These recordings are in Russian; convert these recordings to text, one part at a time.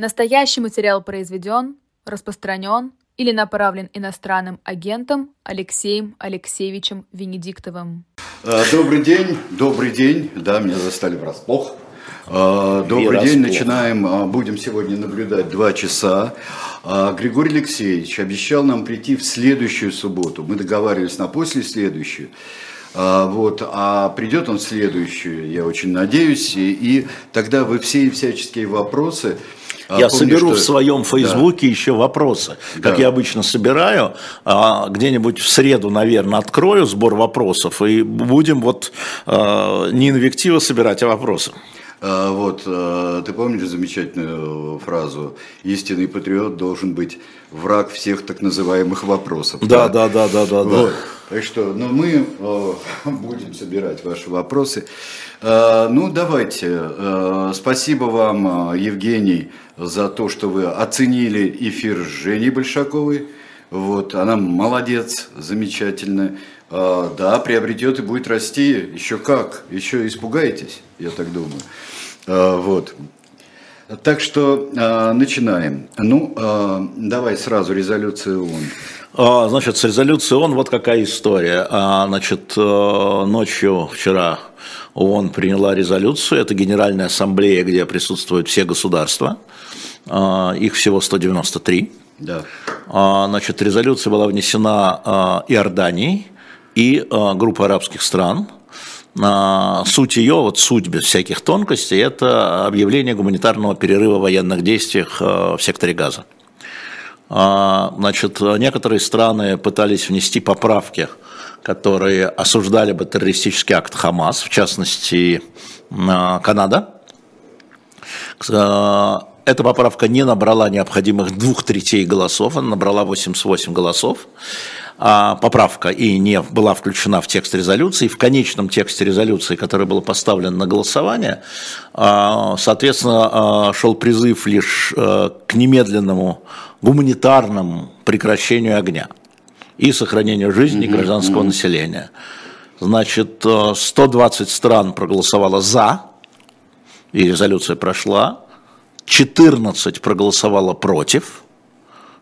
Настоящий материал произведен, распространен или направлен иностранным агентом Алексеем Алексеевичем Венедиктовым. Э, добрый день, добрый день. Да, меня застали врасплох. Э, добрый день, начинаем. Э, будем сегодня наблюдать два часа. Григорий Алексеевич обещал нам прийти в следующую субботу. Мы договаривались на после следующую. Вот, а придет он в следующую, я очень надеюсь, и, и тогда вы все всяческие вопросы а, я помню, соберу что... в своем фейсбуке да. еще вопросы, как да. я обычно собираю. А, где-нибудь в среду, наверное, открою сбор вопросов и будем вот а, не инвективы собирать, а вопросы. Вот, ты помнишь замечательную фразу «Истинный патриот должен быть враг всех так называемых вопросов». Да, да, да, да, да. Вот. да. Так что, ну, мы будем собирать ваши вопросы. Ну, давайте. Спасибо вам, Евгений, за то, что вы оценили эфир с Женей Большаковой. Вот, она молодец, замечательная. А, да, приобретет и будет расти. Еще как, еще испугаетесь, я так думаю. А, вот. Так что а, начинаем. Ну, давай сразу резолюцию ООН. Значит, с резолюцией ООН вот какая история. Значит, э, ночью вчера ООН приняла резолюцию. Это Генеральная ассамблея, где присутствуют все государства. Их всего 193. Да. Значит, резолюция была внесена Иорданией и группой арабских стран. Суть ее, вот суть без всяких тонкостей, это объявление гуманитарного перерыва в военных действиях в секторе Газа. Значит, некоторые страны пытались внести поправки, которые осуждали бы террористический акт Хамас, в частности, Канада. Эта поправка не набрала необходимых двух третей голосов, она набрала 88 голосов. А поправка и не была включена в текст резолюции. В конечном тексте резолюции, который был поставлен на голосование, а, соответственно, а, шел призыв лишь к немедленному гуманитарному прекращению огня и сохранению жизни гражданского населения. Значит, 120 стран проголосовало за, и резолюция прошла. 14 проголосовало против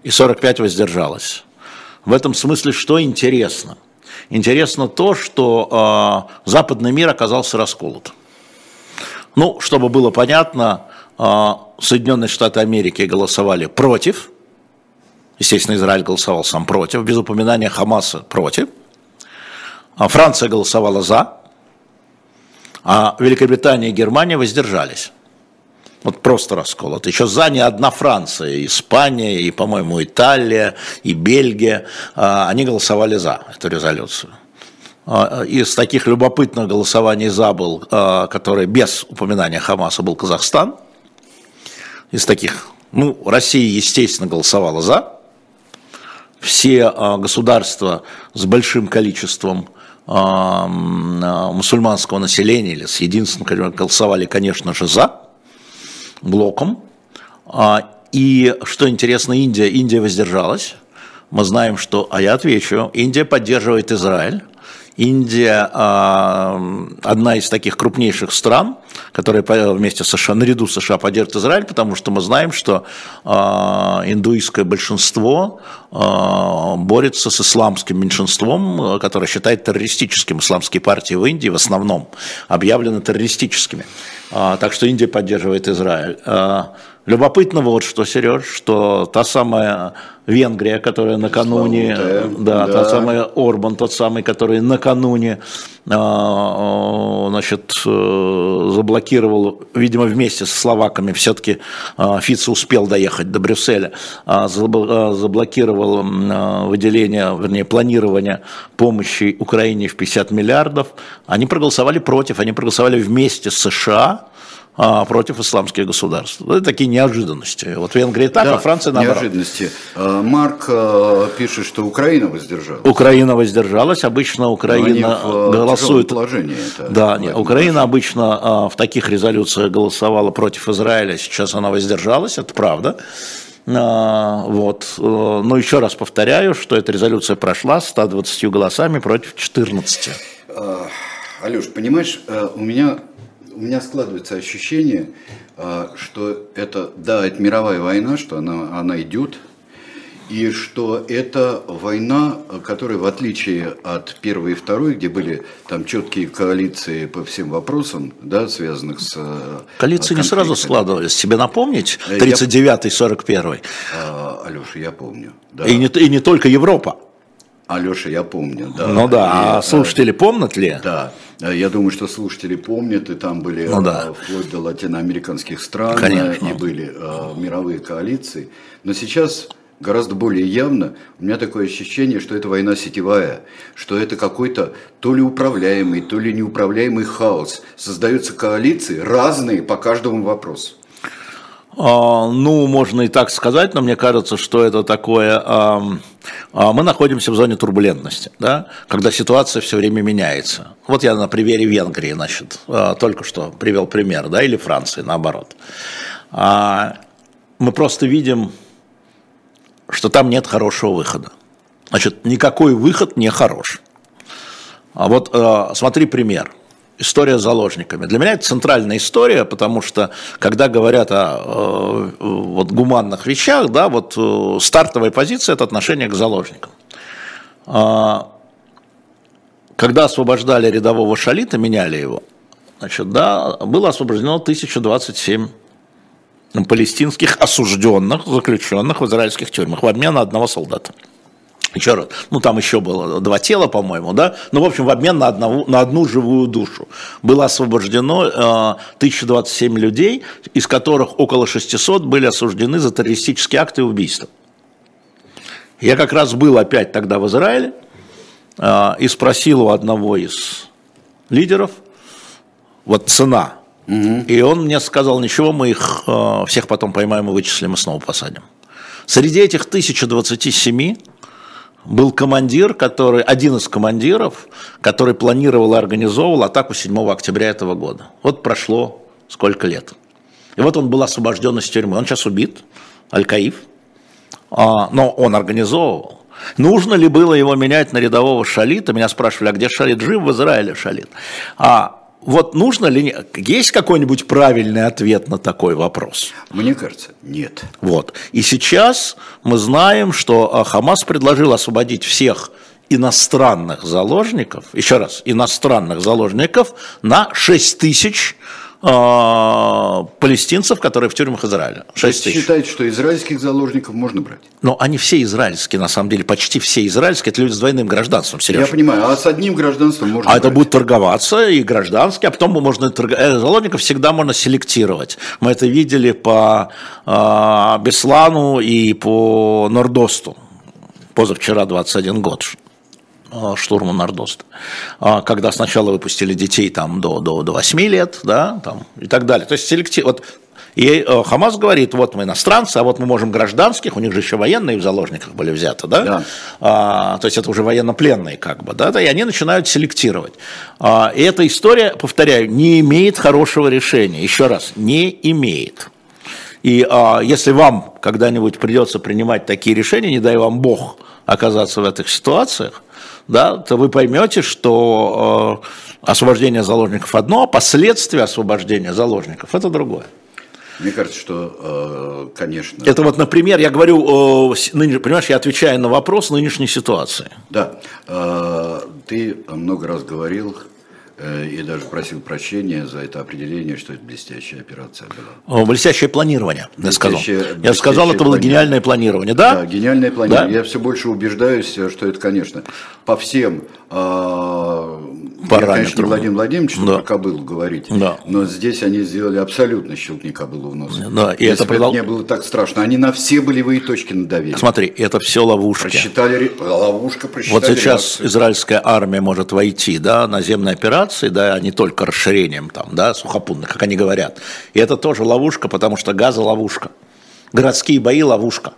и 45 воздержалось. В этом смысле что интересно? Интересно то, что э, западный мир оказался расколот. Ну, чтобы было понятно, э, Соединенные Штаты Америки голосовали против, естественно, Израиль голосовал сам против, без упоминания Хамаса против, а Франция голосовала за, а Великобритания и Германия воздержались. Вот просто расколот. Еще за не одна Франция, Испания, и, по-моему, Италия, и Бельгия, а, они голосовали за эту резолюцию. А, из таких любопытных голосований за был, а, который без упоминания Хамаса был Казахстан. Из таких, ну, Россия, естественно, голосовала за. Все государства с большим количеством мусульманского населения или с единственным голосовали, конечно же, за блоком. А, и что интересно, Индия, Индия воздержалась. Мы знаем, что, а я отвечу, Индия поддерживает Израиль. Индия э, одна из таких крупнейших стран, которая вместе с США, наряду с США поддерживает Израиль, потому что мы знаем, что э, индуистское большинство э, борется с исламским меньшинством, которое считает террористическим. Исламские партии в Индии в основном объявлены террористическими. Так что Индия поддерживает Израиль. Любопытно вот что, Сереж, что та самая Венгрия, которая накануне, да, да, та самая Орбан, тот самый, который накануне, а, значит, э, заблокировал, видимо, вместе со словаками, все-таки а, Фица успел доехать до Брюсселя, а, заблокировал выделение, вернее, планирование помощи Украине в 50 миллиардов. Они проголосовали против, они проголосовали вместе с США, против исламских государств. Это такие неожиданности. Вот Венгрия так, да, а Франция наоборот. Неожиданности. А, Марк а, пишет, что Украина воздержалась. Украина воздержалась. Обычно Украина в голосует. Положении это да, нет, Украина обычно в таких резолюциях голосовала против Израиля. Сейчас она воздержалась, это правда. Вот. Но еще раз повторяю, что эта резолюция прошла с 120 голосами против 14. Алеш, понимаешь, у меня у меня складывается ощущение, а, что это, да, это мировая война, что она, она идет, и что это война, которая, в отличие от первой и второй, где были там четкие коалиции по всем вопросам, да, связанных с... Э, коалиции не сразу складывались. Тебе напомнить? 39-й, 41-й. А, Алеша, я помню. Да. И, не, и не только Европа. Алеша, я помню, да. Ну да, и, а слушатели помнят ли? Да, я думаю, что слушатели помнят, и там были ну, да. вплоть до латиноамериканских стран, Конечно. и были э, мировые коалиции. Но сейчас гораздо более явно, у меня такое ощущение, что это война сетевая, что это какой-то то ли управляемый, то ли неуправляемый хаос. Создаются коалиции разные по каждому вопросу. А, ну, можно и так сказать, но мне кажется, что это такое... А, а, мы находимся в зоне турбулентности, да, когда ситуация все время меняется. Вот я на примере Венгрии, значит, только что привел пример, да, или Франции, наоборот. Мы просто видим что там нет хорошего выхода. Значит, никакой выход не хорош. А вот смотри пример. История с заложниками. Для меня это центральная история, потому что когда говорят о э, вот, гуманных вещах, да, вот э, стартовая позиция – это отношение к заложникам. Э, когда освобождали рядового шалита, меняли его, значит, да, было освобождено 1027 палестинских осужденных, заключенных в израильских тюрьмах в обмен на одного солдата. Еще раз, ну там еще было два тела, по-моему, да, ну в общем в обмен на, одного, на одну живую душу было освобождено э, 1027 людей, из которых около 600 были осуждены за террористические акты и убийства. Я как раз был опять тогда в Израиле э, и спросил у одного из лидеров, вот цена Угу. И он мне сказал, ничего, мы их э, всех потом поймаем и вычислим и снова посадим. Среди этих 1027 был командир, который, один из командиров, который планировал и организовывал атаку 7 октября этого года. Вот прошло сколько лет. И вот он был освобожден из тюрьмы. Он сейчас убит, Аль-Каиф, а, но он организовывал. Нужно ли было его менять на рядового шалита? Меня спрашивали, а где шалит? Жив в Израиле шалит. А вот нужно ли... Есть какой-нибудь правильный ответ на такой вопрос? Мне кажется, нет. Вот. И сейчас мы знаем, что а, Хамас предложил освободить всех иностранных заложников, еще раз, иностранных заложников на 6 тысяч палестинцев, которые в тюрьмах Израиля. 6 тысяч. Считаете, что израильских заложников можно брать? Но они все израильские, на самом деле, почти все израильские, это люди с двойным гражданством, Сереж. Я понимаю, а с одним гражданством можно А брать? это будет торговаться и гражданский, а потом можно торг... Э, заложников всегда можно селектировать. Мы это видели по э, Беслану и по Нордосту позавчера 21 год штурма Нордоста, а, когда сначала выпустили детей там до, до, до 8 лет, да, там, и так далее. То есть селектив, вот и э, Хамас говорит, вот мы иностранцы, а вот мы можем гражданских, у них же еще военные в заложниках были взяты, да? да. А, то есть это уже военнопленные как бы, да, и они начинают селектировать. А, и эта история, повторяю, не имеет хорошего решения. Еще раз, не имеет. И а, если вам когда-нибудь придется принимать такие решения, не дай вам Бог оказаться в этих ситуациях, да, то вы поймете, что э, освобождение заложников одно, а последствия освобождения заложников это другое. Мне кажется, что, э, конечно... Это вот, например, я говорю, понимаешь, я отвечаю на вопрос нынешней ситуации. Да, э, ты много раз говорил Э, и даже просил прощения за это определение, что это блестящая операция была. О, блестящее планирование, я сказал. Я сказал, это было гениальное планирование, да? Да, гениальное планирование. Да? Я все больше убеждаюсь, что это, конечно, по всем а, Параметры. конечно, Владимир Владимирович да. про Кобылу говорить, да. но здесь они сделали абсолютно щелкни Кобылу в нос. Да, и Если это продол... не было так страшно. Они на все болевые точки надавили. Смотри, это все ловушки. Просчитали, ловушка просчитали. Вот сейчас реакцию. израильская армия может войти, да, наземной операции, да, а не только расширением там, да, сухопутных, как они говорят. И это тоже ловушка, потому что газа ловушка. Городские бои ловушка.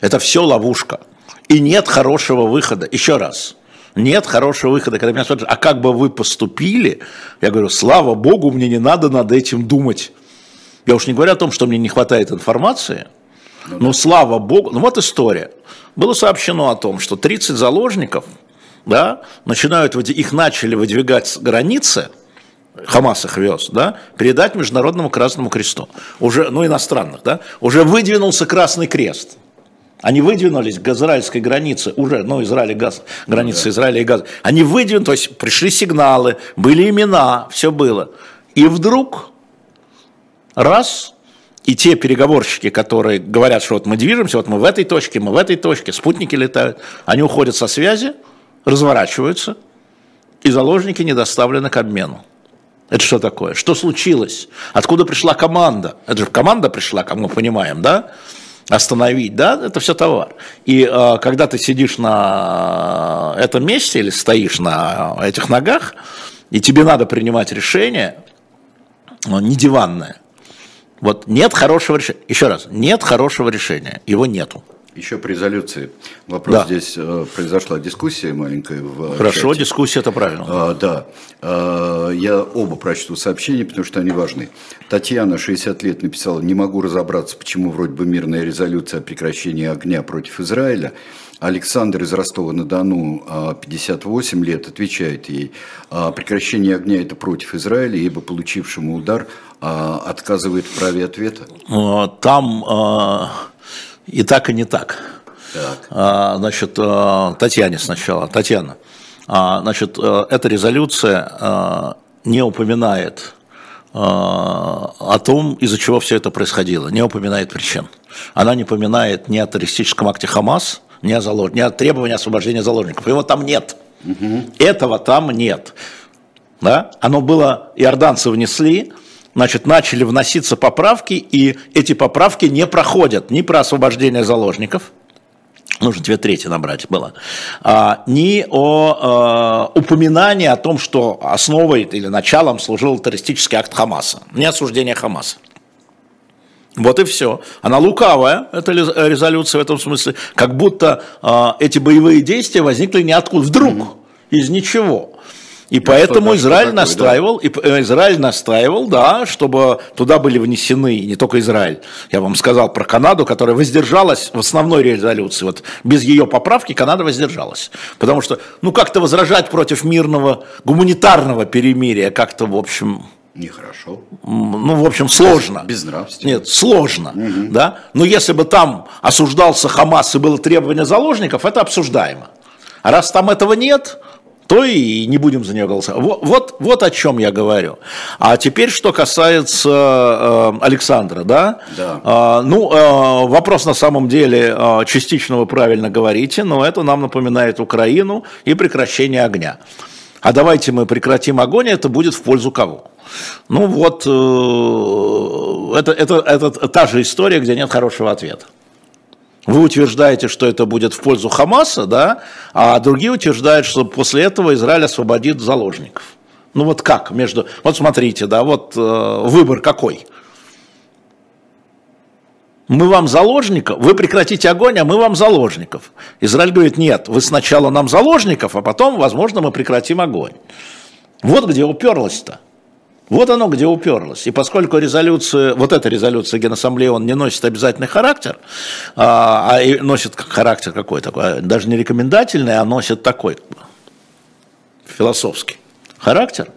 Это все ловушка. И нет хорошего выхода. Еще раз нет хорошего выхода. Когда меня спрашивают, а как бы вы поступили? Я говорю, слава богу, мне не надо над этим думать. Я уж не говорю о том, что мне не хватает информации, ну, но слава богу, ну вот история. Было сообщено о том, что 30 заложников, да, начинают, их начали выдвигать с границы Хамас их вез, да, передать Международному Красному Кресту, уже, ну, иностранных, да, уже выдвинулся Красный Крест. Они выдвинулись к израильской границе, уже, ну, Израиль и Газ, граница да. Израиля и Газа. Они выдвинулись, то есть пришли сигналы, были имена, все было. И вдруг, раз, и те переговорщики, которые говорят, что вот мы движемся, вот мы в этой точке, мы в этой точке, спутники летают, они уходят со связи, разворачиваются, и заложники не доставлены к обмену. Это что такое? Что случилось? Откуда пришла команда? Это же команда пришла, как мы понимаем, да? Остановить, да? Это все товар. И э, когда ты сидишь на этом месте или стоишь на этих ногах, и тебе надо принимать решение, ну, не диванное. Вот нет хорошего решения. Еще раз, нет хорошего решения. Его нету. Еще при резолюции вопрос да. здесь э, произошла дискуссия маленькая в Хорошо, чате. дискуссия это правильно. А, да, а, я оба прочту сообщения, потому что они важны. Татьяна, 60 лет, написала: "Не могу разобраться, почему вроде бы мирная резолюция о прекращении огня против Израиля". Александр из Ростова-на-Дону, 58 а, лет, отвечает ей, «А, прекращение огня это против Израиля, ибо получившему удар а, отказывает в праве ответа? Там и так, и не так. так. А, значит, а, Татьяне сначала. Татьяна. А, значит, а, эта резолюция а, не упоминает о том, из-за чего все это происходило, не упоминает причин. Она не упоминает ни о террористическом акте Хамас, ни о, залож... ни о требовании освобождения заложников. Его там нет. Угу. Этого там нет. Да? Оно было, иорданцы внесли, значит, начали вноситься поправки, и эти поправки не проходят ни про освобождение заложников, нужно две трети набрать было, а, ни о а, упоминании о том, что основой или началом служил террористический акт Хамаса, не осуждение Хамаса. Вот и все. Она лукавая, эта резолюция в этом смысле, как будто э, эти боевые действия возникли ниоткуда, вдруг, mm-hmm. из ничего. И поэтому Израиль что настраивал, да? и э, Израиль настраивал, да, чтобы туда были внесены не только Израиль. Я вам сказал про Канаду, которая воздержалась в основной резолюции. Вот без ее поправки Канада воздержалась. Потому что, ну, как-то возражать против мирного гуманитарного перемирия, как-то, в общем, Нехорошо. Ну, в общем, сложно. Безнравственно. Нет, сложно. Угу. Да? Но если бы там осуждался Хамас и было требование заложников, это обсуждаемо. А раз там этого нет, то и не будем за нее голосовать. Вот, вот, вот о чем я говорю. А теперь, что касается э, Александра, да? Да. Э, ну, э, вопрос на самом деле э, частично вы правильно говорите, но это нам напоминает Украину и прекращение огня. А давайте мы прекратим огонь, это будет в пользу кого? Ну вот, э, это, это, это та же история, где нет хорошего ответа. Вы утверждаете, что это будет в пользу Хамаса, да, а другие утверждают, что после этого Израиль освободит заложников. Ну вот как между... Вот смотрите, да, вот э, выбор какой. Мы вам заложников, вы прекратите огонь, а мы вам заложников. Израиль говорит, нет, вы сначала нам заложников, а потом, возможно, мы прекратим огонь. Вот где уперлось-то. Вот оно, где уперлось. И поскольку резолюция, вот эта резолюция Генассамблеи, он не носит обязательный характер, а, а носит характер какой такой, даже не рекомендательный, а носит такой философский характер,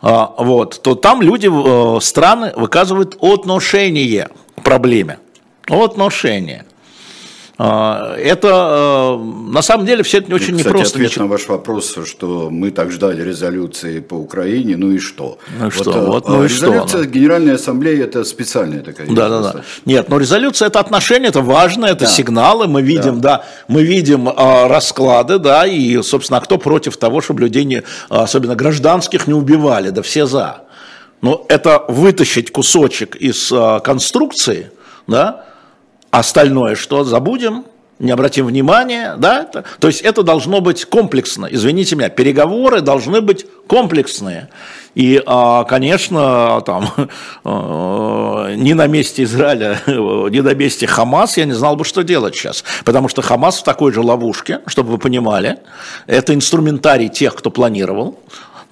а, вот, то там люди, э, страны выказывают отношение к проблеме. Отношение. А, это э, на самом деле все это очень и, кстати, непросто. Ответ на ваш вопрос, что мы так ждали резолюции по Украине, ну и что? Ну и что? Вот, вот, ну резолюция и что, Генеральной Ассамблеи это специальная такая. Да, да, да. Нет, но резолюция это отношения, это важно, это да. сигналы. Мы видим, да, да мы видим а, расклады, да, и, собственно, кто против того, чтобы людей, не, особенно гражданских, не убивали, да все за. Но это вытащить кусочек из а, конструкции, да, Остальное что, забудем? не обратим внимания, да, то есть это должно быть комплексно, извините меня, переговоры должны быть комплексные. И, а, конечно, там, а, ни на месте Израиля, ни на месте Хамас я не знал бы, что делать сейчас. Потому что Хамас в такой же ловушке, чтобы вы понимали, это инструментарий тех, кто планировал,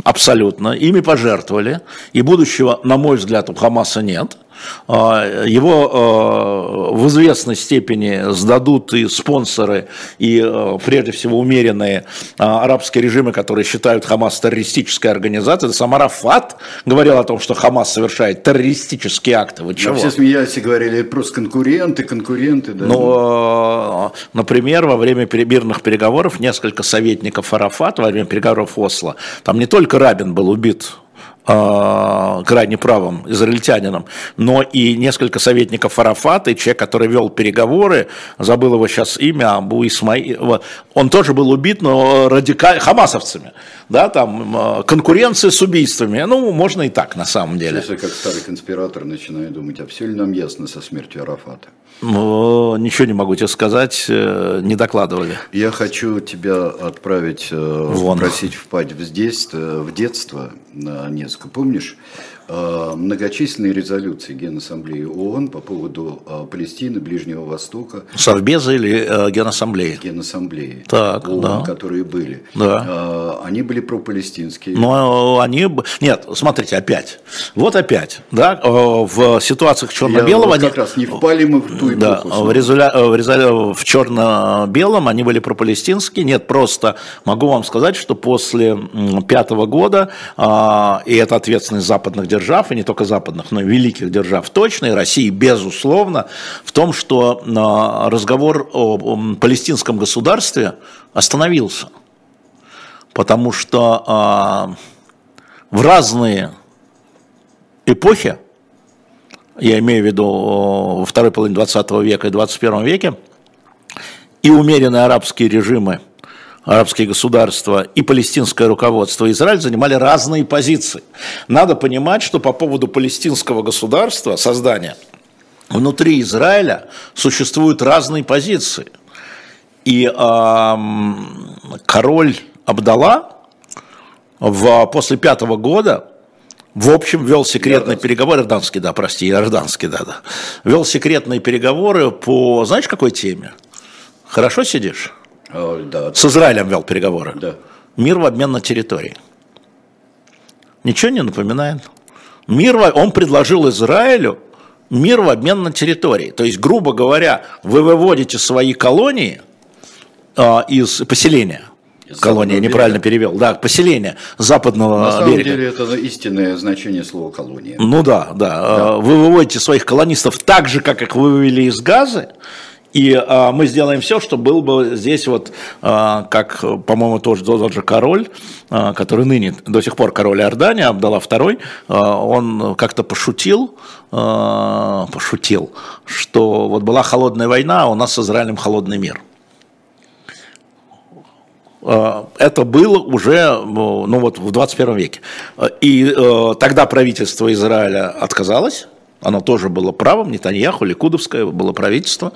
абсолютно, ими пожертвовали, и будущего, на мой взгляд, у Хамаса нет – его в известной степени сдадут и спонсоры, и прежде всего умеренные арабские режимы, которые считают Хамас террористической организацией. Сам Арафат говорил о том, что Хамас совершает террористические акты. Вы чего? все смеялись и говорили, просто конкуренты, конкуренты. Да. Ну, например, во время мирных переговоров несколько советников Арафат, во время переговоров Осло, там не только Рабин был убит крайне правым израильтянином, но и несколько советников Арафата, и человек, который вел переговоры, забыл его сейчас имя, Абу Исмаил, он тоже был убит, но радикаль... хамасовцами, да, там э, конкуренция с убийствами, ну, можно и так, на самом деле. Если как старый конспиратор начинаю думать, а все ли нам ясно со смертью Арафата? Ничего не могу тебе сказать, э, не докладывали. Я хочу тебя отправить, э, Вон. просить впасть в детство, в детство на несколько. Помнишь, Э, многочисленные резолюции Генассамблеи ООН по поводу э, Палестины, Ближнего Востока. Совбеза или э, Генассамблеи? Генассамблеи так, ООН, да. которые были. Да. Они были пропалестинские. Но они... Нет, смотрите, опять. Вот опять. Да, в ситуациях черно-белого... Вот как раз не впали мы в ту эпоху. Да, в, резоля... в, в черно-белом они были пропалестинские. Нет, просто могу вам сказать, что после пятого года, и это ответственность западных держав, держав, и не только западных, но и великих держав точно, и России безусловно, в том, что а, разговор о палестинском государстве остановился. Потому что а, в разные эпохи, я имею в виду во второй половине 20 века и 21 веке, и умеренные арабские режимы – арабские государства и палестинское руководство Израиль занимали разные позиции. Надо понимать, что по поводу палестинского государства, создания, внутри Израиля существуют разные позиции. И э, король Абдалла в, после пятого года в общем, вел секретные Иорданский. переговоры, иорданский, да, прости, иорданский, да, да, вел секретные переговоры по, знаешь, какой теме? Хорошо сидишь? Да. С Израилем вел переговоры. Да. Мир в обмен на территории. Ничего не напоминает. Мир, он предложил Израилю мир в обмен на территории. То есть, грубо говоря, вы выводите свои колонии э, из поселения. Из Колония неправильно перевел. Да, поселение западного На самом берега. деле это истинное значение слова колония. Ну да, да, да. Вы выводите своих колонистов так же, как их вывели из Газы, и а, мы сделаем все, чтобы был бы здесь вот, а, как, по-моему, тоже тот же король, а, который ныне до сих пор король Иордании, Абдалла II, а, он как-то пошутил, а, пошутил, что вот была холодная война, а у нас с Израилем холодный мир это было уже ну, вот в 21 веке. И э, тогда правительство Израиля отказалось оно тоже было правым, Нетаньяху, Ликудовское было правительство.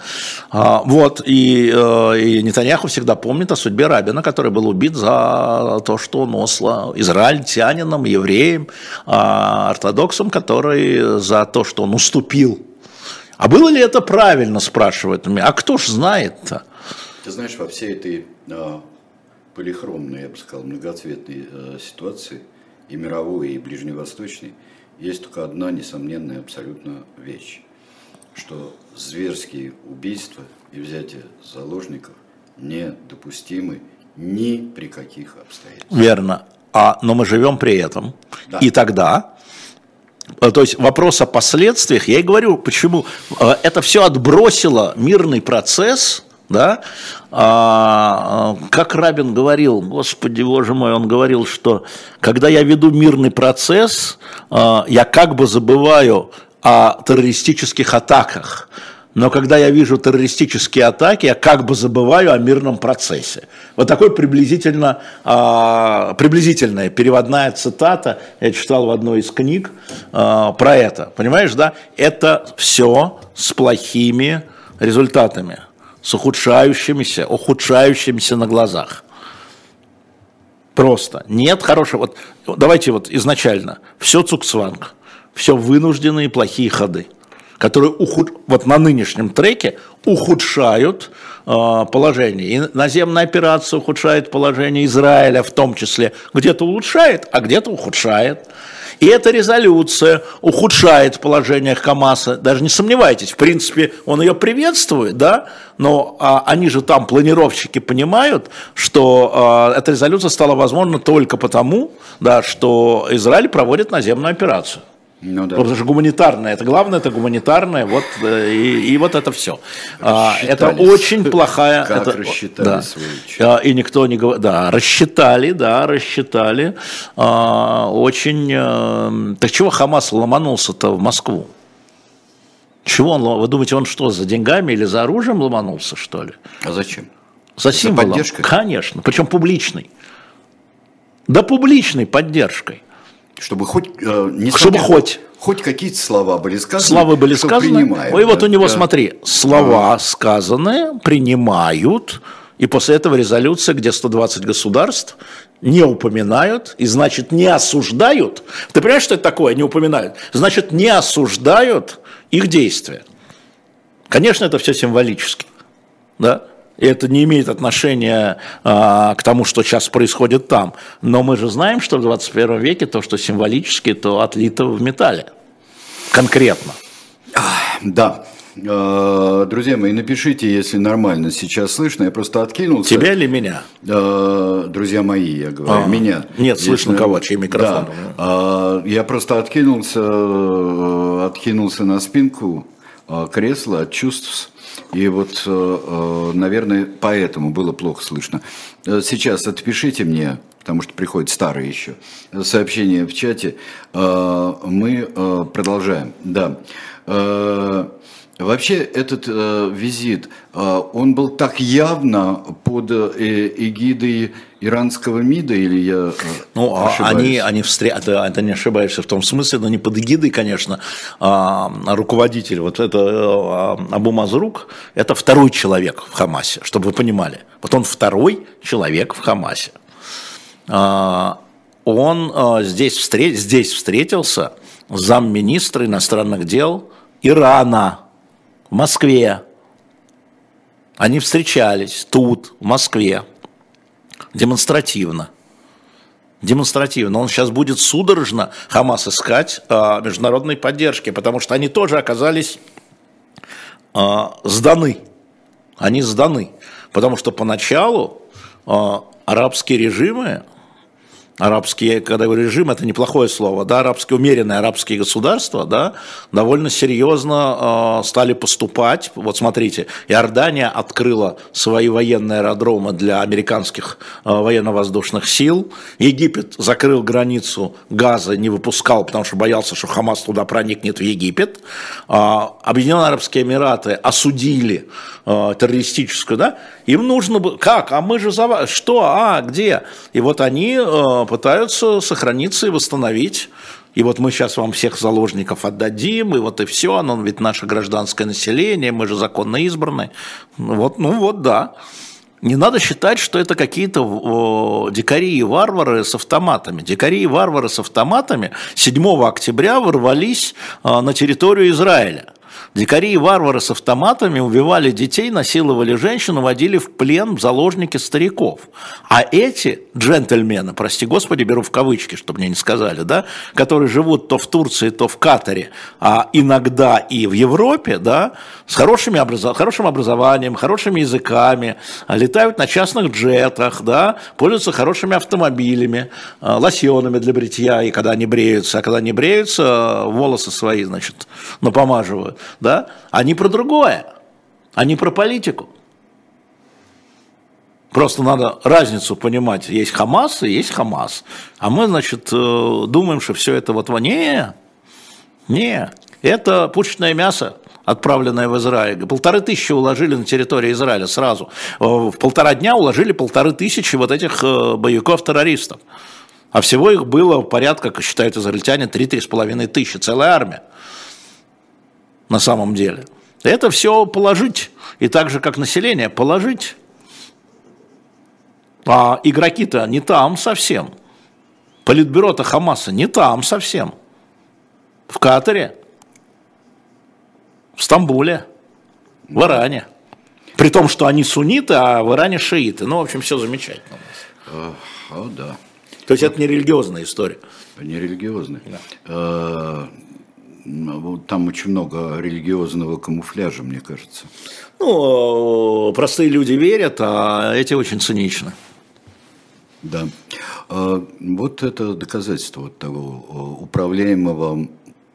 А, вот, и, э, и Нетаньяху всегда помнит о судьбе Рабина, который был убит за то, что он осло израильтянином, евреем, а, ортодоксом, который за то, что он уступил. А было ли это правильно, спрашивает меня. А кто ж знает-то? Ты знаешь, во всей этой а, полихромной, я бы сказал, многоцветной а, ситуации, и мировой, и ближневосточной, есть только одна несомненная абсолютно вещь, что зверские убийства и взятие заложников недопустимы ни при каких обстоятельствах. Верно. А, но мы живем при этом. Да. И тогда э, то есть вопрос о последствиях, я и говорю, почему э, это все отбросило мирный процесс да, а, как Рабин говорил, господи, боже мой, он говорил, что когда я веду мирный процесс, а, я как бы забываю о террористических атаках, но когда я вижу террористические атаки, я как бы забываю о мирном процессе. Вот такой приблизительно, а, приблизительная переводная цитата, я читал в одной из книг а, про это. Понимаешь, да? Это все с плохими результатами с ухудшающимися, ухудшающимися на глазах. Просто нет хорошего. Вот, давайте вот изначально. Все цуксванг, все вынужденные плохие ходы, которые ухуд... вот на нынешнем треке ухудшают э, положение. И наземная операция ухудшает положение Израиля в том числе. Где-то улучшает, а где-то ухудшает. И эта резолюция ухудшает положение Хамаса, даже не сомневайтесь, в принципе, он ее приветствует, да, но а, они же там, планировщики, понимают, что а, эта резолюция стала возможна только потому, да, что Израиль проводит наземную операцию. Ну, да. Потому что гуманитарное, это главное, это гуманитарное, вот, э, и, и вот это все. А, это очень плохая... Как это, рассчитали да. свою часть. И никто не говорит, да, рассчитали, да, рассчитали. А, очень... А, так чего Хамас ломанулся-то в Москву? Чего он, вы думаете, он что, за деньгами или за оружием ломанулся, что ли? А зачем? За символом. За поддержкой? Конечно, причем публичной. Да публичной поддержкой. Чтобы хоть... Э, не чтобы хоть. Хоть какие-то слова были сказаны. Слова были сказаны. Принимаем, и вот у него, да. смотри, слова а. сказаны, принимают, и после этого резолюция, где 120 государств, не упоминают, и значит не осуждают. Ты понимаешь, что это такое, не упоминают? Значит, не осуждают их действия. Конечно, это все символически. Да? И это не имеет отношения а, к тому, что сейчас происходит там. Но мы же знаем, что в 21 веке то, что символически, то отлито в металле. Конкретно. Да. А, друзья мои, напишите, если нормально сейчас слышно. Я просто откинулся. Тебя или меня? А, друзья мои, я говорю. А, меня. Нет, если... слышно кого, чей микрофон. Да. Я просто откинулся, откинулся на спинку кресла от чувств и вот, э, э, наверное, поэтому было плохо слышно. Э, сейчас отпишите мне, потому что приходят старые еще сообщения в чате. Мы продолжаем. Да. Вообще этот э, визит, э, он был так явно под э, эгидой иранского МИДа или я э, Ну, а ошибаюсь? они, они встр... это, это не ошибаешься в том смысле, но не под эгидой, конечно, а, руководитель, вот это а, Абу Мазрук, это второй человек в Хамасе, чтобы вы понимали. Вот он второй человек в Хамасе. А, он а, здесь, встр... здесь встретился с замминистра иностранных дел Ирана, в Москве. Они встречались тут, в Москве, демонстративно. Демонстративно. Он сейчас будет судорожно Хамас искать а, международной поддержки, потому что они тоже оказались а, сданы. Они сданы. Потому что поначалу а, арабские режимы арабские, когда говорю режим, это неплохое слово, да, арабские, умеренные арабские государства, да, довольно серьезно э, стали поступать. Вот смотрите, Иордания открыла свои военные аэродромы для американских э, военно-воздушных сил, Египет закрыл границу Газа, не выпускал, потому что боялся, что Хамас туда проникнет в Египет, э, Объединенные Арабские Эмираты осудили э, террористическую, да, им нужно было, как, а мы же за что, а, где? И вот они э, пытаются сохраниться и восстановить. И вот мы сейчас вам всех заложников отдадим, и вот и все, оно ведь наше гражданское население, мы же законно избраны. Вот, ну вот, да. Не надо считать, что это какие-то дикари и варвары с автоматами. Дикари и варвары с автоматами 7 октября ворвались а, на территорию Израиля. Дикари и варвары с автоматами убивали детей, насиловали женщин, уводили в плен в заложники стариков. А эти джентльмены, прости господи, беру в кавычки, чтобы мне не сказали, да, которые живут то в Турции, то в Катаре, а иногда и в Европе, да, с хорошими образов... хорошим образованием, хорошими языками, летают на частных джетах, да, пользуются хорошими автомобилями, э, лосьонами для бритья, и когда они бреются, а когда не бреются, волосы свои, значит, напомаживают да, они про другое, они про политику. Просто надо разницу понимать. Есть Хамас и есть Хамас. А мы, значит, э, думаем, что все это вот... Не, не, это пушечное мясо, отправленное в Израиль. Полторы тысячи уложили на территорию Израиля сразу. Э, в полтора дня уложили полторы тысячи вот этих э, боевиков-террористов. А всего их было порядка, как считают израильтяне, 3-3,5 тысячи, целая армия на самом деле. Это все положить. И так же, как население, положить. А игроки-то не там совсем. Политбюро-то Хамаса не там совсем. В Катаре, в Стамбуле, в Иране. При том, что они сунниты, а в Иране шииты. Ну, в общем, все замечательно. О, о да. То есть это не религиозная история? Не религиозная. Да. Э, там очень много религиозного камуфляжа, мне кажется. Ну, простые люди верят, а эти очень циничны. Да. А, вот это доказательство вот того управляемого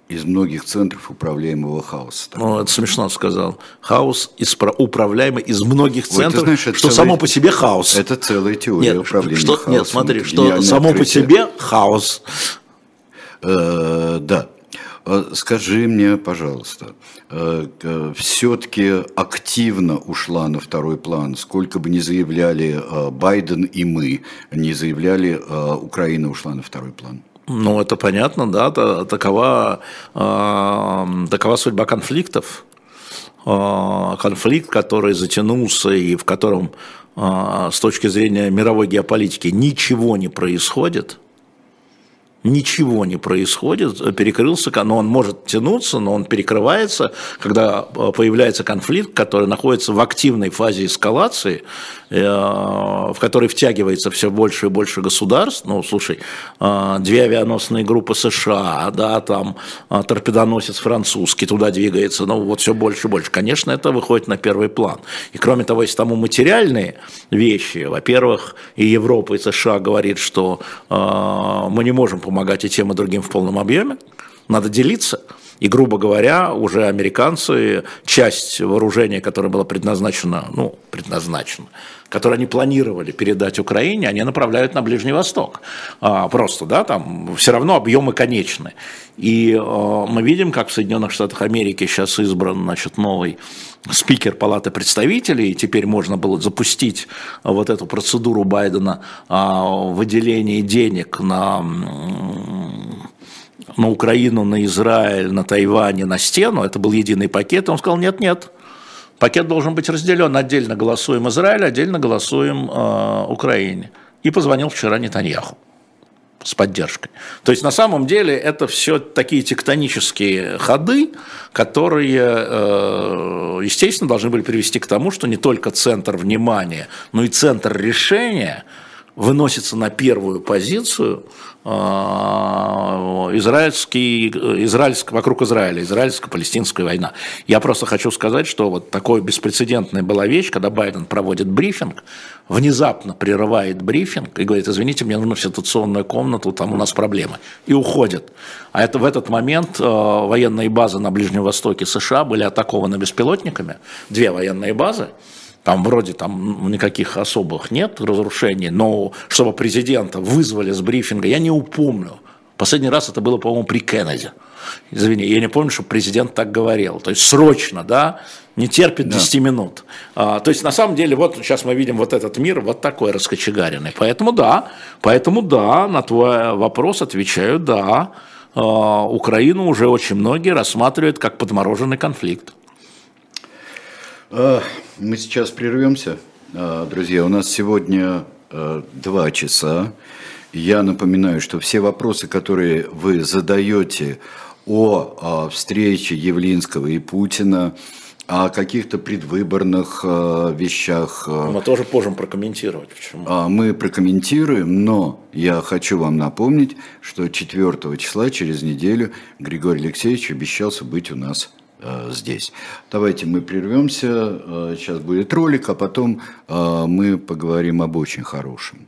из многих центров управляемого хаоса. Ну, это смешно сказал. Хаос из, управляемый из многих центров, Ой, знаешь, что целый, само по себе хаос. Это целая теория нет, управления что, хаосом. Нет, смотри, что само открытие. по себе хаос. Э, да. А скажи мне, пожалуйста, э, все-таки активно ушла на второй план, сколько бы ни заявляли э, Байден и мы, не заявляли, Украина ушла на второй план? Ну, это понятно, да, такова, такова судьба конфликтов. Конфликт, который затянулся и в котором с точки зрения мировой геополитики ничего не происходит – ничего не происходит, перекрылся, но он может тянуться, но он перекрывается, когда э, появляется конфликт, который находится в активной фазе эскалации, э, в который втягивается все больше и больше государств. Ну, слушай, э, две авианосные группы США, да, там торпедоносец французский туда двигается, ну, вот все больше и больше. Конечно, это выходит на первый план. И кроме того, есть тому материальные вещи, во-первых, и Европа, и США говорит, что мы не можем помогать помогать и тем, и другим в полном объеме, надо делиться. И, грубо говоря, уже американцы часть вооружения, которое было предназначено, ну, предназначено, которое они планировали передать Украине, они направляют на Ближний Восток. А, просто, да, там все равно объемы конечны. И а, мы видим, как в Соединенных Штатах Америки сейчас избран, значит, новый спикер Палаты представителей, и теперь можно было запустить вот эту процедуру Байдена а, выделения денег на на Украину, на Израиль, на Тайвань, на стену, это был единый пакет, он сказал, нет-нет, пакет должен быть разделен, отдельно голосуем Израиль, отдельно голосуем э, Украине. И позвонил вчера Нетаньяху с поддержкой. То есть на самом деле это все такие тектонические ходы, которые, э, естественно, должны были привести к тому, что не только центр внимания, но и центр решения выносится на первую позицию а, израильский, израильск, вокруг Израиля, израильско-палестинская война. Я просто хочу сказать, что вот такой беспрецедентная была вещь, когда Байден проводит брифинг, внезапно прерывает брифинг и говорит, извините, мне нужна ситуационную комнату, там у нас проблемы, и уходит. А это в этот момент э, военные базы на Ближнем Востоке США были атакованы беспилотниками, две военные базы, там вроде там никаких особых нет разрушений, но чтобы президента вызвали с брифинга, я не упомню. Последний раз это было, по-моему, при Кеннеди. Извини, я не помню, что президент так говорил. То есть срочно, да, не терпит 10 да. минут. А, то есть на самом деле вот сейчас мы видим вот этот мир вот такой раскочегаренный. Поэтому да, поэтому да, на твой вопрос отвечаю да. А, Украину уже очень многие рассматривают как подмороженный конфликт. А, мы сейчас прервемся. А, друзья, у нас сегодня а, два часа. Я напоминаю, что все вопросы, которые вы задаете о встрече Явлинского и Путина, о каких-то предвыборных вещах. Мы тоже можем прокомментировать. Почему? Мы прокомментируем, но я хочу вам напомнить, что 4 числа, через неделю, Григорий Алексеевич обещался быть у нас здесь. Давайте мы прервемся, э, сейчас будет ролик, а потом э, мы поговорим об очень хорошем.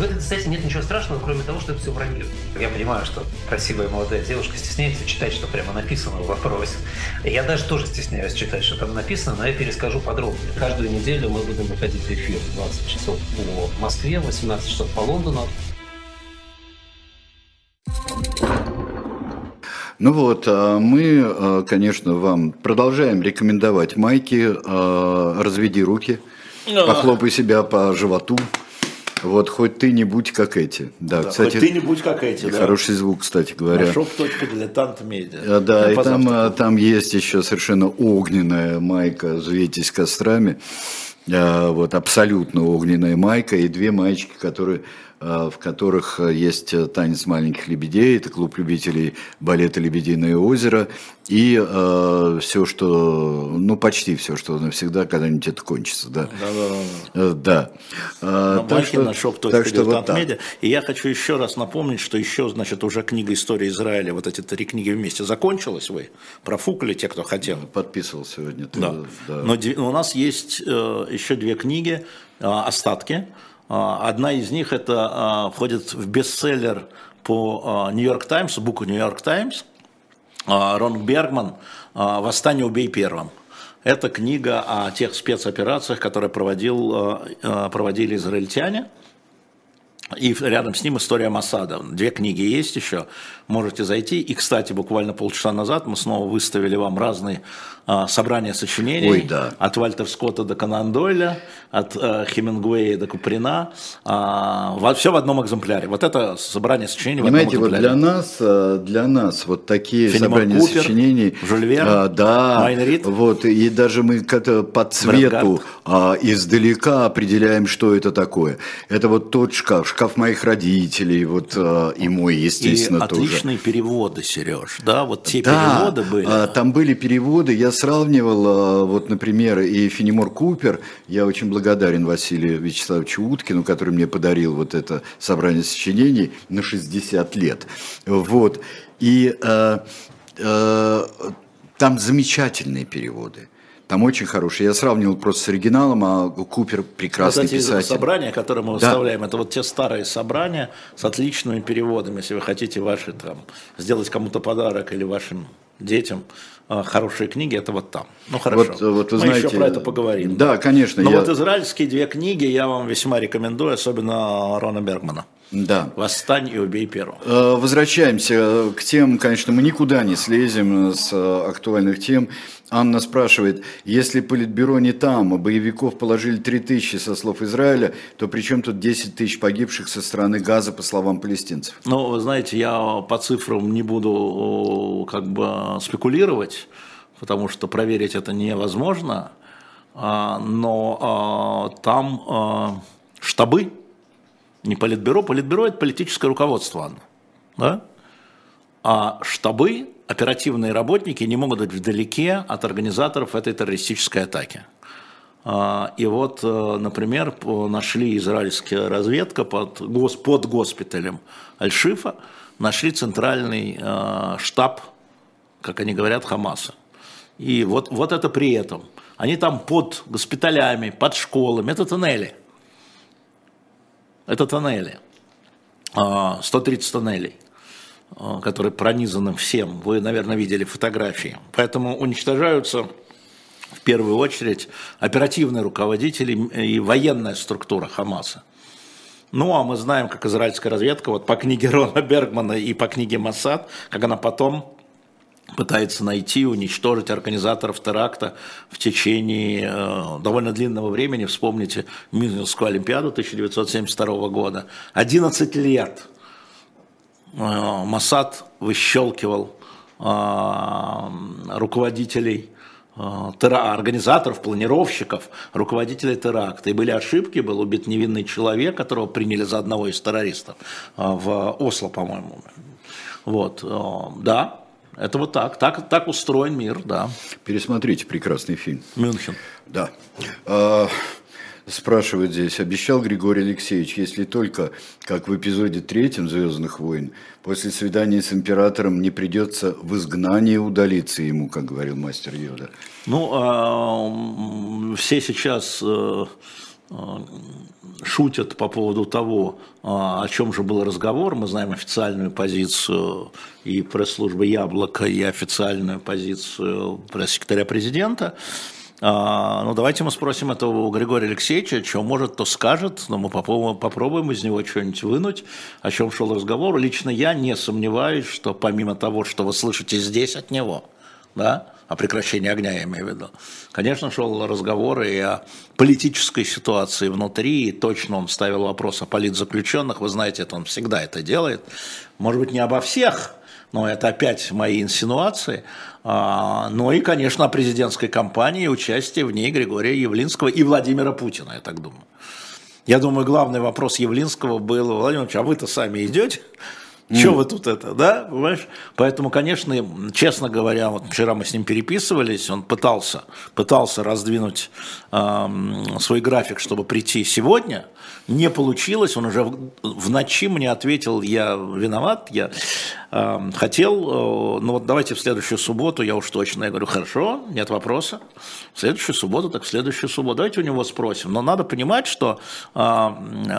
В этой цитате нет ничего страшного, кроме того, что это все вранье. Я понимаю, что красивая молодая девушка стесняется читать, что прямо написано в вопросе. Я даже тоже стесняюсь читать, что там написано, но я перескажу подробнее. Каждую неделю мы будем выходить в эфир 20 часов по Москве, 18 часов по Лондону. Ну вот, а мы, а, конечно, вам продолжаем рекомендовать майки а, «Разведи руки», «Похлопай себя по животу». Вот, хоть ты не будь как эти. Да, Да, кстати, хоть ты не будь как эти, да. хороший звук, кстати говоря. Shop.diletant.media. А, Да, Я и там, а, там есть еще совершенно огненная майка «Взвейтесь кострами». А, Вот абсолютно огненная майка и две маечки, которые, в которых а, есть а, танец маленьких лебедей, это клуб любителей балета «Лебединое озеро», и все, что, ну почти все, что навсегда когда-нибудь это кончится, да. Да-да-да. Э, Да. А, На так что- на shop так что вот так. shop.diletant.media. И я хочу еще раз напомнить, что еще, значит, уже книга «История Израиля», вот эти три книги вместе закончилась, вы профукали, те, кто хотел. Подписывал сегодня. ты, Да. да. Но у нас есть э, еще две книги, э, остатки. Э, одна из них это э, входит в бестселлер по Нью-Йорк Таймс, буку Нью-Йорк Таймс. Рон Бергман э, «Восстание убей первым». Это книга о тех спецоперациях, которые проводил, проводили израильтяне. И рядом с ним история Масада. Две книги есть еще, можете зайти. И, кстати, буквально полчаса назад мы снова выставили вам разные а, собрания сочинений. Ой, да. От Вальтер Скотта до Конан Дойля, от э, Хемингуэя до Куприна. все в одном экземпляре. Вот это собрание сочинений Понимаете, в вот одном для экземпляре. нас, э, для нас вот такие Фенемор собрания Купер, сочинений, Жюль Верн, а, да, Майн Рид. вот и даже мы как-то по цвету а, издалека определяем, что это такое. Это вот тот шкаф, шкаф моих родителей, вот а, и мой, И естественно, тоже. Отличные переводы, Сереж. Да, вот те Да, переводы были. а, там были переводы, я сравнивал, а, вот, например, и Фенемор Купер, я очень благодарен Василию Вячеславовичу Уткину, который мне подарил вот это собрание сочинений на 60 лет. Вот, и э, э, там замечательные переводы. Там очень хорошие. Я сравнивал просто с оригиналом, а Купер прекрасный Вот эти писатель. собрания, которые мы Да. выставляем, это вот те старые собрания с отличными переводами. Если вы хотите ваши там сделать кому-то подарок или вашим детям а, хорошие книги, это вот там. Ну хорошо. Вот, вот вы мы знаете, еще про это поговорим. Да, конечно. Но я- вот израильские две книги я вам весьма рекомендую, особенно Рона Бергмана. Да. «Восстань и убей первого». Э, Возвращаемся к тем, конечно, мы никуда не слезем с э, актуальных тем. Анна спрашивает, если Политбюро не там, а боевиков положили 3 тысячи со слов Израиля, то при чем тут 10 тысяч погибших со стороны Газа, по словам палестинцев? Ну, вы знаете, я по цифрам не буду как бы спекулировать, потому что проверить это невозможно. А, Но а, там а, штабы, не политбюро, политбюро это политическое руководство, Анна, да? А штабы, оперативные работники не могут быть вдалеке от организаторов этой террористической атаки. А, И вот, э, например, нашли израильская разведка под, гос- под госпиталем Аль-Шифа, нашли центральный э, штаб, как они говорят, Хамаса. И вот, вот это при этом. Они там под госпиталями, под школами, это тоннели. Это тоннели. А, 130 тоннелей, а, которые пронизаны всем. Вы, наверное, видели фотографии. Поэтому уничтожаются в первую очередь оперативные руководители и военная структура Хамаса. Ну, а мы знаем, как израильская разведка, вот по книге Рона Бергмана и по книге Моссад, как она потом пытается найти, уничтожить организаторов теракта в течение э, довольно длинного времени. Вспомните Мюнхенскую Олимпиаду 1972 года. 11 лет э, Моссад выщелкивал э, руководителей э, организаторов, планировщиков, руководителей теракта. И были ошибки, был убит невинный человек, которого приняли за одного из террористов э, в Осло, по-моему. Вот, э, да, это вот так, так, так устроен мир, да, Пересмотрите прекрасный фильм. Мюнхен. Да. А, Спрашивают здесь, обещал Григорий Алексеевич, если только, как в эпизоде третьем «Звездных войн», после свидания с императором не придется в изгнание удалиться ему, как говорил мастер Йода. Ну, а, все сейчас э, шутят по поводу того, о чем же был разговор. Мы знаем официальную позицию и пресс-службы «Яблоко», и официальную позицию пресс-секретаря президента. Ну, давайте мы спросим этого у Григория Алексеевича, что может, то скажет, но мы попробуем из него что-нибудь вынуть, о чем шел разговор. Лично я не сомневаюсь, что помимо того, что вы слышите здесь от него, да, о прекращении огня, я имею в виду. Конечно, шел разговор и о политической ситуации внутри, и точно он ставил вопрос о политзаключенных, вы знаете, это он всегда это делает. Может быть, не обо всех, но это опять мои инсинуации. А, ну и, конечно, о президентской кампании, участие в ней Григория Явлинского и Владимира Путина, я так думаю. Я думаю, главный вопрос Явлинского был, Владимир Ильич, а вы-то сами идете? Что вы тут это, да, понимаешь? Поэтому, конечно, честно говоря, вот вчера мы с ним переписывались, он пытался, пытался раздвинуть э, свой график, чтобы прийти сегодня, не получилось, он уже в, в ночи мне ответил, я виноват, я э, хотел, э, ну вот давайте в следующую субботу, я уж точно, я говорю, хорошо, нет вопроса, в следующую субботу, так в следующую субботу, давайте у него спросим, но надо понимать, что э,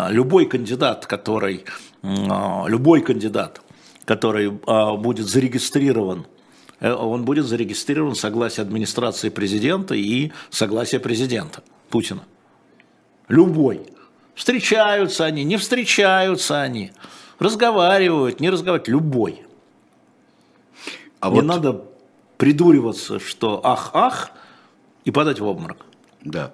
любой кандидат, который а, любой кандидат, который а, будет зарегистрирован, э, он будет зарегистрирован согласие администрации президента и согласие президента Путина. Любой. Встречаются они, не встречаются они, разговаривают, не разговаривают, любой. А не вот... надо придуриваться, что ах-ах, и падать в обморок. Да.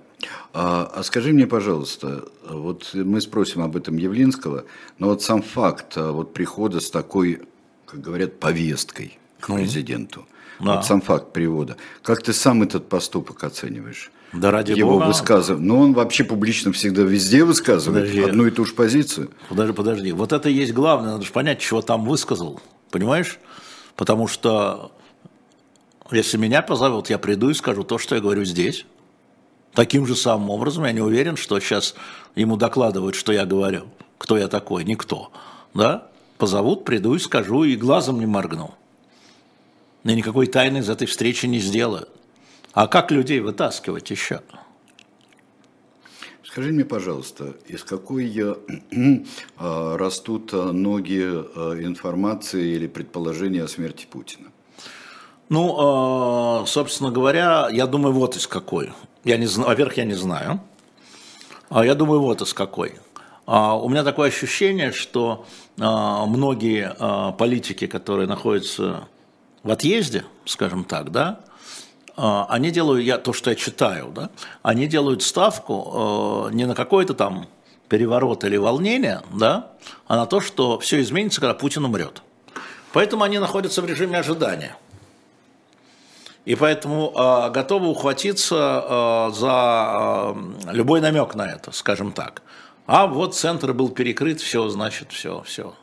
А, а скажи мне, пожалуйста, вот мы спросим об этом Явлинского, но вот сам факт а, вот прихода с такой, как говорят, повесткой к президенту, да. вот сам факт привода, как ты сам этот поступок оцениваешь? Да ради его Бога. высказывание. Но он вообще публично всегда везде высказывает подожди. одну и ту же позицию. Подожди, подожди. Вот это и есть главное. Надо же понять, чего там высказал. Понимаешь? Потому что если меня позовут, я приду и скажу то, что я говорю здесь. Таким же самым образом я не уверен, что сейчас ему докладывают, что я говорю. Кто я такой? Никто. Да? Позовут, приду и скажу, и глазом не моргну. И никакой тайны из этой встречи не сделаю. А как людей вытаскивать еще? Скажи мне, пожалуйста, из какой э, растут ноги э, информации или предположения о смерти Путина? Ну, собственно говоря, я думаю, вот из какой. Я не знаю, во-первых, я не знаю. А я думаю, вот из какой. А у меня такое ощущение, что а, многие а, политики, которые находятся в отъезде, скажем так, да, а, они делают, я, то, что я читаю, да, они делают ставку не на какой-то там переворот или волнение, да, а на то, что все изменится, когда Путин умрет. Поэтому они находятся в режиме ожидания – и поэтому э, готовы ухватиться э, за э, любой намек на это, скажем так. А вот центр был перекрыт, все, значит, все, все.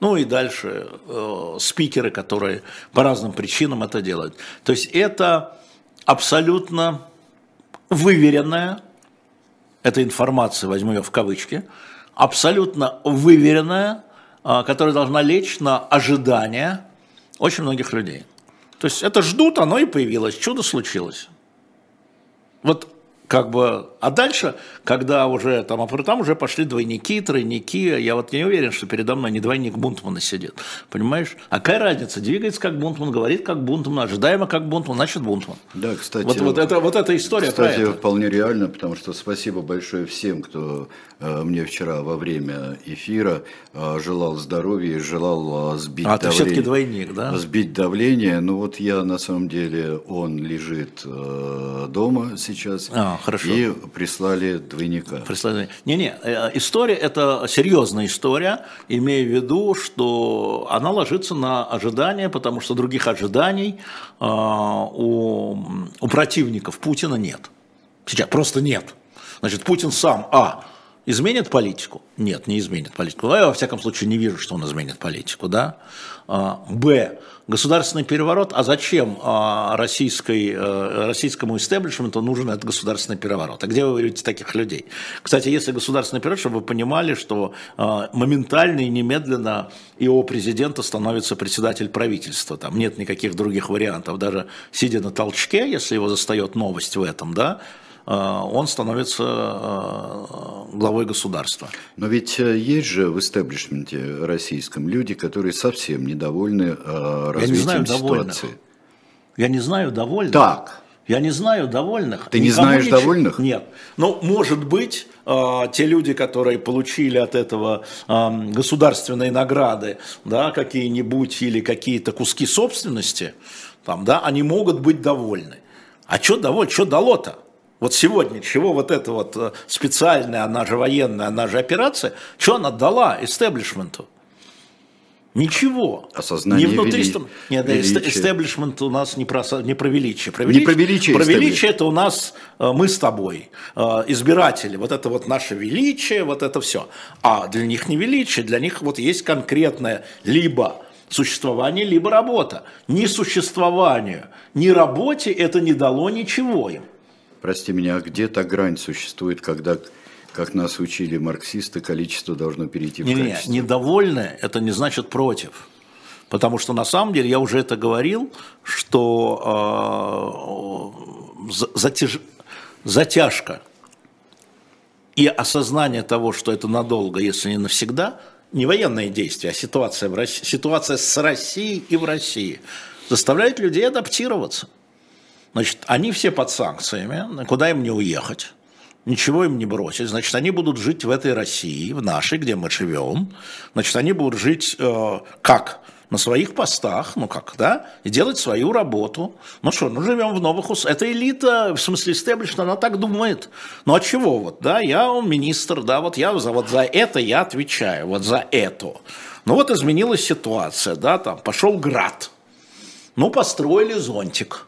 Ну и дальше э, спикеры, которые по разным причинам это делают. То есть это абсолютно выверенная, эта информация, возьму ее в кавычки, абсолютно выверенная, э, которая должна лечь на ожидания очень многих людей. То есть это ждут, оно и появилось, чудо случилось. Вот как бы, а дальше, когда уже там, а там уже пошли двойники, тройники, я вот не уверен, что передо мной не двойник Бунтмана сидит, понимаешь? А какая разница, двигается как Бунтман, говорит как Бунтман, ожидаемо как Бунтман, значит Бунтман. Да, кстати. Вот, вот, это, вот эта история Кстати, вполне реально, потому что спасибо большое всем, кто э, мне вчера во время эфира э, желал здоровья и желал э, сбить а, давление. А ты все-таки двойник, да? Сбить давление, ну вот я на самом деле, он лежит дома сейчас. А, хорошо. И прислали двойника. Прислали. Не-не, э, история это серьезная история, имея в виду, что она ложится на ожидания, потому что других ожиданий э, у, у противников Путина нет. Сейчас просто нет. Значит, Путин сам, а, изменит политику? Нет, не изменит политику. Я, во всяком случае, не вижу, что он изменит политику, да. А, б, Государственный переворот, а зачем а, российской, э, российскому истеблишменту нужен этот государственный переворот? А где вы видите таких людей? Кстати, если государственный переворот, чтобы вы понимали, что а, моментально и немедленно его президента становится председатель правительства, там нет никаких других вариантов, даже сидя на толчке, если его застает новость в этом, да, он становится главой государства. Но ведь есть же в истеблишменте российском люди, которые совсем недовольны развитием Я не знаю ситуации. Довольных. Я не знаю довольных. Так. Я не знаю довольных. Ты не знаешь ничего... довольных? Нет. Ну, может быть, э, те люди, которые получили от этого э, государственные награды, да, какие-нибудь или какие-то куски собственности, там, да, они могут быть довольны. А что довольны? Что дало-то? Вот сегодня, чего вот эта вот э, специальная, она же военная, она же операция, что она дала истеблишменту? Ничего. Осознание не внутри вели... Нет, величия. истеблишмент у нас не про, не про величие. Про величие, не про величие. Про величие это у нас э, мы с тобой, э, избиратели. Вот это вот наше величие, вот это все. А для них не величие, для них вот есть конкретное либо существование, либо работа. Ни существованию, ни работе это не дало ничего им. Прости меня, а где та грань существует, когда как нас учили марксисты, количество должно перейти в не, качество. Не, недовольны – это не значит против. Потому что на самом деле, я уже это говорил, что э, затяж, затяжка и осознание того, что это надолго, если не навсегда, не военные действия, а ситуация, в России, ситуация с Россией и в России, заставляет людей адаптироваться. Значит, они все под санкциями, куда им не уехать ничего им не бросить, значит, они будут жить в этой России, в нашей, где мы живем, значит, они будут жить э, как? на своих постах, ну как, да, и делать свою работу. Ну что, ну живем в новых условиях. Это элита, в смысле истеблишн, она так думает. Ну а чего вот, да, я министр, да, вот я за, вот за это я отвечаю, вот за это. Ну вот изменилась ситуация, да, там пошел град. Ну построили зонтик.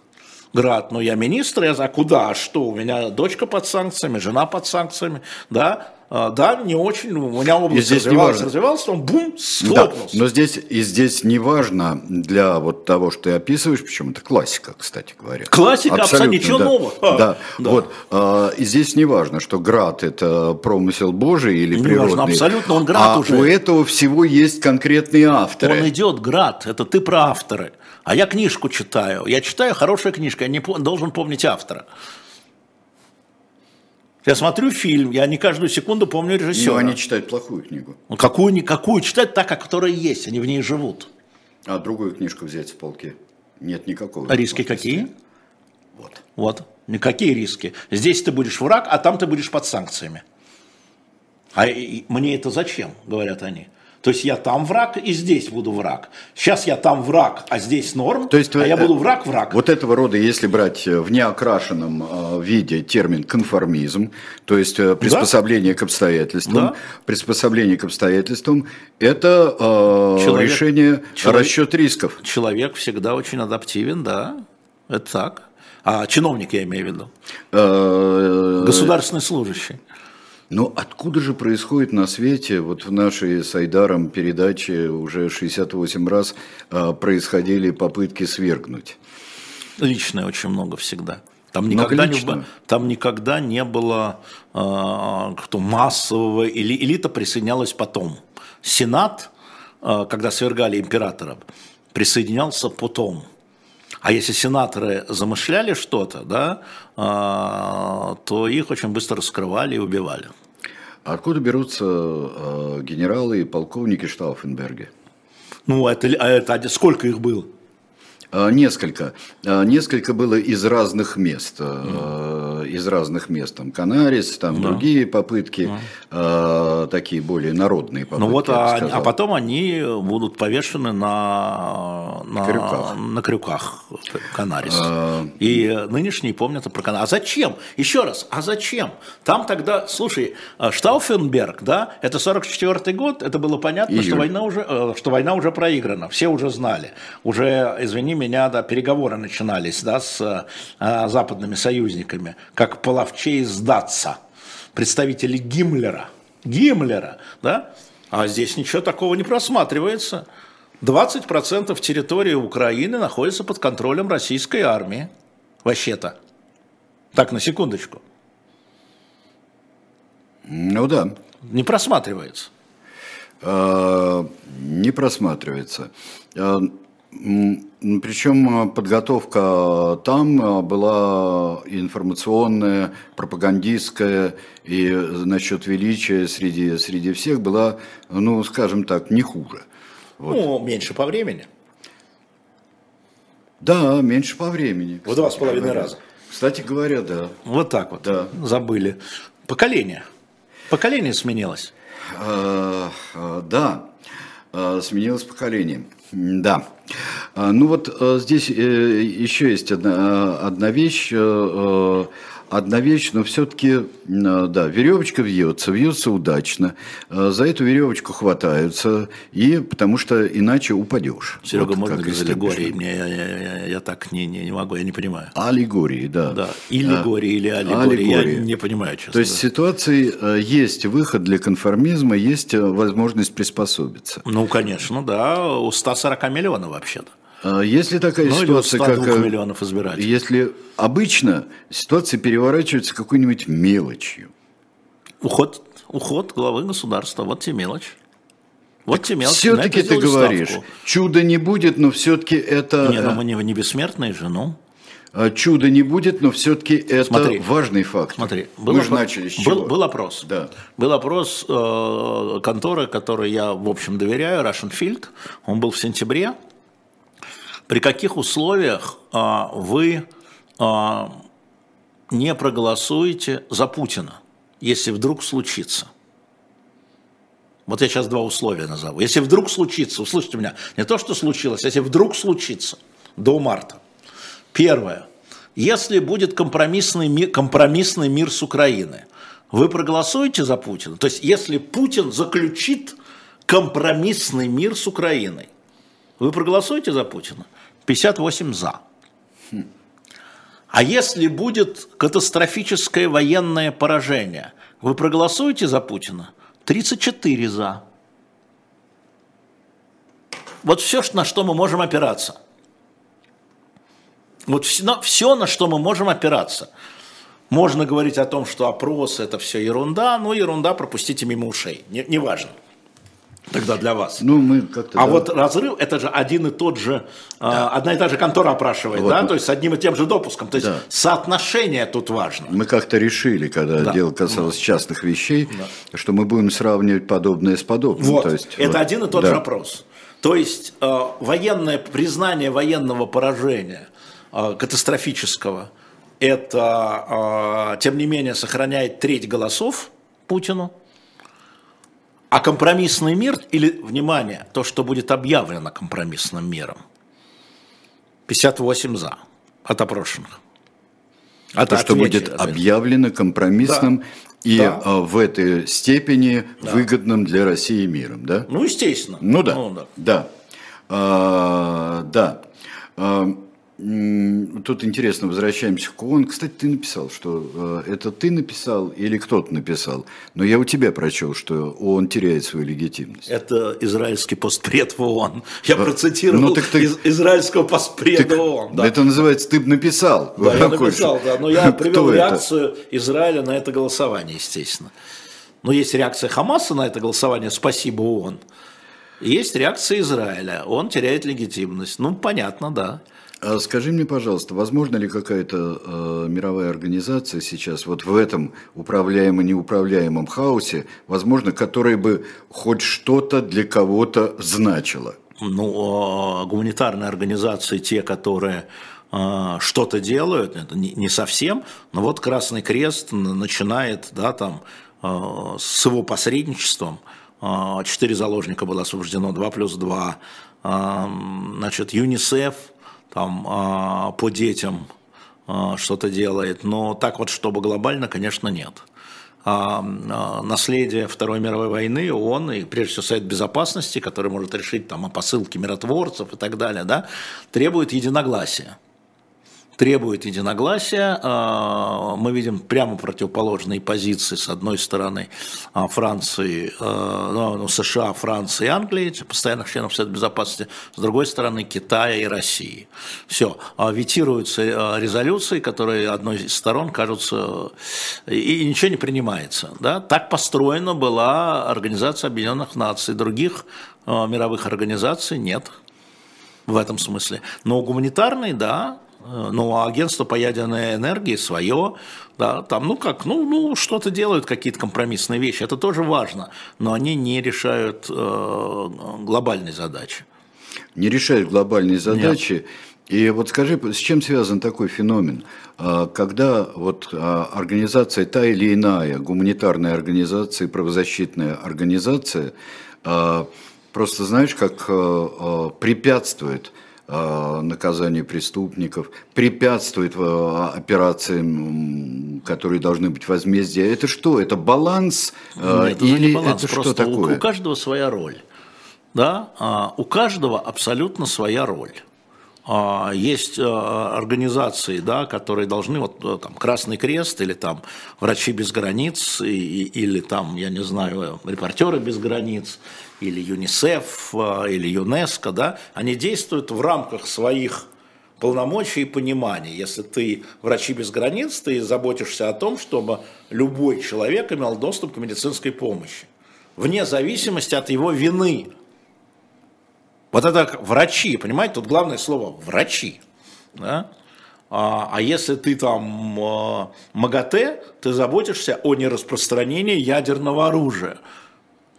Град, ну я министр, я за куда, а что, у меня дочка под санкциями, жена под санкциями, да, да, не очень, у меня область здесь развивалась, развивалась, он бум, схлопнулся. Да, но здесь, и здесь не важно для вот того, что ты описываешь, почему это классика, кстати говоря. Классика, абсолютно, ничего да, нового. Да, да, вот, а, и здесь не важно, что град это промысел Божий или не природный. Важно, абсолютно, он град а уже. у этого всего есть конкретные авторы. Он идет, град, это ты про авторы. А я книжку читаю. Я читаю хорошая книжка, я не должен помнить автора. Я смотрю фильм, я не каждую секунду помню режиссера. Но они читают плохую книгу. Ну, какую, какую читать, так, как которая есть, они в ней живут. А другую книжку взять в полке? Нет никакого. А риски какие? Вот. Вот. Никакие риски. Здесь ты будешь враг, а там ты будешь под санкциями. А мне это зачем, говорят они. То есть я там враг и здесь буду враг. Сейчас я там враг, а здесь норм, То есть, а я буду враг-враг. Вот этого рода, если брать в неокрашенном э, виде термин конформизм, то есть э, приспособление да? к обстоятельствам, да? приспособление к обстоятельствам, это э, человек, решение, человек, расчет рисков. Человек всегда очень адаптивен, да, это так. А чиновник я имею в виду? Э, Государственный служащий. Но откуда же происходит на свете, вот в нашей с Айдаром передаче уже 68 раз э, происходили попытки свергнуть? Личное очень много всегда. Там никогда, не, там никогда не было э, кто массового, или элита присоединялась потом. Сенат, э, когда свергали императора, присоединялся потом. А если сенаторы замышляли что-то, да, э, то их очень быстро раскрывали и убивали. А откуда берутся э, генералы и полковники Штауфенберга? Ну, это, а это сколько их было? А, несколько. А, несколько было из разных мест. Mm. Из разных мест. Там Канарис, там mm. другие попытки, mm. такие более народные попытки. Ну вот, а, а потом они будут повешены на, на, крюках. на крюках Канарис. А... И нынешние помнят про Канарис. А зачем? Еще раз, а зачем? Там тогда, слушай, Штауфенберг, да, это 44 год, это было понятно, что война, уже, э, что война уже проиграна. Все уже знали. Уже, извини меня, да, переговоры начинались да, с а, западными союзниками, как половчей сдаться. Представители Гиммлера. Гиммлера, да? А здесь ничего такого не просматривается. 20% территории Украины находится под контролем российской армии. Вообще-то. Так, на секундочку. Ну да. Не просматривается. А, не просматривается. А, Причем подготовка там была информационная, пропагандистская, и насчет величия среди, среди всех была, ну, скажем так, не хуже. Вот. Ну, меньше по времени. Да, меньше по времени. В два с половиной раза. Кстати говоря, да. Вот так вот. Да. Забыли. Поколение. Поколение сменилось. А, а, да, а, сменилось поколение. Да. Ну вот здесь э, еще есть одна, одна вещь э, одна вещь, но все-таки, да, веревочка вьется, вьется удачно. Э, за эту веревочку хватаются, и потому что иначе упадешь. Серега, вот, можно без аллегории? Мне, я, я, я, я так не, не, не могу, я не понимаю. Аллегории, да. Да, аллегории или аллегории, я не понимаю, честно То есть в ситуации э, есть выход для конформизма, есть э, возможность приспособиться. Ну, конечно, да, у 140 миллионов вообще-то. А если такая ну, ситуация, как э, миллионов избирателей. Если обычно ситуация переворачивается какой-нибудь мелочью. Уход, уход главы государства, вот тебе мелочь. Вот тебе мелочь. Все-таки ты говоришь, ставку. чуда не будет, но все-таки это... Не, ну мы не, не бессмертные же, ну. А, чуда не будет, но все-таки это смотри, важный факт. Смотри, был мы же начали с чего? Был, был опрос. Да. Был опрос э, конторы, которой я, в общем, доверяю, Russian Field. Он был в сентябре при каких условиях а, вы а, не проголосуете за Путина, если вдруг случится? Вот я сейчас два условия назову. Если вдруг случится, услышите меня, не то, что случилось, если вдруг случится до марта. Первое. Если будет компромиссный мир, компромиссный мир с Украиной, вы проголосуете за Путина? То есть, если Путин заключит компромиссный мир с Украиной, вы проголосуете за Путина? 58 за. А если будет катастрофическое военное поражение, вы проголосуете за Путина? 34 за. Вот все, на что мы можем опираться. Вот все, все, на что мы можем опираться. Можно говорить о том, что опрос это все ерунда, но ерунда пропустите мимо ушей. Неважно. Не, не тогда для вас. Ну, мы как-то... А да. вот разрыв, это же один и тот же, а, да. одна и та же контора опрашивает, вот. да, то есть с одним и тем же допуском. То есть да. соотношение тут важно. Мы как-то решили, когда да. дело касалось да. частных вещей, да. что мы будем сравнивать подобное с подобным. Вот, то есть, это вот. один и тот да. же опрос. То есть э, военное признание военного поражения э, катастрофического, это, э, тем не менее, сохраняет треть голосов Путину, а компромиссный мир, или, внимание, то, что будет объявлено компромиссным миром, 58 за от опрошенных. А то, что будет объявлено компромиссным да. и да. А, в этой степени да. выгодным для России миром, да? Ну, естественно. Ну да, ну, да. Да. А, да. Тут интересно, возвращаемся к ООН. Кстати, ты написал, что э, это ты написал или кто-то написал, но я у тебя прочел, что ООН теряет свою легитимность. Это израильский постпред в ООН. Я а, процитировал ну, так ты, из, израильского постпреда так, ООН. Да. Это называется, ты написал. Да, я написал, да, но я привел реакцию это? Израиля на это голосование, естественно. Но есть реакция Хамаса на это голосование, спасибо ООН. Есть реакция Израиля, он теряет легитимность. Ну, понятно, да. А скажи мне, пожалуйста, возможно ли какая-то э, мировая организация сейчас вот в этом управляемо-неуправляемом хаосе, возможно, которая бы хоть что-то для кого-то значила? Ну, э, гуманитарные организации, те, которые э, что-то делают, это не, не совсем, но вот Красный Крест начинает, да, там, э, с его посредничеством, э, четыре заложника было освобождено, два плюс два, э, значит, ЮНИСЕФ, там а, по детям а, что-то делает, но так вот, чтобы глобально, конечно, нет. А, наследие Второй мировой войны, он и прежде всего Совет Безопасности, который может решить там о посылке миротворцев и так далее, да, требует единогласия требует единогласия. А, мы видим прямо противоположные позиции. С одной стороны а, Франции, а, ну, ну США, Франции и Англии, постоянных членов Совета Безопасности. С другой стороны Китая и России. Все. Ветируются резолюции, которые одной из сторон кажутся... И ничего не принимается. Да? Так построена была Организация Объединенных Наций. Других мировых организаций нет. в этом смысле. Но гуманитарный, да, ну, а агентство по ядерной энергии свое, да, там, ну как, ну, ну что-то делают, какие-то компромиссные вещи, это тоже важно, но они не решают э, глобальной задачи. Не решают глобальные задачи. Нет. И вот скажи, с чем связан такой феномен, а, когда вот а, организация та или иная, гуманитарная организация, правозащитная организация, а, просто знаешь, как препятствует Э, наказанию преступников, препятствует э, операциям, которые должны быть возмездия. Это что? Это баланс э, Нет, или не баланс, это что такое? У, у каждого своя роль. Да? А, у каждого абсолютно своя роль. А, есть организации, да, которые должны, вот там Красный Крест или там Врачи без границ, или там, я не знаю, Репортеры без границ, или ЮНИСЕФ, а, или ЮНЕСКО, да, они действуют в рамках своих полномочий и понимания. Если ты врачи без границ, ты заботишься о том, чтобы любой человек имел доступ к медицинской помощи, вне зависимости от его вины. Вот это врачи, понимаете, тут главное слово врачи. Да? А, а если ты там э, МАГАТЭ, ты заботишься о нераспространении ядерного оружия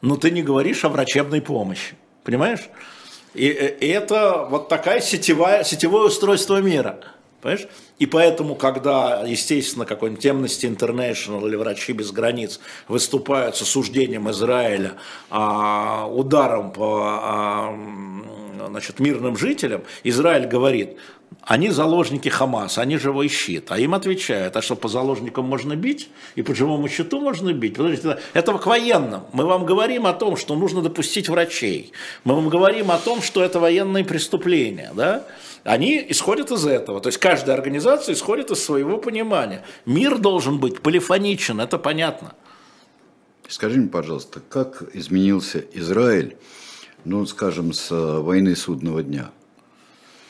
но ты не говоришь о врачебной помощи. Понимаешь? И, э, и это вот такая сетевая, сетевое устройство мира. Понимаешь? И поэтому, когда, естественно, какой-нибудь Amnesty International или Врачи без границ выступают с осуждением Израиля, а, ударом по а, значит, мирным жителям, Израиль говорит, они заложники Хамас, они живой щит. А им отвечают, а что по заложникам можно бить и по живому щиту можно бить? Подождите, это к военным. Мы вам говорим о том, что нужно допустить врачей. Мы вам говорим о том, что это военные преступления. Да? Они исходят из этого. То есть каждая организация исходит из своего понимания. Мир должен быть полифоничен, это понятно. Скажи мне, пожалуйста, как изменился Израиль, ну, скажем, с э, войны судного дня?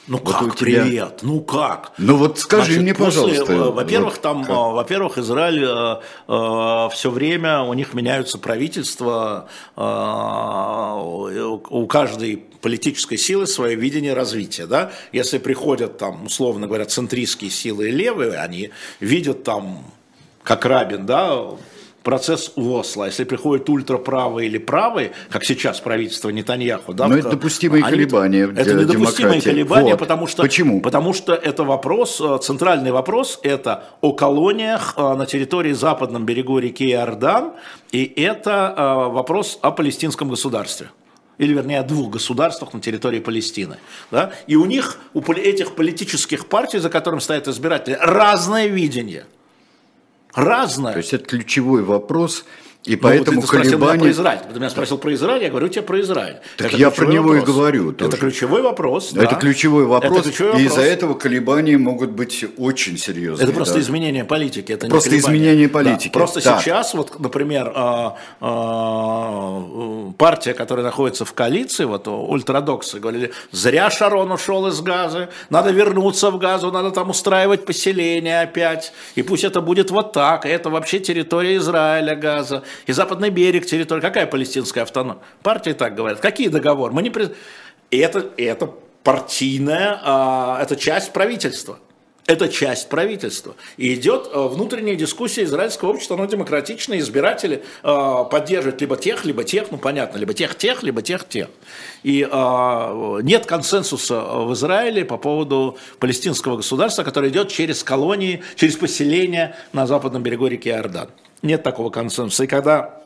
Ну вот как, тебя... привет, ну как? Ну вот скажи Значит, мне, пожалуйста. После, э, во-первых, вот там? Э, во-первых, Израиль э, э, все время, у них меняются правительства, э, у каждой политической силы свое видение развития, да? Если приходят там, условно говоря, центристские силы и левые, они видят там, как Рабин, да, процесс у Осло. Если приходят ультраправые или правые, как сейчас правительство Нетаньяху, да, Но это допустимые они, колебания Это недопустимые демократии. колебания, вот. потому что, Почему? потому что это вопрос, э, центральный вопрос, это о колониях э, на территории западном берегу реки Иордан, и это э, вопрос о палестинском государстве или вернее о двух государствах на территории Палестины. Да? И у них, у этих политических партий, за которыми стоят избиратели, разное видение – разное. То есть это ключевой вопрос, и ну, поэтому вот ты колебания... меня про Израиль. Ты меня спросил про Израиль, я говорю тебе про Израиль. Так это я про него вопрос. и говорю. Тоже. Это ключевой вопрос. Это да. ключевой вопрос. Это ключевой и из-за этого колебания могут быть очень серьезные. Это просто да? изменение политики. Это просто изменение политики. Да. Просто так. сейчас, вот, например, а, а, партия, которая находится в коалиции, вот ультрадоксы говорили, зря Шарон ушел из Газы, надо вернуться в Газу, надо там устраивать поселение опять, и пусть это будет вот так, это вообще территория Израиля, Газа и западный берег территории. Какая палестинская автономия? Партии так говорят. Какие договоры? Мы не при... это, это партийная, а, это часть правительства. Это часть правительства. И идет а, внутренняя дискуссия израильского общества, оно демократичное, избиратели а, поддерживают либо тех, либо тех, ну понятно, либо тех-тех, либо тех-тех. И а, нет консенсуса в Израиле по поводу палестинского государства, которое идет через колонии, через поселения на западном берегу реки Иордан. Нет такого консенсуса. И когда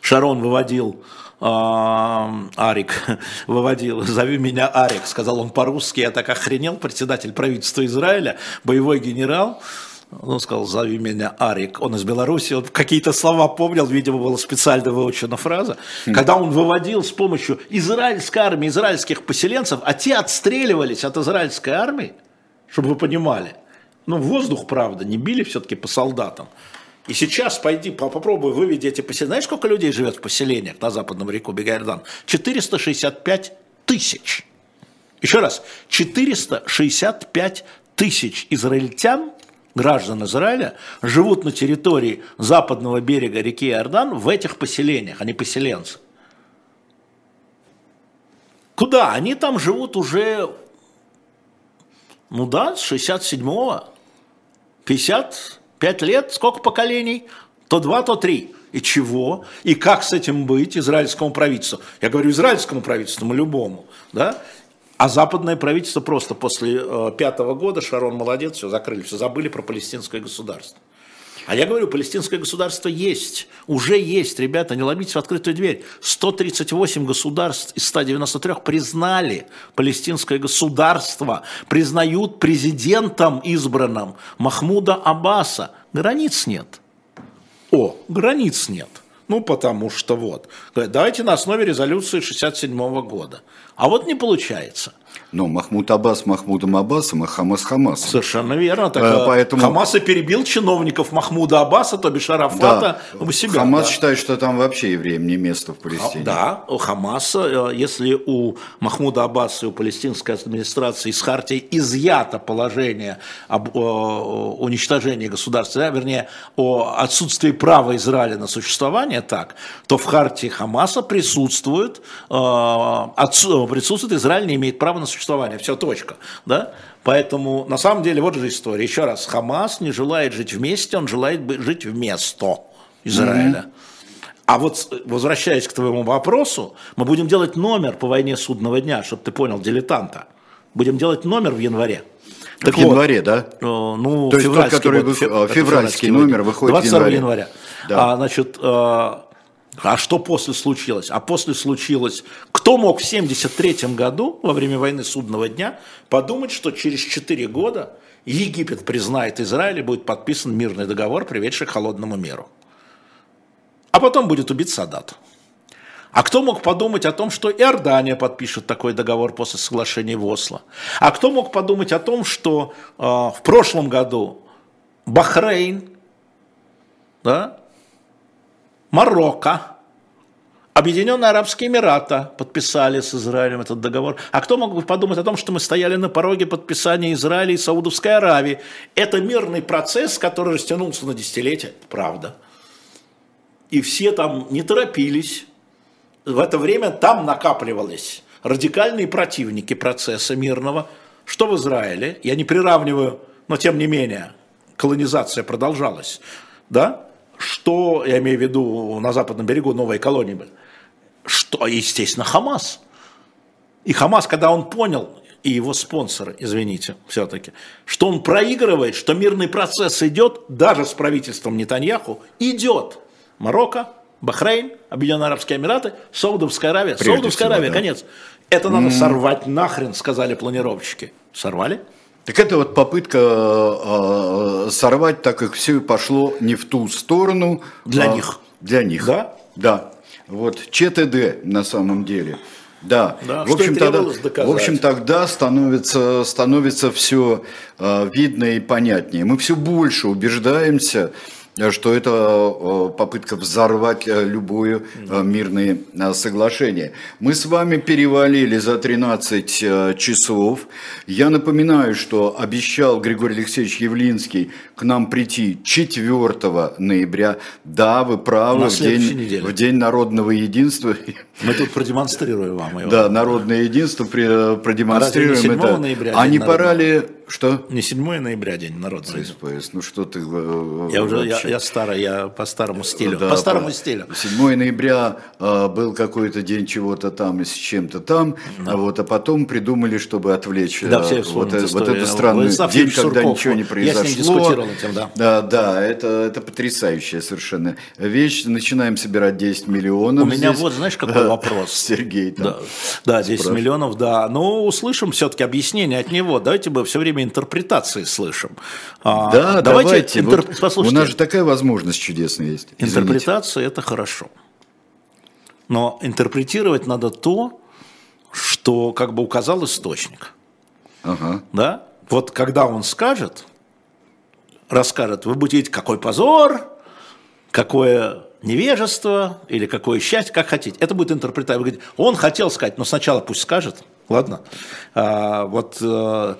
Шарон выводил а, Арик выводил, зови меня Арик, сказал он по-русски, я так охренел, председатель правительства Израиля, боевой генерал, он сказал, зови меня Арик. Он из Беларуси, он какие-то слова помнил, видимо, была специально выучена фраза. Когда он выводил с помощью израильской армии, израильских поселенцев, а те отстреливались от израильской армии, чтобы вы понимали. Ну, воздух, правда, не били все-таки по солдатам. И сейчас пойди, попробуй выведи эти поселения. Знаешь, сколько людей живет в поселениях на западном реку Бегардан? 465 тысяч. Еще раз, 465 тысяч израильтян, граждан Израиля, живут на территории западного берега реки Иордан в этих поселениях, они поселенцы. Куда? Они там живут уже, ну да, с 67-го, 55 лет, сколько поколений? То два, то три. И чего? И как с этим быть израильскому правительству? Я говорю израильскому правительству, мы любому, да? А западное правительство просто после э, пятого года, Шарон молодец, все закрыли, все забыли про палестинское государство. А я говорю, палестинское государство есть, уже есть, ребята, не ломитесь в открытую дверь. 138 государств из 193 признали палестинское государство, признают президентом избранным Махмуда Аббаса. Границ нет. О, границ нет. Ну, потому что вот. Давайте на основе резолюции 67 года. А вот не получается. Ну, Махмуд Аббас Махмудом Аббасом, а Хамас Хамасом. Совершенно верно. Так, а, поэтому... Хамас и перебил чиновников Махмуда Аббаса, то бишь Арафата, да. у себя. Хамас да. считает, что там вообще евреям не место в Палестине. Да, у Хамаса, э, если у Махмуда Аббаса и у палестинской администрации из Хартии изъято положение об о, уничтожении государства, да, вернее, о отсутствии права Израиля на существование так, то в Хартии Хамаса присутствует, э, отсу, присутствует Израиль не имеет права на существование существования, все, точка. Да? Поэтому, на самом деле, вот же история. Еще раз, Хамас не желает жить вместе, он желает жить вместо Израиля. Mm-hmm. А вот возвращаясь к твоему вопросу, мы будем делать номер по войне судного дня, чтобы ты понял, дилетанта. Будем делать номер в январе. Так в вот, январе, да? Э, ну, То есть тот, который вот, февральский, февральский номер выходит 22 в январе. января. Да. А, значит, э, а что после случилось? А после случилось, кто мог в 1973 году, во время войны судного дня, подумать, что через 4 года Египет признает Израиль и будет подписан мирный договор, приведший к холодному миру. А потом будет убит Садат. А кто мог подумать о том, что Иордания подпишет такой договор после соглашения в Осло? А кто мог подумать о том, что э, в прошлом году Бахрейн, да, Марокко, Объединенные Арабские Эмираты подписали с Израилем этот договор. А кто мог бы подумать о том, что мы стояли на пороге подписания Израиля и Саудовской Аравии? Это мирный процесс, который растянулся на десятилетия, правда. И все там не торопились. В это время там накапливались радикальные противники процесса мирного. Что в Израиле? Я не приравниваю, но тем не менее, колонизация продолжалась. Да? Что, я имею в виду, на западном берегу новые колонии были, что, естественно, Хамас. И Хамас, когда он понял, и его спонсоры, извините, все-таки, что он проигрывает, что мирный процесс идет, даже с правительством Нетаньяху, идет. Марокко, Бахрейн, Объединенные Арабские Эмираты, Саудовская Аравия. Прежде Саудовская всего, Аравия, да. конец. Это надо mm. сорвать нахрен, сказали планировщики. Сорвали? Так это вот попытка э, э, сорвать, так как все пошло не в ту сторону. Для а, них. Для них. Да? Да. Вот ЧТД на самом деле. Да. да в, общем, тогда, в общем, тогда становится, становится все э, видно и понятнее. Мы все больше убеждаемся, что это э, попытка взорвать э, любое э, мирное соглашение. Мы с вами перевалили за 13 часов. Я напоминаю, что обещал Григорий Алексеевич Явлинский к нам прийти 4 ноября. Да, вы правы, в день, в день народного единства. Мы тут продемонстрируем вам его. Да, народное единство продемонстрируем а не это. Ноября, а не пора ли что? Не 7 ноября день народ СПС, ну что ты... Я уже, я, я старый, я по старому стилю. Да, по старому по, стилю. 7 ноября э, был какой-то день чего-то там и с чем-то там, да. а, вот, а потом придумали, чтобы отвлечь да, все вот, вот этот странный Владислав день, Сурков, когда ничего не произошло. Я с ним дискутировал этим, да. Да, да, это, это потрясающая совершенно вещь. Начинаем собирать 10 миллионов. У меня вот, знаешь, какой вопрос? Сергей там. Да, да 10 спрашивает. миллионов, да. Ну, услышим все-таки объяснение от него. Давайте бы все время интерпретации слышим. А, да, давайте. давайте. Интер... Вот Послушайте, у нас же такая возможность чудесная есть. Извините. Интерпретация – это хорошо. Но интерпретировать надо то, что как бы указал источник. Ага. Да? Вот когда он скажет, расскажет, вы будете видеть, какой позор, какое невежество или какое счастье, как хотите. Это будет интерпретация. Вы говорите, он хотел сказать, но сначала пусть скажет. Ладно? А, вот э,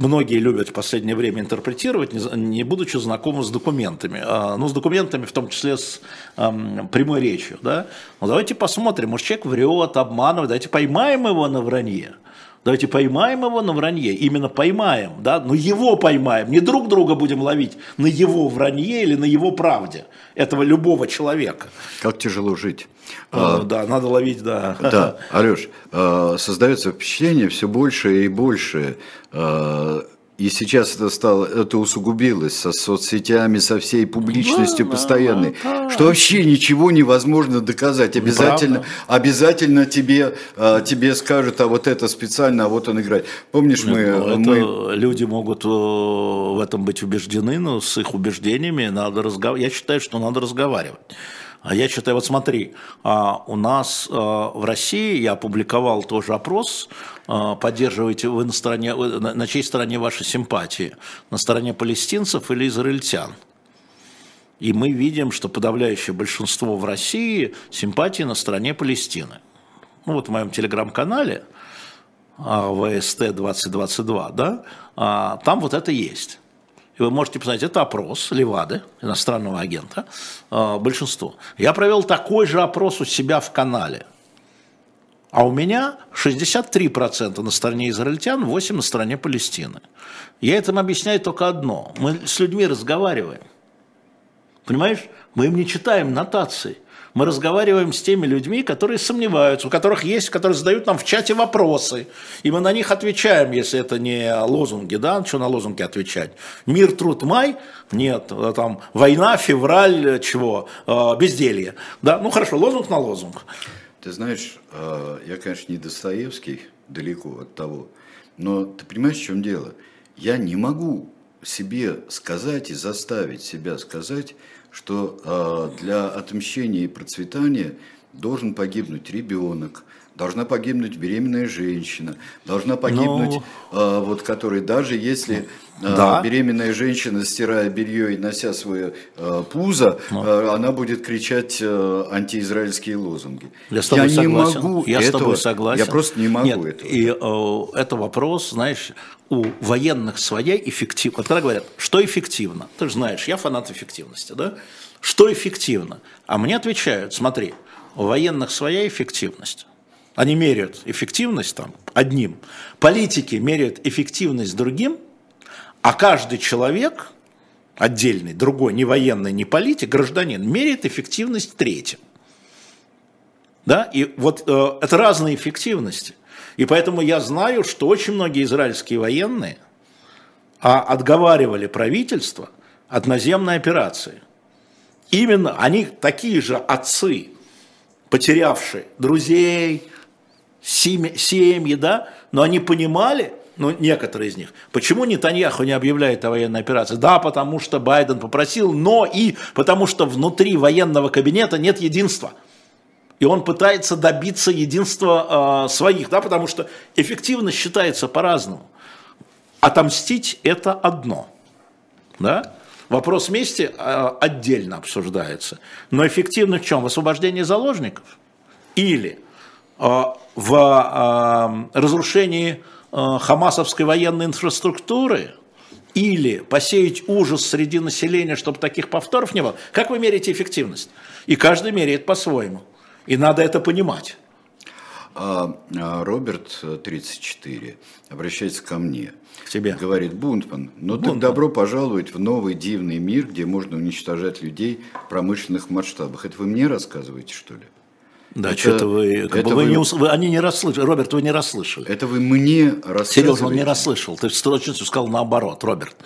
многие любят в последнее время интерпретировать, не, будучи знакомы с документами. А, ну, с документами, в том числе с прямой речью. Да? Ну, давайте посмотрим, может, человек врет, обманывает, давайте поймаем его на вранье. Давайте поймаем его на вранье, именно поймаем, да, но его поймаем, не друг друга будем ловить на его вранье или на его правде, этого любого человека. Как тяжело жить. А, да, надо ловить, да. Да, Алеш, а, создается впечатление все больше и больше а, и сейчас это стало, это усугубилось со соцсетями, со всей публичностью да, постоянной, да, да. что вообще ничего невозможно доказать. Обязательно, Неправда. обязательно тебе, а, тебе скажут, а вот это специально, а вот он играет. Помнишь, мы, ну, мы... Люди могут в этом быть убеждены, но с их убеждениями надо разговаривать. Я считаю, что надо разговаривать. А я считаю, вот смотри, а, у нас а, в России, я опубликовал тоже опрос, а, поддерживаете вы на стороне, на чьей стороне ваши симпатии? На стороне палестинцев или израильтян? И мы видим, что подавляющее большинство в России симпатии на стороне Палестины. Ну вот в моем телеграм-канале ВСТ 2022, да, там вот это есть. И вы можете посмотреть, это опрос Левады, иностранного агента, э, большинство. Я провел такой же опрос у себя в канале. А у меня 63% на стороне израильтян, 8% на стороне Палестины. Я этим объясняю только одно. Мы с людьми разговариваем. Понимаешь? Мы им не читаем нотации мы разговариваем с теми людьми, которые сомневаются, у которых есть, которые задают нам в чате вопросы, и мы на них отвечаем, если это не лозунги, да, что на лозунги отвечать. Мир, труд, май, нет, э, там война, февраль, э, чего, э, безделье, да, ну хорошо, лозунг на лозунг. Ты знаешь, я, конечно, не Достоевский, далеко от того, но ты понимаешь, в чем дело? Я не могу себе сказать и заставить себя сказать, что э, для отмщения и процветания должен погибнуть ребенок, должна погибнуть беременная женщина, должна погибнуть. Ну. э, вот который даже если э, да. беременная женщина, стирая белье и нося свое э, пузо, ну. э, она будет кричать э, антиизраильские лозунги. Я, с тобой я согласен. не могу я этого, с тобой согласен. Я просто не могу Нет, этого. И э, это вопрос, знаешь, у военных своя эффективность. Вот когда говорят, что эффективно, ты же знаешь, я фанат эффективности, да? Что эффективно? А мне отвечают, смотри, у военных своя эффективность. Они меряют эффективность там одним. Политики меряют эффективность другим, а каждый человек, отдельный, другой, не военный, не политик, гражданин, меряет эффективность третьим. Да? И вот э, это разные эффективности. И поэтому я знаю, что очень многие израильские военные а, отговаривали правительство от наземной операции. Именно они такие же отцы, потерявшие друзей, семьи, да, но они понимали, ну, некоторые из них, почему Нетаньяху не объявляет о военной операции? Да, потому что Байден попросил, но и потому что внутри военного кабинета нет единства. И он пытается добиться единства э, своих, да, потому что эффективность считается по-разному. Отомстить – это одно, да? Вопрос мести э, отдельно обсуждается. Но эффективность в чем? В освобождении заложников? Или э, в э, разрушении хамасовской военной инфраструктуры? Или посеять ужас среди населения, чтобы таких повторов не было? Как вы меряете эффективность? И каждый меряет по-своему. И надо это понимать. А, а Роберт, 34, обращается ко мне. К тебе. Говорит, Бунтман, ну Бунтман. так добро пожаловать в новый дивный мир, где можно уничтожать людей в промышленных масштабах. Это вы мне рассказываете, что ли? Да, что-то вы, как бы вы, вы, не, вы, они не расслышали, Роберт, вы не расслышали. Это вы мне рассказываете. Сережа, он не расслышал, ты точностью сказал наоборот, Роберт.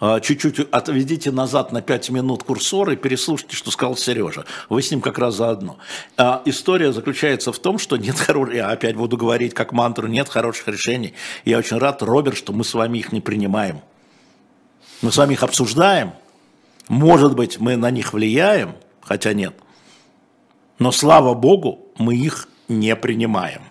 А, чуть-чуть отведите назад на 5 минут курсор и переслушайте, что сказал Сережа. Вы с ним как раз заодно. А, история заключается в том, что нет хороших, я опять буду говорить как мантру, нет хороших решений. Я очень рад, Роберт, что мы с вами их не принимаем. Мы с вами их обсуждаем. Может быть, мы на них влияем, хотя нет. Но, слава богу, мы их не принимаем.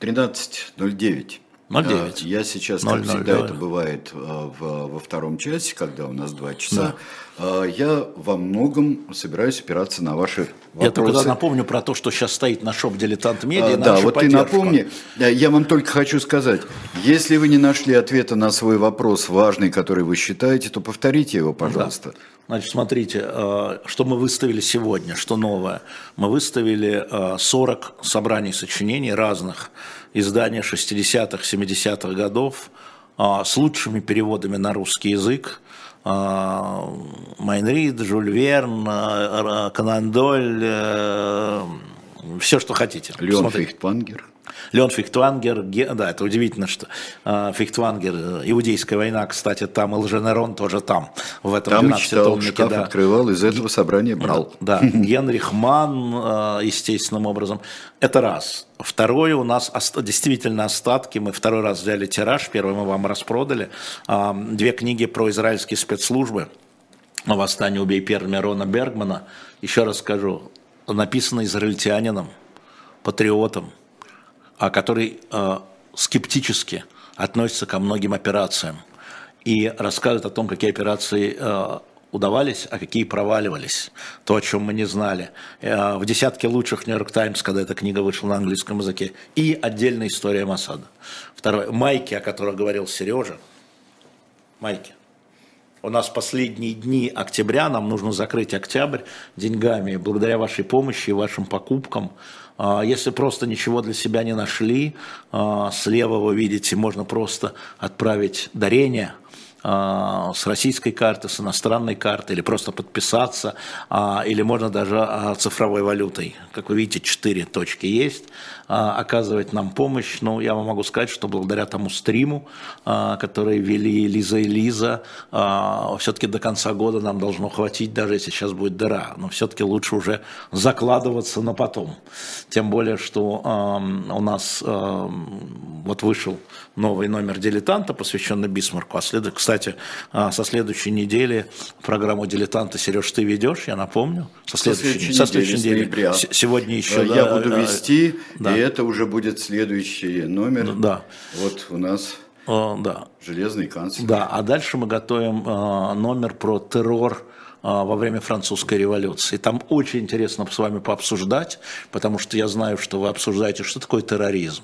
13.09. 0,9. Я сейчас, как 0,0, всегда давай. это бывает э, в- во втором часе, когда у нас два часа, э, я во многом собираюсь опираться на ваши Я только вопросы. напомню про то, что сейчас стоит на шоп «Дилетант Медиа». А, да, вот ты поддержку. напомни. Э, Я вам только хочу сказать, если вы не нашли ответа на свой вопрос важный, который вы считаете, то повторите его, пожалуйста. Значит, смотрите, э, что мы выставили сегодня, что новое. Мы выставили э, 40 собраний сочинений разных изданий 60-х, 70-х годов э, с лучшими переводами на русский язык. Э, Майн Рид, Жюль Верн, э, Р- Конан Дойль, все, что хотите. Леон. Фейхтвангер. Леон Фихтвангер, ге- да, это удивительно, что э, Фихтвангер, э, Иудейская война, кстати, там, и Лженерон тоже там, в этом Там и 12 читал, шкаф да. открывал, из этого собрания брал. Да, Генрих Манн, э, естественным образом. Это раз. Второе, у нас действительно остатки. Мы второй раз взяли тираж, первый мы вам распродали. А, Две книги про израильские спецслужбы. «Восстание убей первыми» Рона Бергмана. Еще раз скажу, написано израильтянином, патриотом, а который э, скептически относится ко многим операциям и рассказывает о том, какие операции э, удавались, а какие проваливались. То, о чем мы не знали. Э, в десятке лучших Нью-Йорк Таймс, когда эта книга вышла на английском языке. И отдельная история Масада. Второе. Майки, о которых говорил Сережа. Майки. У нас последние дни октября, нам нужно закрыть октябрь деньгами. Благодаря вашей помощи и вашим покупкам. А, Если просто ничего для себя не нашли, а, слева вы видите, можно просто отправить дарение а, с российской карты, с иностранной карты, или просто подписаться, или можно даже цифровой валютой. Как вы видите, четыре точки есть. А, Оказывать нам помощь. Ну, я вам могу сказать, что благодаря тому стриму, а, который вели Лиза и Лиза, все-таки до конца года нам должно хватить, даже если сейчас будет дыра. Но все-таки лучше уже закладываться на потом. Тем более, что у нас вот вышел новый номер «Дилетанта», посвященный Бисмарку. А след... Кстати, а, со следующей недели программу «Дилетанта», Сереж, ты ведешь, я напомню? Со следующей, со следующей недели. ноября. С- Сегодня еще... Э, Я да, буду э, вести, да. И это уже будет следующий номер. Да. Вот у нас э, Да. железный канцлер. Да, а дальше мы готовим э, номер про террор э, во время французской революции. Там очень интересно с вами пообсуждать, потому что я знаю, что вы обсуждаете, что такое терроризм.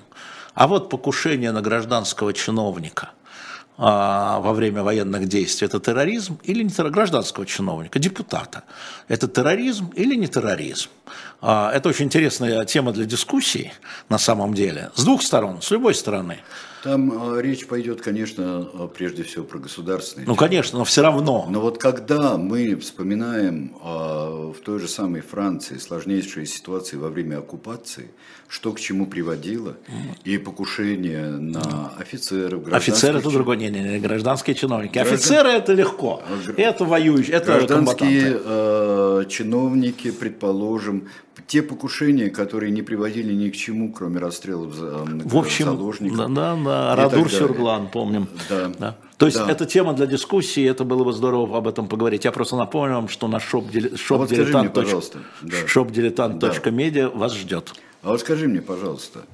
А вот покушение на гражданского чиновника во время военных действий – это терроризм или не терроризм? Гражданского чиновника, депутата. Это терроризм или не терроризм? А, Это очень интересная тема для дискуссии на самом деле. С двух сторон, с любой стороны. Там э, речь пойдет, конечно, прежде всего про государственные. Ну, конечно, но все равно. Но вот когда мы вспоминаем в той же самой Франции сложнейшие ситуации во время оккупации, что к чему приводило, и покушение на офицеров, Офицеры это другое, не, не, не, гражданские чиновники. Граждан- Офицеры это легко, это воюющие, это Гражданские э, чиновники, предположим, те покушения, которые не приводили ни к чему, кроме расстрелов за, В общем, заложников. да, да, да, Радур. Сюрглан, помним. Да. То есть Да. это тема для дискуссии, это было бы здорово об этом поговорить. Я просто напомню вам, что наш шоп, дили- шоп вот дилетант точ- пожалуйста, да. шоп дилетант.медиа вас ждет. А вот скажи мне, пожалуйста,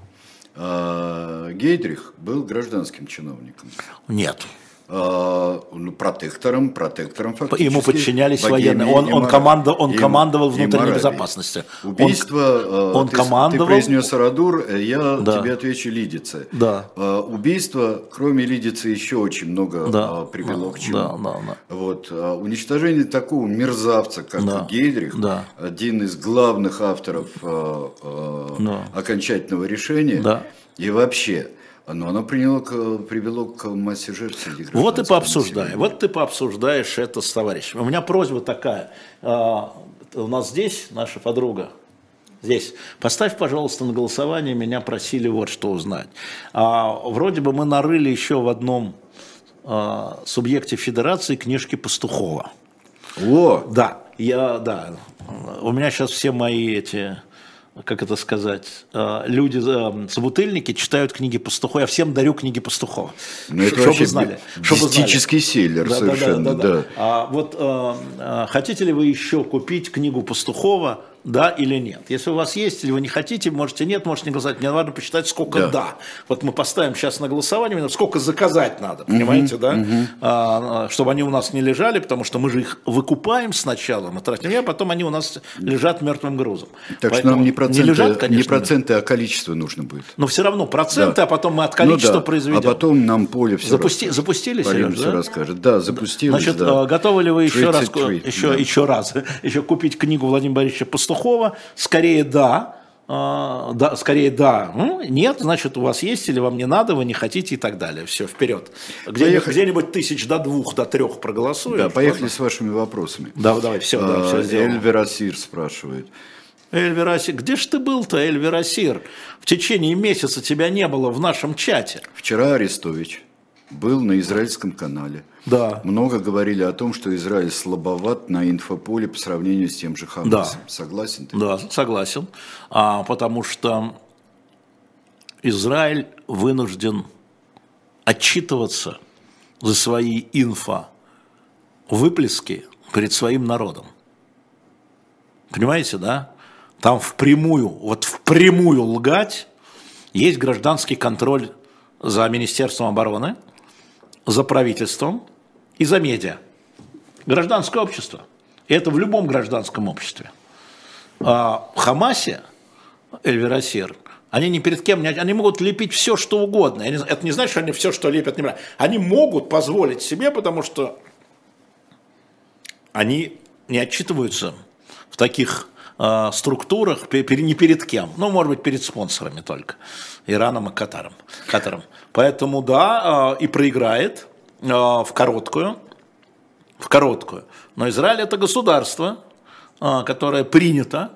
а, Гейдрих был гражданским чиновником. Нет. Ну, протектором, протектором фактически. Ему подчинялись богемии военные. Он- и он команда- он и- командовал и внутренней Моравии. безопасности. Он- Убийство, э, он ты, командовал- Ты произнес Арадур, э, я Да. тебе отвечу Лидице. Да. Убийство, кроме Лидицы, еще очень много Да, привело к чему. да, да, да. Вот, уничтожение такого мерзавца, как Да, Гейдрих, да. один из главных авторов Да. окончательного решения, Да. и вообще, но оно приняло к- привело к массе жертв среди Вот и пообсуждай. Вот ты пообсуждаешь это с товарищем. У меня просьба такая. А, У нас здесь наша подруга. Здесь. Поставь, пожалуйста, на голосование. Меня просили вот что узнать. А, вроде бы мы нарыли еще в одном а, субъекте федерации книжки Пастухова. О, Да, я, да. У меня сейчас все мои эти, как это сказать, э, люди, э, собутыльники читают книги Пастухова. Я всем дарю книги Пастухова. Ну, это чтобы знали. чтобы знали. селлер совершенно, да. А вот э, хотите ли вы еще купить книгу Пастухова да или нет. Если у вас есть или вы не хотите, можете нет, можете не голосовать. Мне важно посчитать, сколько да. да. Вот мы поставим сейчас на голосование, сколько заказать надо, понимаете, угу, да? Угу. А, чтобы они у нас не лежали, потому что мы же их выкупаем сначала, мы тратим, а потом они у нас лежат мертвым грузом. Так Поэтому что нам не проценты, не, лежат, конечно, не проценты, а количество нужно будет. Но все равно проценты, да. а потом мы от количества ну, да. произведем. А потом нам поле все Запусти, расскажет. Запустили, Сереж, все да? расскажет. Да, запустилось, Значит, да. готовы ли вы еще раз, еще, да. еще раз, еще купить книгу Владимира Борисовича Пастухова? Скорее да, а, да, скорее да, нет, значит у вас есть или вам не надо, вы не хотите и так далее. Все, вперед. Где, где-нибудь тысяч до двух, до трех проголосуем. Да, поехали ладно? с вашими вопросами. Да, давай, все, а, да, все сделаем. Эльвер спрашивает. Эльвир Асир, где ж ты был-то, Эльвир Асир? В течение месяца тебя не было в нашем чате. Вчера Арестович был на израильском канале. Да. Много говорили о том, что Израиль слабоват на инфополе по сравнению с тем же Хамасом. Да. Согласен ты? Да, согласен. А, потому что Израиль вынужден отчитываться за свои инфо выплески перед своим народом. Понимаете, да? Там впрямую, вот впрямую лгать, есть гражданский контроль за Министерством обороны – за правительством и за медиа. Гражданское общество. Это в любом гражданском обществе. А в Хамасе, Эльвирасир, они ни перед кем, не, они могут лепить все, что угодно. Это не значит, что они все, что лепят, не брать. Они могут позволить себе, потому что они не отчитываются в таких э, структурах не перед кем. Ну, может быть, перед спонсорами только. Ираном и Катаром. Катаром. Поэтому да, и проиграет в короткую, в короткую. Но Израиль это государство, которое принято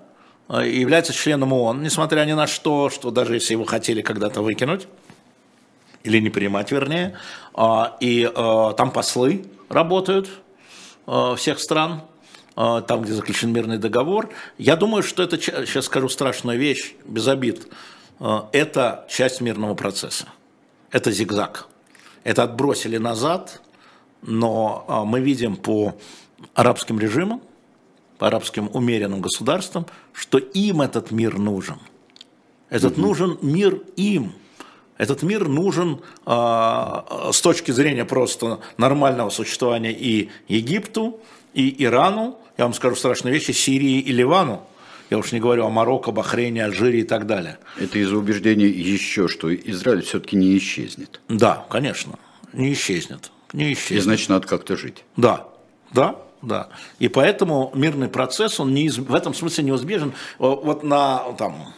и является членом ООН, несмотря ни на что, что даже если его хотели когда-то выкинуть, или не принимать, вернее, и там послы работают всех стран, там, где заключен мирный договор. Я думаю, что это, сейчас скажу страшную вещь, без обид, это часть мирного процесса это зигзаг. Это отбросили назад, но а, мы видим по арабским режимам, по арабским умеренным государствам, что им этот мир нужен. Этот угу. нужен мир им. Этот мир нужен э, с точки зрения просто нормального существования и Египту, и Ирану, я вам скажу страшные вещи, Сирии и Ливану. Я уж не говорю о Марокко, Бахрейне, Алжире и так далее. Это из-за убеждения еще, что Израиль все-таки не исчезнет. Да, конечно, не исчезнет. Не исчезнет. И значит, надо как-то жить. Да, да, да. И поэтому мирный процесс, он не, в этом смысле неизбежен. Вот на там,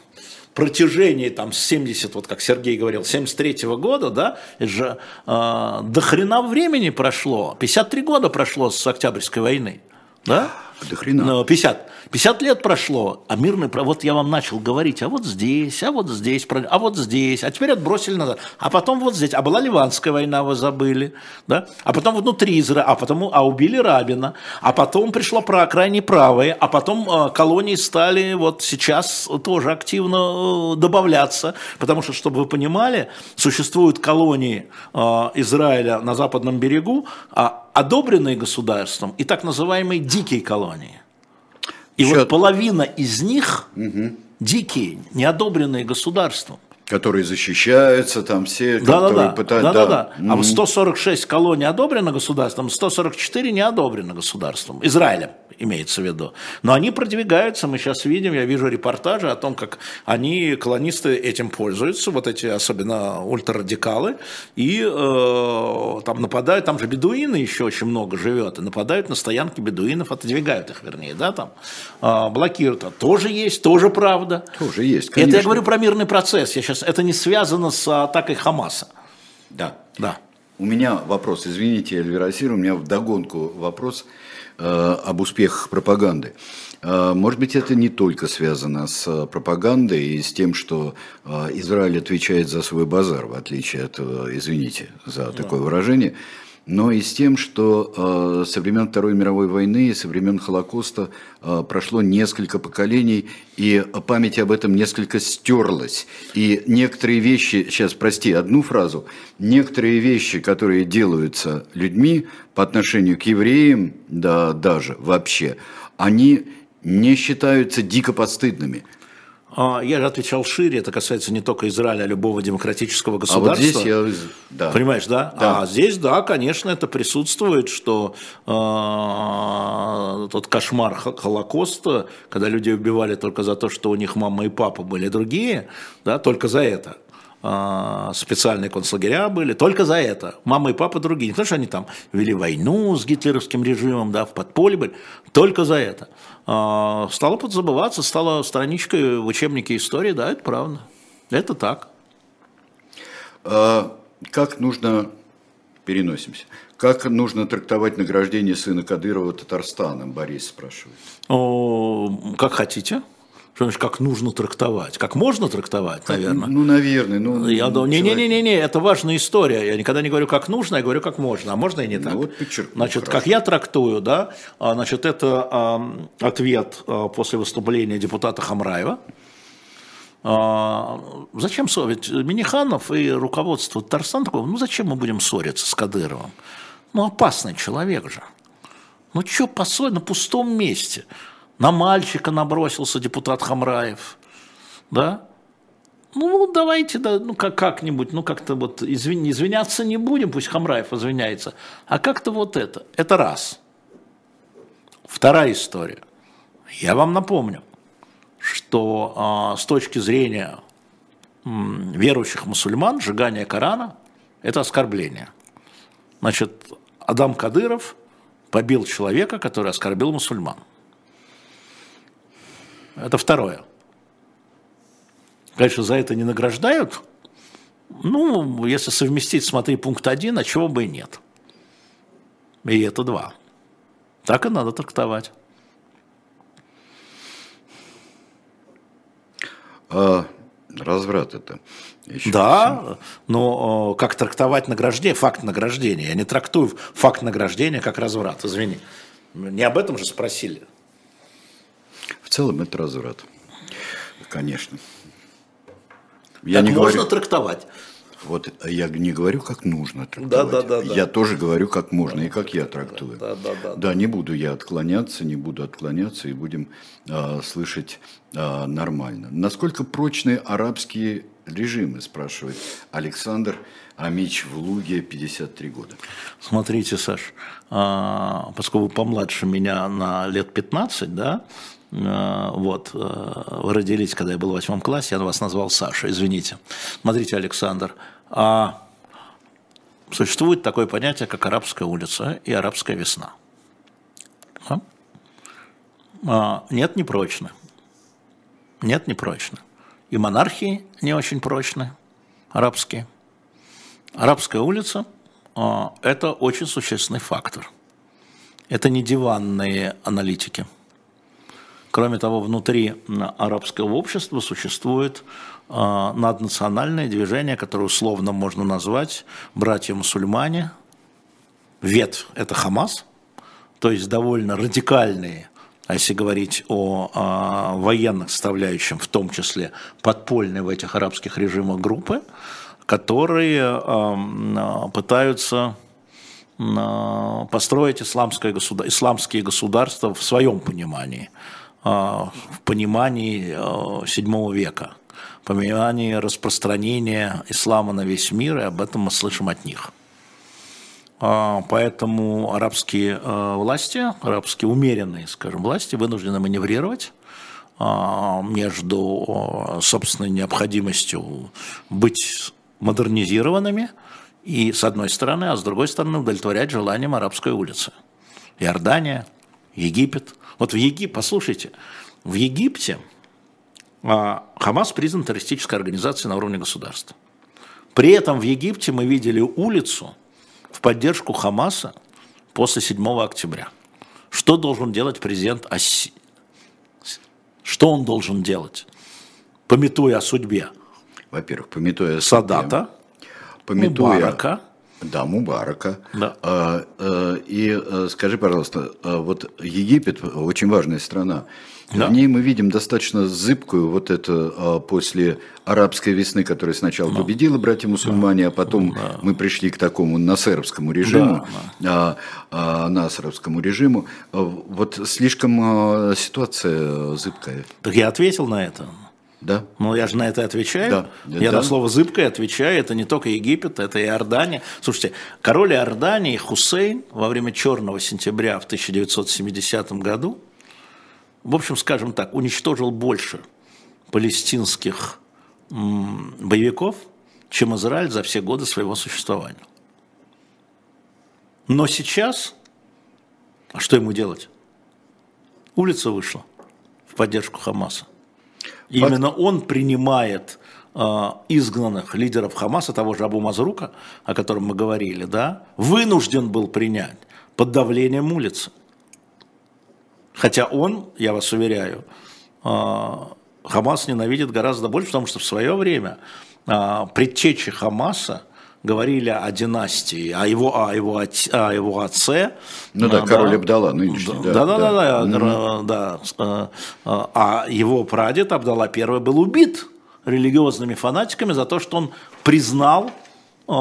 протяжении там, с 70, вот как Сергей говорил, 73 -го года, да, же э, до хрена времени прошло, 53 года прошло с Октябрьской войны, да? До хрена. 50. 50 лет прошло, а мирный, вот я вам начал говорить, а вот здесь, а вот здесь, а вот здесь, а теперь отбросили назад, а потом вот здесь, а была Ливанская война, вы забыли, да, а потом внутри Израиля, а потом, а убили Рабина, а потом пришло про крайне правые, а потом э, колонии стали вот сейчас тоже активно э, добавляться, потому что, чтобы вы понимали, существуют колонии э, Израиля на западном берегу, а одобренные государством и так называемые дикие колонии. И Еще... вот половина из них угу. дикие, неодобренные государством. Которые защищаются, там все, да, которые да, да. пытаются... Да, да, да. А 146 колоний одобрено государством, 144 не одобрено государством, Израилем имеется в виду. Но они продвигаются, мы сейчас видим, я вижу репортажи о том, как они, колонисты, этим пользуются, вот эти особенно ультрарадикалы, и э, там нападают, там же бедуины еще очень много живет, и нападают на стоянки бедуинов, отодвигают их, вернее, да, там, э, блокируют. А тоже есть, тоже правда. Тоже есть, конечно. Это я говорю про мирный процесс, я сейчас, это не связано с атакой Хамаса. Да. Да. У меня вопрос, извините, Эльвирасир, у меня вдогонку вопрос – Э, об успехах пропаганды. Э, может быть, это не только связано с пропагандой и с тем, что э, Израиль отвечает за свой базар, в отличие от, извините за такое выражение, но и с тем, что э, со времен Второй мировой войны и со времен Холокоста э, прошло несколько поколений, и память об этом несколько стерлась. И некоторые вещи, сейчас, прости, одну фразу, некоторые вещи, которые делаются людьми по отношению к евреям, да, даже вообще, они не считаются дико подстыдными. А, Я же отвечал шире, это касается не только Израиля, а любого демократического А государства. вот здесь я... Да. Понимаешь, да? Да. А здесь, да, конечно, это присутствует, что э, тот кошмар Хо- Холокоста, когда людей убивали только за то, что у них мама и папа были другие, да, только за это. А, специальные концлагеря были, только за это. Мама и папа другие. Не потому, что они там вели войну с гитлеровским режимом, да, в подполье были, только за это. А, стало подзабываться, стало страничкой в учебнике истории, да, это правда. Это так. А, Как нужно, переносимся, как нужно трактовать награждение сына Кадырова Татарстаном, Борис спрашивает. О, как хотите. Что значит, как нужно трактовать? Как можно трактовать, наверное? Ну, наверное. Ну, Я ну, думаю, не-не-не, человек- не, это важная история. Я никогда не говорю, как нужно, я говорю, как можно. А можно и не Ну, так. вот подчеркнул, Значит, хорошо. как я трактую, да, а, значит, это ам, ответ а, после выступления депутата Хамраева. А, Зачем ссорить? Миниханов и руководство Татарстана такое, ну зачем мы будем ссориться с Кадыровым? Ну опасный человек же. Ну что поссорить на пустом месте? На мальчика набросился депутат Хамраев. Да? Ну, давайте, да, ну, как, как-нибудь, ну, как-то вот извини, извиняться не будем, пусть Хамраев извиняется, а как-то вот это. Это раз. Вторая история. Я вам напомню, что а, с точки зрения м, верующих мусульман сжигание Корана – это оскорбление. Значит, Адам Кадыров побил человека, который оскорбил мусульман. Это второе. Конечно, за это не награждают. Ну, если совместить, смотри, пункт один, а чего бы и нет. И это два. Так и надо трактовать. А, разврат это. Еще Да, но э, как трактовать награждение, факт награждения. Я не трактую факт награждения как разврат, извини. Не об этом же спросили. В целом это разврат. Конечно. Я Так не можно говорю, трактовать. вот я не говорю, как нужно трактовать. Да, да, да, да. Я тоже говорю, как можно и как я трактую. Да, да, да. Да, не буду я отклоняться, не буду отклоняться и будем а, слышать а, нормально. Насколько прочны арабские режимы, спрашивает Александр Амич в Луге, 53 года. Смотрите, Саш, а, поскольку вы помладше меня на лет 15, да, вот, а, вы родились, когда я был в восьмом классе, я вас назвал Саша, извините. Смотрите, Александр, а, существует такое понятие, как арабская улица и арабская весна. Да? А, Нет, не прочно. Нет, не прочно. И монархии не очень прочны, арабские. Арабская улица а, – это очень существенный фактор. Это не диванные аналитики. Кроме того, внутри арабского общества существует а, наднациональное движение, которое условно можно назвать братья-мусульмане. Ветвь – это Хамас, то есть довольно радикальные, а если говорить о а, военных составляющих, в том числе подпольные в этих арабских режимах группы, которые пытаются построить исламское государ- исламские государства в своем понимании, в понимании а, VII века, в понимании распространения ислама на весь мир, и об этом мы слышим от них. А, Поэтому арабские власти, арабские умеренные, скажем, власти вынуждены маневрировать а, между собственной необходимостью быть модернизированными и с одной стороны, а с другой стороны удовлетворять желаниям арабской улицы. Иордания, Египет. Вот в Египте, послушайте, в Египте а, Хамас признан террористической организацией на уровне государства. При этом в Египте мы видели улицу в поддержку Хамаса после 7 октября. Что должен делать президент Аси? Что он должен делать, пометуя о судьбе Во-первых, пометуя о судьбе, Садата, пометуя Мубарака, Да, Мубарака. Да. А, а, и а, скажи, пожалуйста, а, вот Египет очень важная страна. Да. В ней мы видим достаточно зыбкую вот это а, после арабской весны, которая сначала победила братья мусульмане, а потом мы пришли к такому насеровскому режиму, а, а, насеровскому режиму. Вот слишком ситуация зыбкая, Так я ответил на это. Да? Ну, я же на это отвечаю. Да. Я Да. на слово «зыбкое» отвечаю. Это не только Египет, это и Иордания. Слушайте, король Иордании Хусейн во время «Черного сентября» в 1970 году, в общем, скажем так, уничтожил больше палестинских боевиков, чем Израиль за все годы своего существования. Но сейчас, а что ему делать? Улица вышла в поддержку Хамаса. И Факт. Именно он принимает э, изгнанных лидеров Хамаса, того же Абу Мазрука, о котором мы говорили, да, вынужден был принять под давлением улицы. Хотя он, я вас уверяю, э, Хамас ненавидит гораздо больше, потому что в свое время э, предтечи Хамаса говорили о династии, о его, о его, о его отце. Ну да, А, король Абдалла нынешний. да, да, да, да, да, да. Э, э, А его прадед Абдалла I был убит религиозными фанатиками за то, что он признал э,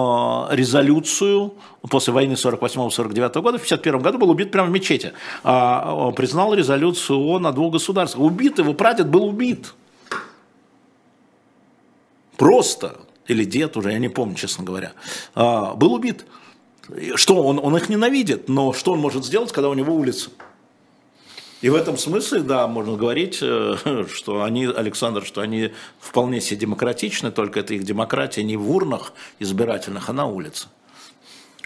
резолюцию после войны 48-49 года, в 51 году был убит прямо в мечети, а, э, признал резолюцию ООН о двух государствах. Убит, его прадед был убит. Просто, или дед уже, я не помню, честно говоря, а, был убит. Что, он, он их ненавидит, но что он может сделать, когда у него улица? И в этом смысле, да, можно говорить, э, что они, Александр, что они вполне себе демократичны, только это их демократия не в урнах избирательных, а на улице.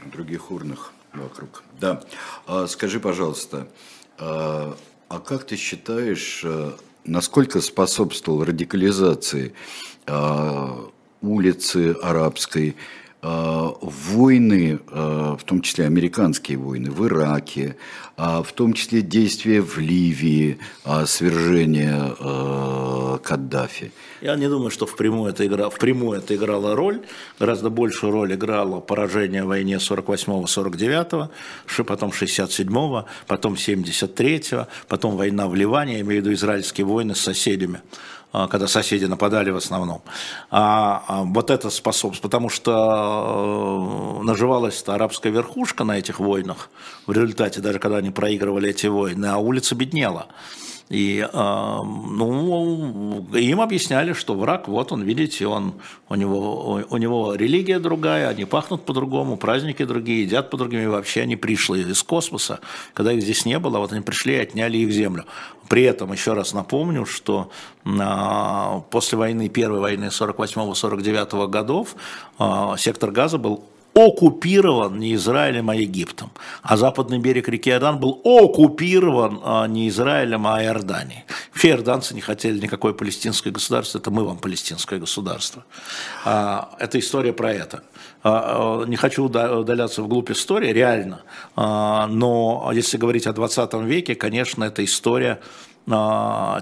других урнах вокруг. Да. А, скажи, пожалуйста, а, а как ты считаешь, а, насколько способствовал радикализации улицы арабской, а, войны, а, в том числе американские войны в Ираке, а, в том числе действия в Ливии, свержение Каддафи? Я не думаю, что впрямую это, игра, впрямую это играло роль. Гораздо большую роль играло поражение в войне 48-49, ши- потом 67-го, потом 73-го, потом война в Ливане, я имею в виду израильские войны с соседями когда соседи нападали в основном. А, а вот это способствует, потому что э, наживалась-то арабская верхушка на этих войнах, в результате, даже когда они проигрывали эти войны, а улица беднела. И ну, им объясняли, что враг, вот он, видите, он, у, него, у него религия другая, они пахнут по-другому, праздники другие, едят по-другому, и вообще они пришли из космоса, когда их здесь не было, вот они пришли и отняли их землю. При этом, еще раз напомню, что э, после войны, первой войны 48-49 годов э, сектор газа был оккупирован не Израилем, а Египтом. А западный берег реки Иордан был оккупирован а, не Израилем, а Иорданией. Вообще иорданцы не хотели никакое палестинское государство, это мы вам палестинское государство. А, это история про это. А, не хочу уда- удаляться вглубь истории, реально. Но если говорить о 20 веке, конечно, это история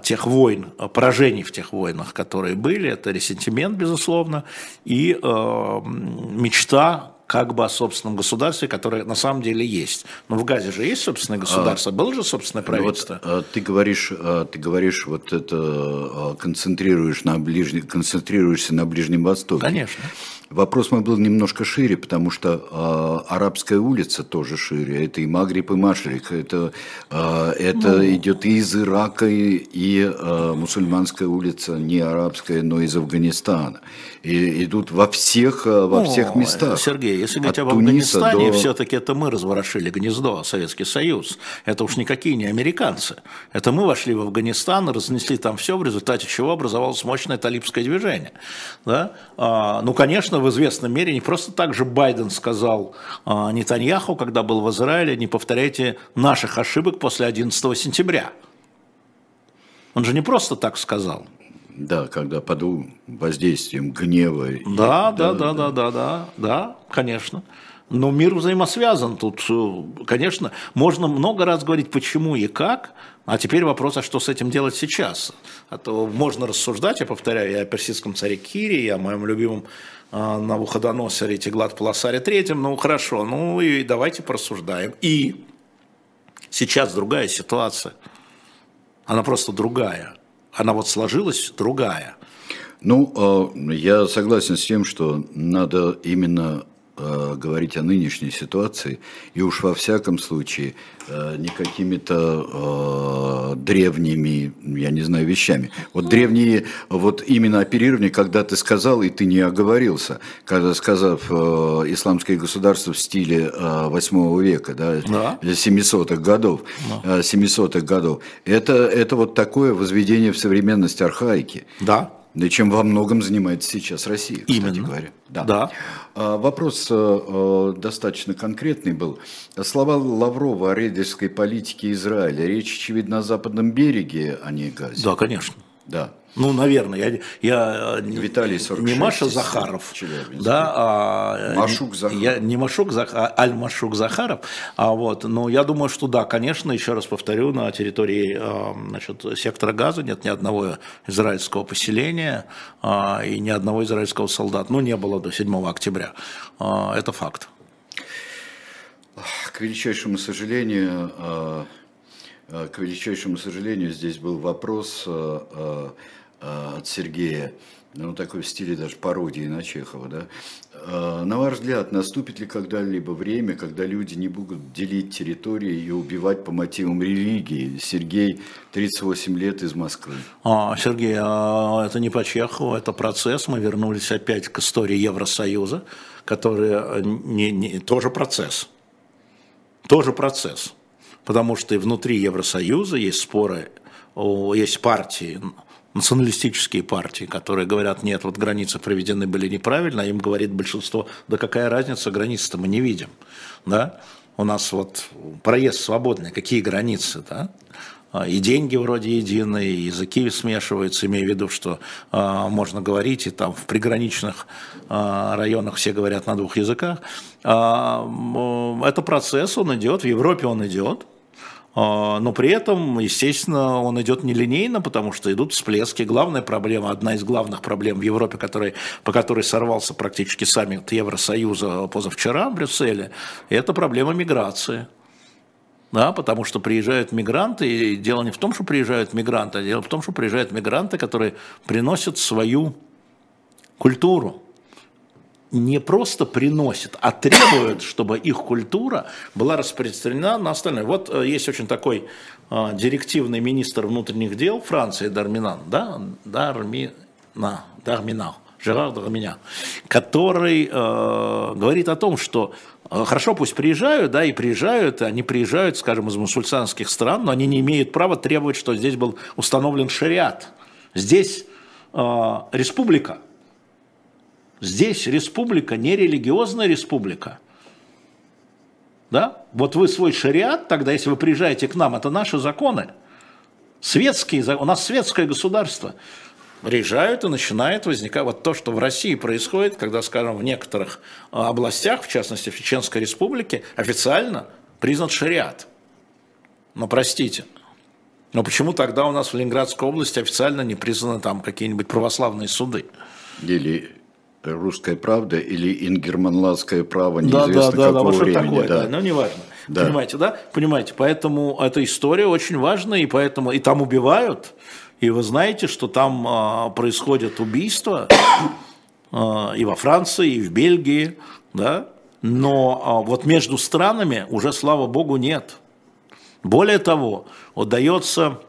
тех войн, поражений в тех войнах, которые были, это ресентимент, безусловно, и мечта как бы о собственном государстве, которое на самом деле есть. Но в Газе же есть собственное государство, было же собственное Ну Вот, правительство. а, ты говоришь, а, ты говоришь, вот это а, концентрируешь на ближнем, концентрируешься на Ближнем Востоке. Конечно. Вопрос мой был немножко шире, потому что а, арабская улица тоже шире. Это и Магриб, и Машрик. Это, а, это идет и из Ирака, и, и, а, мусульманская улица, не арабская, но из Афганистана. И идут во всех, во всех О, местах. Сергей, если говорить об Туниса Афганистане, до- все-таки это мы разворошили гнездо, Советский Союз. Это уж никакие не американцы. Это мы вошли в Афганистан, разнесли там все, в результате чего образовалось мощное талибское движение. Да? А, ну, конечно, в известном мере не просто так же Байден сказал а, Нетаньяху, когда был в Израиле, не повторяйте наших ошибок после 11 сентября. Он же не просто так сказал. Да, когда под воздействием гнева. и- Да, да, да, да, да, да, да, конечно. Но мир взаимосвязан. Тут, э, конечно, можно много раз говорить, почему и как, а теперь вопрос, а что с этим делать сейчас? А то можно рассуждать, я повторяю, я о персидском царе Кире, я о моем любимом э, Навуходоносоре Теглат Паласаре Третьем, ну хорошо, ну и давайте порассуждаем. И сейчас другая ситуация, она просто другая, она вот сложилась другая. Ну, э, я согласен с тем, что надо именно э, говорить о нынешней ситуации, и уж во всяком случае э, не какими-то э, древними, я не знаю, вещами. Вот древние, вот именно оперирование, когда ты сказал, и ты не оговорился, когда сказав э, исламское государство в стиле э, 8 века, да, Да. 700-х годов, э, 700-х годов, это, это вот такое возведение в современность архаики. Да. Да чем во многом занимается сейчас Россия, кстати Именно. говоря. Да. А, Вопрос э, э, достаточно конкретный был. Слова Лаврова о рейдерской политике Израиля. Речь, очевидно, о западном береге, а не Газе. Да, конечно. Да. Ну, наверное, я, я не- Виталий не 46 Маша из Захаров, да, а, Машук Захаров. Я не Машук Захаров, а Аль-Машук Захаров, а вот, но я думаю, что да, конечно, еще раз повторю, на территории а, значит, сектора Газа нет ни одного израильского поселения а, и ни одного израильского солдата, ну, не было до 7 октября, А, это факт. К величайшему сожалению, э, э, к величайшему сожалению, здесь был вопрос э, э, э, от Сергея, ну, такой в стиле даже пародии на Чехова, да. Э, На ваш взгляд, наступит ли когда-либо время, когда люди не будут делить территории и убивать по мотивам религии? Сергей, 38 лет из Москвы. А, Сергей, а это не по Чехову, это процесс. Мы вернулись опять к истории Евросоюза, который э, не, не- тоже процесс. Тоже процесс. Потому что и внутри Евросоюза есть споры, есть партии, националистические партии, которые говорят, нет, вот границы проведены были неправильно, а им говорит большинство, да какая разница, границы-то мы не видим. Да? У нас вот проезд свободный, какие границы, да? А, И деньги вроде единые, и языки смешиваются, имея в виду, что а, можно говорить, и там в приграничных а, районах все говорят на двух языках. А, м, это процесс, он идет, в Европе он идет, но при этом, естественно, он идет нелинейно, потому что идут всплески. Главная проблема, одна из главных проблем в Европе, который, по которой сорвался практически саммит Евросоюза позавчера в Брюсселе, это проблема миграции. Да, потому что приезжают мигранты, и дело не в том, что приезжают мигранты, а дело в том, что приезжают мигранты, которые приносят свою культуру. Не просто приносят, а требуют, чтобы их культура была распространена на остальное. Вот э, есть очень такой э, директивный министр внутренних дел Франции Дарминан, да, Дармина, Дарминал, Жерар Дарминян, который э, говорит о том, что э, хорошо, пусть приезжают, да, и приезжают, они приезжают, скажем, из мусульманских стран, но они не имеют права требовать, что здесь был установлен шариат. Здесь э, республика. Здесь республика, не религиозная республика. Да? Вот вы свой шариат, тогда, если вы приезжаете к нам, это наши законы. Светские, у нас светское государство. Приезжают и начинает возникать вот то, что в России происходит, когда, скажем, в некоторых а, областях, в частности в Чеченской республике, официально признан шариат. Но простите, но почему тогда у нас в Ленинградской области официально не признаны там какие-нибудь православные суды? Или русская правда, или ингерманландское право, Да, неизвестно да, да, да, какого вот что времени. такое, да. да, но неважно. Да. Понимаете, да? Понимаете, поэтому эта история очень важна, и поэтому и там убивают, и вы знаете, что там а, происходят убийства а, и во Франции, и в Бельгии, да, но а, вот между странами уже, слава богу, нет. Более того, удается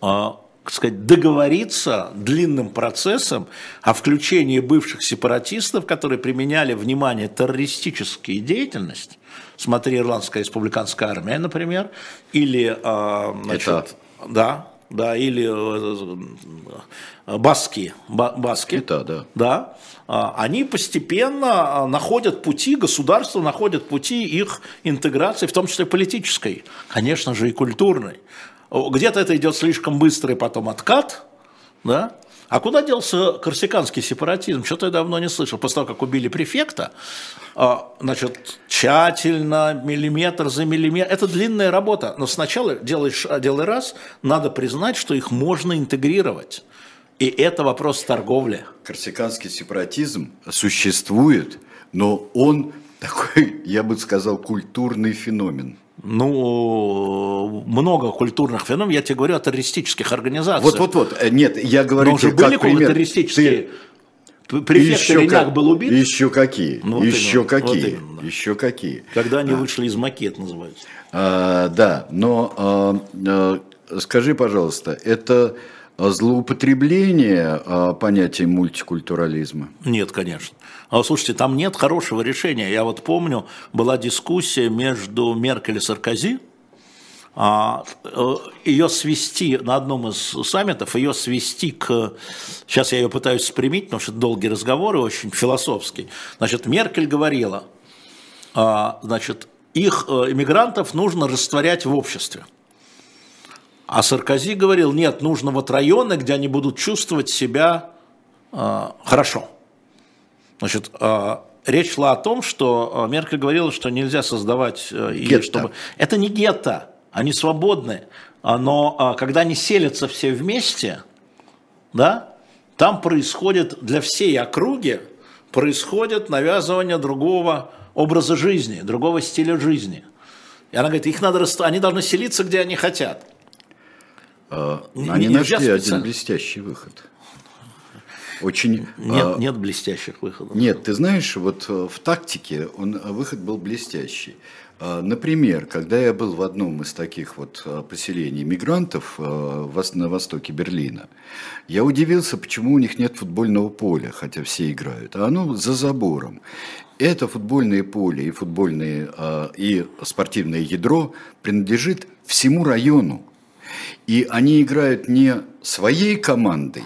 а, сказать, договориться длинным процессом о включении бывших сепаратистов, которые применяли, внимание, террористические деятельность, смотри, Ирландская республиканская армия, например, или, а, значит, да, да, или э, баски, ба- баски, Это, да. да, а, они постепенно а, находят пути, государство находит пути их интеграции, в том числе политической, конечно же, и культурной. Где-то это идет слишком быстрый потом откат, да, А куда делся корсиканский сепаратизм? Что-то я давно не слышал. После того, как убили префекта, а, значит, тщательно, миллиметр за миллиметр. Это длинная работа. Но сначала делаешь, делай раз, надо признать, что их можно интегрировать. И это вопрос торговли. Корсиканский сепаратизм существует, но он такой, я бы сказал, культурный феномен. Ну, много культурных феноменов, я тебе говорю о террористических организациях. Вот-вот-вот, э, нет, я говорю Но уже тебе были как пример. террористические... Ты- Префект еще как- был убит, Еще какие? Ну, вот еще именно, вот какие? именно. еще какие? когда они вышли из макет, называется. А, да, но а, а, скажи, пожалуйста, это злоупотребление а, понятия мультикультурализма? Нет, конечно. А слушайте, там нет хорошего решения. Я вот помню, была дискуссия между Меркель и Саркози, а, э, ее свести на одном из саммитов, ее свести к... Сейчас я ее пытаюсь спрямить, потому что это долгие разговоры, очень философские. Значит, Меркель говорила, а, значит, их э, иммигрантов нужно растворять в обществе. А Саркози говорил, нет, нужно вот районы, где они будут чувствовать себя э, хорошо. Значит, э, речь шла о том, что э, Меркель говорила, что нельзя создавать э, Гетто. чтобы это не гетто, они свободны, А, но когда они селятся все вместе, да, там происходит для всей округи происходит навязывание другого образа жизни, другого стиля жизни. И она говорит, их надо, раст- они должны селиться, где они хотят. А, Они нельзя нашли один блестящий выход. Очень. Нет, а, нет блестящих выходов. Нет, ты знаешь, вот э, в тактике он, э, выход был блестящий. А, Например, когда я был в одном из таких вот э, поселений мигрантов на востоке Берлина, я удивился, почему у них нет футбольного поля, хотя все играют, а оно за забором. Это футбольное поле и футбольное э, и спортивное ядро принадлежит всему району. И они играют не своей командой,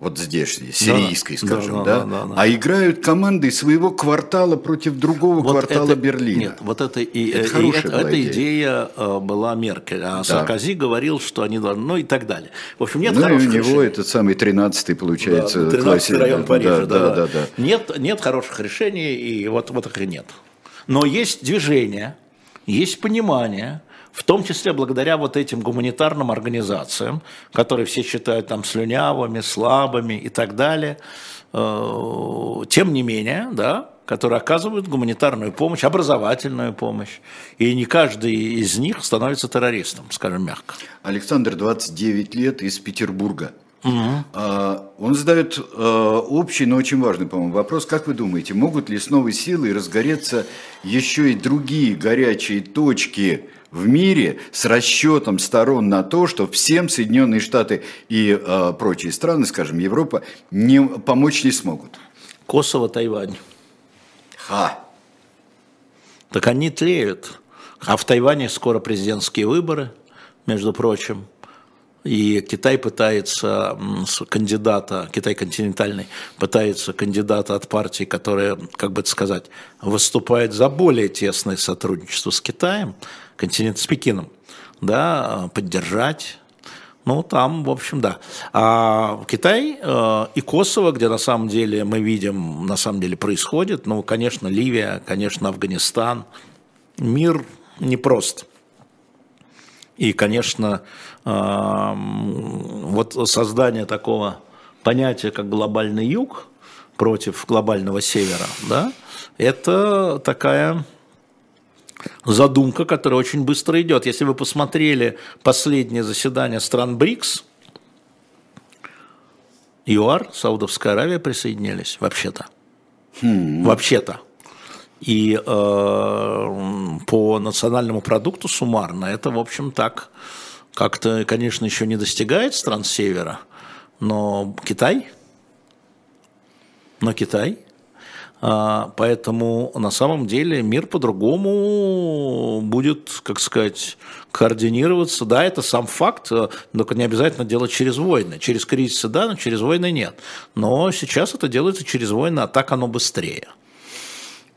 вот здешней, сирийской, Да, скажем, да, да, да, да, да. а играют командой своего квартала против другого Вот квартала это- Берлина. Нет, вот это, и, Это и хорошая это- эта идея. идея э, была Меркель, а Саркози говорил, что они должны, ну и так далее. В общем, нет ну и у хороших него решений. этот самый 13-й, получается, Да, 13 классе- район Парижа, да, да, да, да, да. Нет, нет хороших решений, и вот, вот их и нет. Но есть движение, есть понимание, в том числе благодаря вот этим гуманитарным организациям, которые все считают там слюнявыми, слабыми и так далее, Э, тем не менее, да, которые оказывают гуманитарную помощь, образовательную помощь. И не каждый из них становится террористом, скажем мягко. Александр, 29 лет, из Петербурга. А, Он задает э, общий, но очень важный, по-моему, вопрос. Как вы думаете, могут ли с новой силой разгореться еще и другие горячие точки в мире с расчетом сторон на то, что всем Соединенные Штаты и э, прочие страны, скажем, Европа, не, помочь не смогут? Косово, Тайвань. Ха! Так они тлеют. А в Тайване скоро президентские выборы, между прочим. И Китай пытается кандидата, Китай континентальный, пытается кандидата от партии, которая, как бы это сказать, выступает за более тесное сотрудничество с Китаем, континент с Пекином, да, поддержать. Ну, там, в общем, да. А Китай э, и Косово, где на самом деле мы видим, на самом деле происходит, ну, конечно, Ливия, конечно, Афганистан. Мир непрост. И, конечно, э, вот создание такого понятия, как глобальный юг против глобального севера, да, это такая задумка, которая очень быстро идет. Если вы посмотрели последнее заседание стран БРИКС, ЮАР, Саудовская Аравия присоединились, вообще-то. Вообще-то. И э, по национальному продукту суммарно это, в общем, так как-то, конечно, еще не достигает стран севера, но Китай, но Китай, а, Поэтому на самом деле мир по-другому будет, как сказать, координироваться. Да, это сам факт, э, только не обязательно делать через войны. Через кризисы да, но через войны нет. Но сейчас это делается через войны, а так оно быстрее.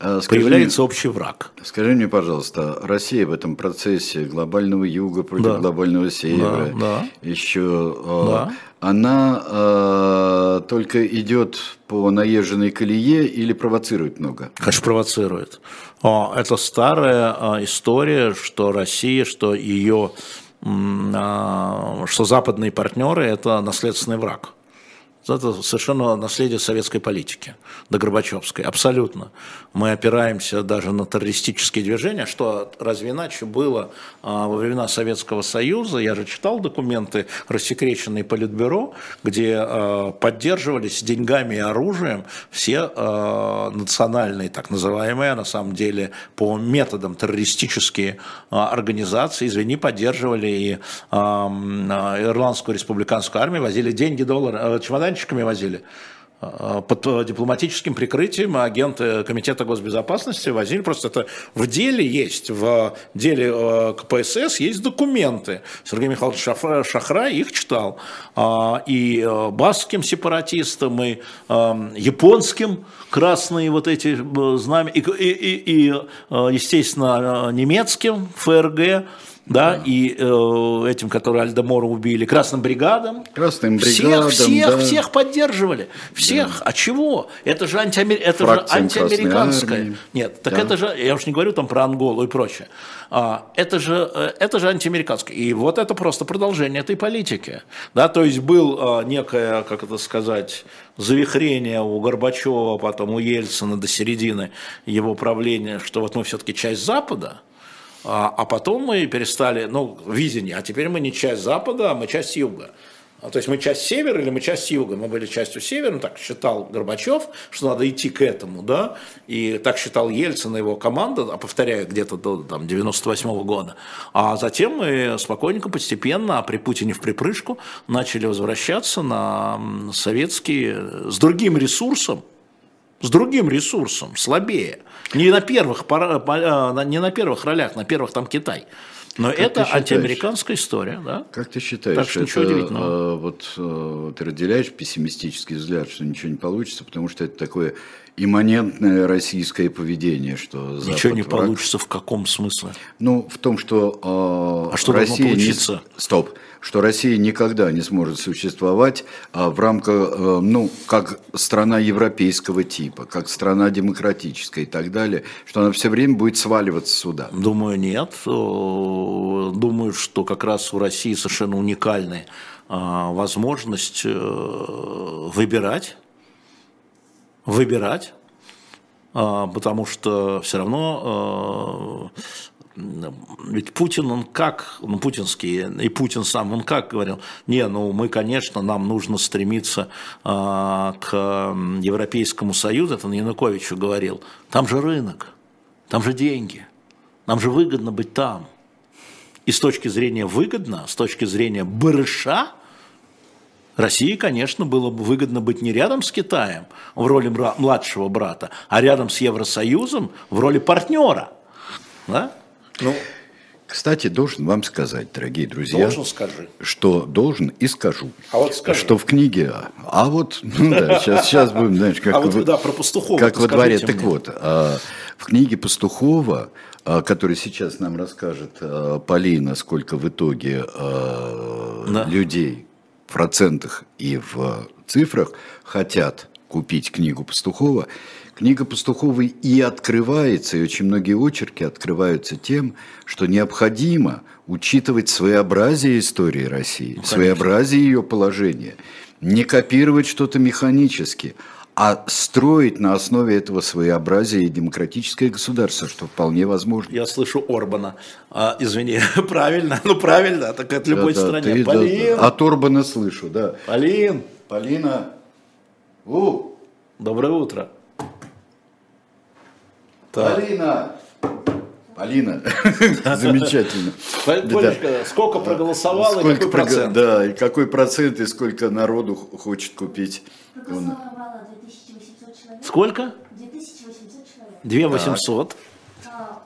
А, скажи появляется общий враг. Скажи мне, пожалуйста, Россия в этом процессе глобального юга против Да. глобального севера, Да, да. еще Да. она э, только идет по наезженной колее или провоцирует много? Конечно, провоцирует. Это старая а, история, что Россия, что ее, что западные партнеры – это наследственный враг. Это совершенно наследие советской политики, до Горбачевской, абсолютно. Мы опираемся даже на террористические движения, что разве иначе было а, во времена Советского Союза. Я же читал документы, рассекреченные Политбюро, где а, поддерживались деньгами и оружием все а, национальные, так называемые, на самом деле по методам террористические организации, извини, поддерживали и Ирландскую республиканскую армию, возили деньги, доллары, э, чемоданчиками возили. А, Под э, дипломатическим прикрытием агенты Комитета госбезопасности возили, просто это в деле есть, в деле э, КПСС есть документы. Сергей Михайлович Шахрай их читал. А, И э, баскским сепаратистам, и э, японским красные вот эти э, знамя, и, и- и- и, э, естественно, э, немецким ФРГ, да, и э, этим, которые Альдемора убили, красным бригадам. Красным Всех, бригадам, всех, да. всех поддерживали. Всех. А чего? Это же, антиамер... это же антиамериканское. Нет, так Да. это же, я уж не говорю там про Анголу и прочее. А, это, же, э, это же антиамериканское. И вот это просто продолжение этой политики. Да, то есть был а, некое, как это сказать, завихрение у Горбачева, потом у Ельцина до середины его правления, что вот мы все-таки часть Запада, а, а потом мы перестали, ну, видение, а теперь мы не часть Запада, а мы часть Юга. А, То есть мы часть севера или мы часть юга? Мы были частью севера, так считал Горбачев, что надо идти к этому, да, и так считал Ельцин и его команда, а повторяю, где-то до там, 98 года. А затем мы спокойненько, постепенно, а при Путине в припрыжку, начали возвращаться на советские, с другим ресурсом, с другим ресурсом, слабее. Не на первых, а, не на первых ролях, на первых там Китай. Но ты это считаешь? антиамериканская история, да? Как ты считаешь, Так что это, ничего удивительного. э, вот э, ты разделяешь пессимистический взгляд, что ничего не получится, потому что это такое имманентное российское поведение, что Ничего Запад не враг. получится в каком смысле? Ну, в том, что, э, А что Россия не-? Стоп. Что Россия никогда не сможет существовать а, в рамках, э, ну, как страна европейского типа, как страна демократическая и так далее, что она все время будет сваливаться сюда. Думаю, нет. Э, Думаю, что как раз у России совершенно уникальная а, возможность э, выбирать, выбирать, а, потому что все равно ведь Путин, он как, ну, путинский, и Путин сам, он как говорил, не, ну, мы, конечно, нам нужно стремиться а, к Европейскому Союзу, это Януковичу говорил, там же рынок, там же деньги, нам же выгодно быть там. И с точки зрения выгодно, с точки зрения барыша, России, конечно, было бы выгодно быть не рядом с Китаем в роли младшего брата, а рядом с Евросоюзом в роли партнера. Да? Ну, Кстати, должен вам сказать, дорогие друзья, должен скажи. что должен и скажу. А вот скажи. Что в книге, а вот, ну да, сейчас, сейчас будем, знаешь, как, А вот, вы- да, про Пастухова как во дворе. скажите Так мне. вот, а, в книге Пастухова, а, который сейчас нам расскажет а, Полина, сколько в итоге а, Да. людей в процентах и в цифрах хотят купить книгу Пастухова, книга Пастуховой и открывается, и очень многие очерки открываются тем, что необходимо учитывать своеобразие истории России, своеобразие ее положения, не копировать что-то механически, а строить на основе этого своеобразия и демократическое государство, что вполне возможно. Я слышу Орбана. А, извини, правильно, ну правильно, так от любой Да-да, стране. ты, да, Полин, да. От Орбана слышу, да. Полин, Полина, у, доброе утро. Так. Полина, Полина, замечательно. Да. Полечка, сколько проголосовало и Сколько какой прого- процент? Да, и какой процент, и сколько народу хочет купить. Он- Проголосовало 2800 человек. Сколько? 2800 человек. 2800. А,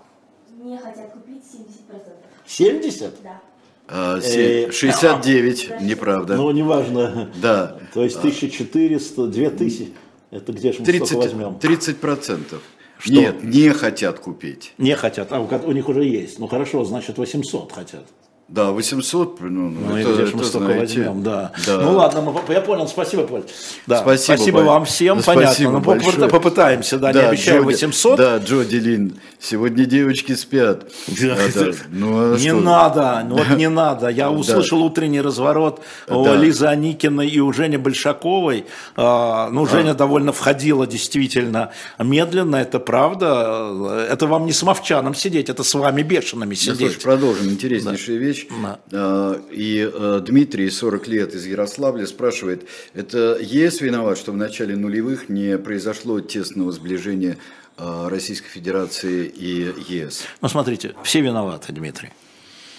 не хотят купить 70%. 70? Да. а, се- Э, 69, неправда. Ну, неважно. Да, То есть 1400, 2000. Это где же мы столько 30, возьмем? 30 процентов. Что Нет, не хотят купить. Не хотят, а у, у них уже есть. Ну хорошо, значит 800 хотят. Да, 800, ну, Ну, это, и где ж мы это, столько знаете, возьмем, да. да. Ну ладно, мы- я понял, спасибо, Поль. Да, Спасибо, Поль. вам всем, Спасибо понятно. Ну, попыта- большое. попытаемся, да, не обещаю Джоди- 800. Да, Джоди Лин, сегодня девочки спят. Да, А, да, ну, а не что? надо, ну вот не надо. Я услышал утренний разворот у Да. Лизы Аникиной и у Жени Большаковой. А, Ну, Женя довольно входила действительно медленно, это правда. Это вам не с мовчаном сидеть, это с вами бешеными Ну, слушай, сидеть. продолжим. Интереснейшая вещь. Да. А, И э, Дмитрий, 40 лет из Ярославля, спрашивает, это ЕС виноват, что в начале нулевых не произошло тесного сближения э, Российской Федерации и ЕС? Ну, смотрите, все виноваты, Дмитрий.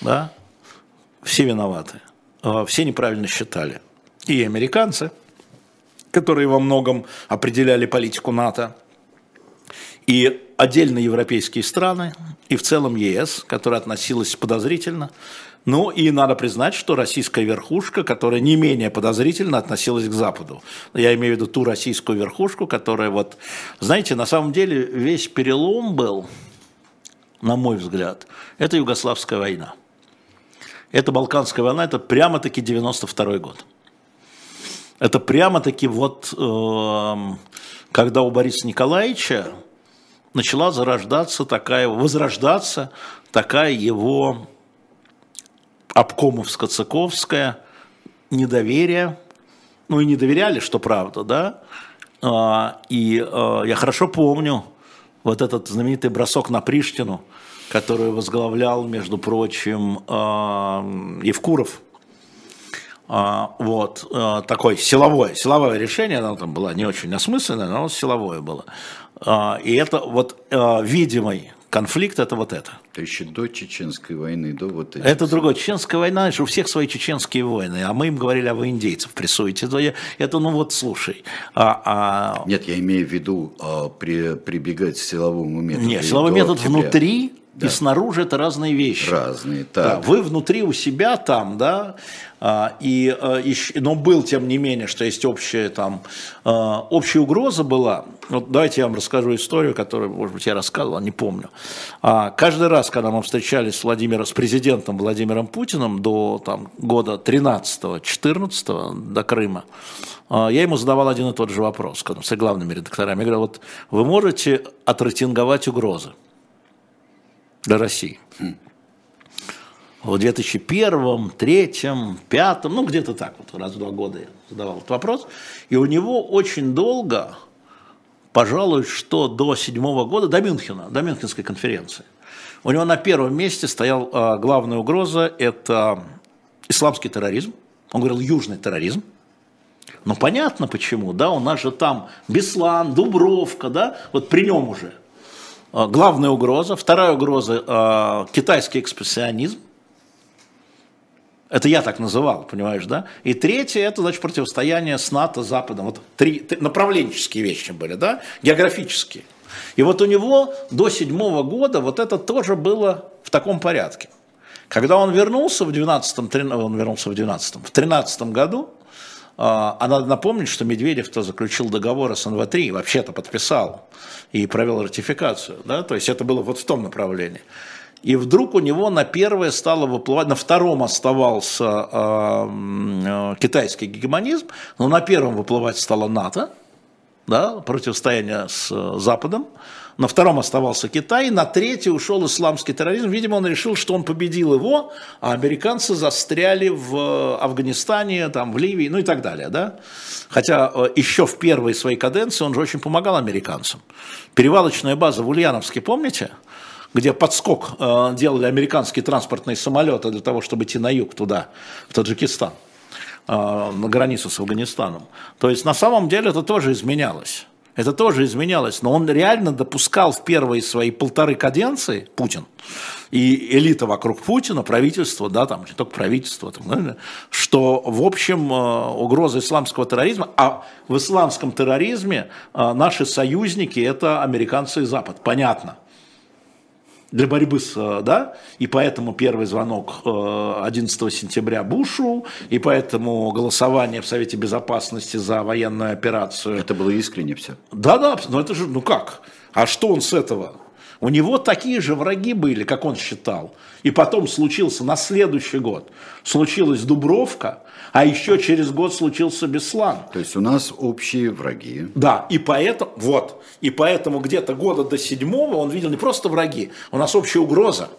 Да? Все виноваты. А, Все неправильно считали. И американцы, которые во многом определяли политику НАТО, и отдельно европейские страны, и в целом ЕС, которая относилась подозрительно. Ну и надо признать, что российская верхушка, которая не менее подозрительно относилась к Западу. Я имею в виду ту российскую верхушку, которая вот... Знаете, на самом деле весь перелом был, на мой взгляд, это Югославская война. Это Балканская война, это прямо-таки 92 год. Это прямо-таки вот, эм, когда у Бориса Николаевича начала зарождаться такая, возрождаться такая его обкомовско-цыковское недоверие, ну и не доверяли, что правда, да, А, и а, я хорошо помню вот этот знаменитый бросок на Приштину, который возглавлял, между прочим, а, Евкуров, вот, такое силовое, силовое решение, оно там было не очень осмысленное, но силовое было. И это вот видимый конфликт, это вот это. Это еще до Чеченской войны, до вот этих. Это другое. Чеченская война, знаешь, у всех свои чеченские войны, а мы им говорили, а вы индейцев прессуете. Это, это ну вот, слушай, а, а, Нет, я имею в виду а, при, прибегать к силовому методу. нет, силовой метод октября. внутри Да. и снаружи это разные вещи. Разные, Да, так. вы внутри у себя там, да, а, и, а, но был тем не менее, что есть общая там, а, общая угроза была. Вот давайте я вам расскажу историю, которую, может быть, я рассказывал, не помню. Каждый раз, когда мы встречались с Владимиром, с президентом Владимиром Путиным до там, года 13-14, до Крыма, я ему задавал один и тот же вопрос, когда с главными редакторами. Я говорю, вот вы можете отрейтинговать угрозы для России? в 2001, 2003, 2005, ну где-то так вот, раз в два года я задавал этот вопрос. И у него очень долго, пожалуй, что до седьмого года, до Мюнхена, до Мюнхенской конференции, у него на первом месте стоял а, главная угроза – это исламский терроризм. Он говорил южный терроризм. Ну понятно почему, да, у нас же там Беслан, Дубровка, да, вот при нем уже. А, Главная угроза. Вторая угроза а, китайский экспрессионизм. Это я так называл, понимаешь, да? И третье, это, значит, противостояние с НАТО, Западом. Вот три, три направленческие вещи были, да? Географические. И вот у него до седьмого года вот это тоже было в таком порядке. Когда он вернулся в 12 он вернулся в 12 в 13 году, а а надо напомнить, что Медведев-то заключил договор СНВ-3, вообще-то подписал и провел ратификацию, да, то есть это было вот в том направлении. И вдруг у него на первое стало выплывать, на втором оставался э, китайский гегемонизм, но на первом выплывать стало НАТО, да, противостояние с э, Западом. На втором оставался Китай, на третий ушел исламский терроризм. Видимо, он решил, что он победил его, а американцы застряли в э, Афганистане, там, в Ливии, ну и так далее. Да? Хотя э, еще в первой своей каденции он же очень помогал американцам. Перевалочная база в Ульяновске, помните? где подскок э, делали американские транспортные самолеты для того, чтобы идти на юг туда, в Таджикистан э, на границу с Афганистаном. То есть на самом деле это тоже изменялось. Это тоже изменялось. Но он реально допускал в первые свои полторы каденции, Путин, и элита вокруг Путина, правительство, да, там не только правительство, там, что, в общем, э, угроза исламского терроризма, а в исламском терроризме э, наши союзники – это американцы и Запад, понятно для борьбы с, э, да, и поэтому первый звонок э, 11 сентября Бушу, и поэтому голосование в Совете Безопасности за военную операцию. Это было искренне все. Да-да, но это же, ну как? А что он с этого? У него такие же враги были, как он считал. И потом случился на следующий год. Случилась Дубровка, а еще через год случился Беслан. То есть у нас общие враги. Да, и поэтому, вот, и поэтому где-то года до седьмого он видел не просто враги, у нас общая угроза.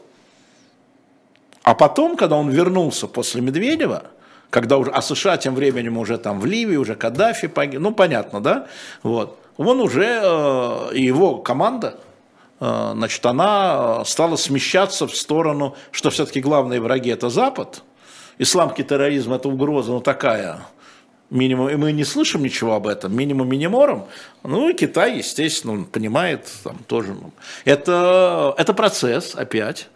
А потом, когда он вернулся после Медведева, когда уже, а США тем временем уже там в Ливии, уже Каддафи погиб, ну понятно, да, вот, он уже, э, его команда, э, значит, она стала смещаться в сторону, что все-таки главные враги это Запад, исламский терроризм это угроза, ну такая, минимум, и мы не слышим ничего об этом, минимум минимором, ну и Китай, естественно, понимает там тоже, ну, это, это процесс опять,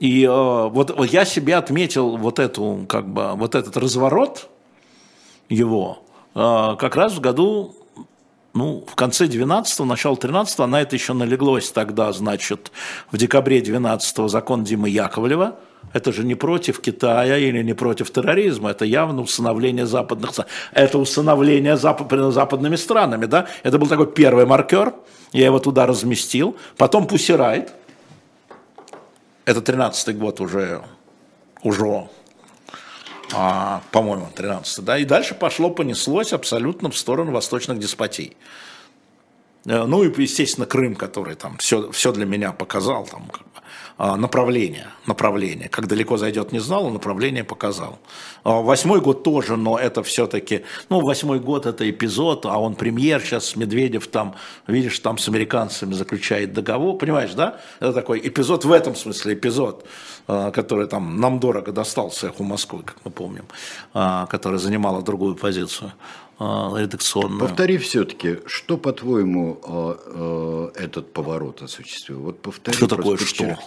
и э, вот, вот я себе отметил вот, эту, как бы, вот этот разворот его э, как раз в году, ну, в конце 12-го, начало 13-го, на это еще налеглось тогда, значит, в декабре 12-го закон Димы Яковлева, это же не против Китая или не против терроризма, это явно усыновление западных. Это усыновление запад, западными странами, да? Это был такой первый маркер, я его туда разместил. Потом Пусирайт, это 13-й год уже, уже а, по-моему, 13 да, и дальше пошло, понеслось абсолютно в сторону восточных деспотий. Э, ну и, естественно, Крым, который там все, все для меня показал, там, направление, направление. Как далеко зайдет, не знал, направление показал. А, восьмой год тоже, но это все-таки, ну, восьмой год это эпизод, а он премьер, сейчас Медведев там, видишь, там с американцами заключает договор, понимаешь, да? Это такой эпизод в этом смысле, эпизод, а, который там нам дорого достался эху Москвы, как мы помним, который занимала другую позицию. А, редакционную. Повтори все-таки, что, по-твоему, а, а, этот поворот осуществил? Вот повтори, что такое что?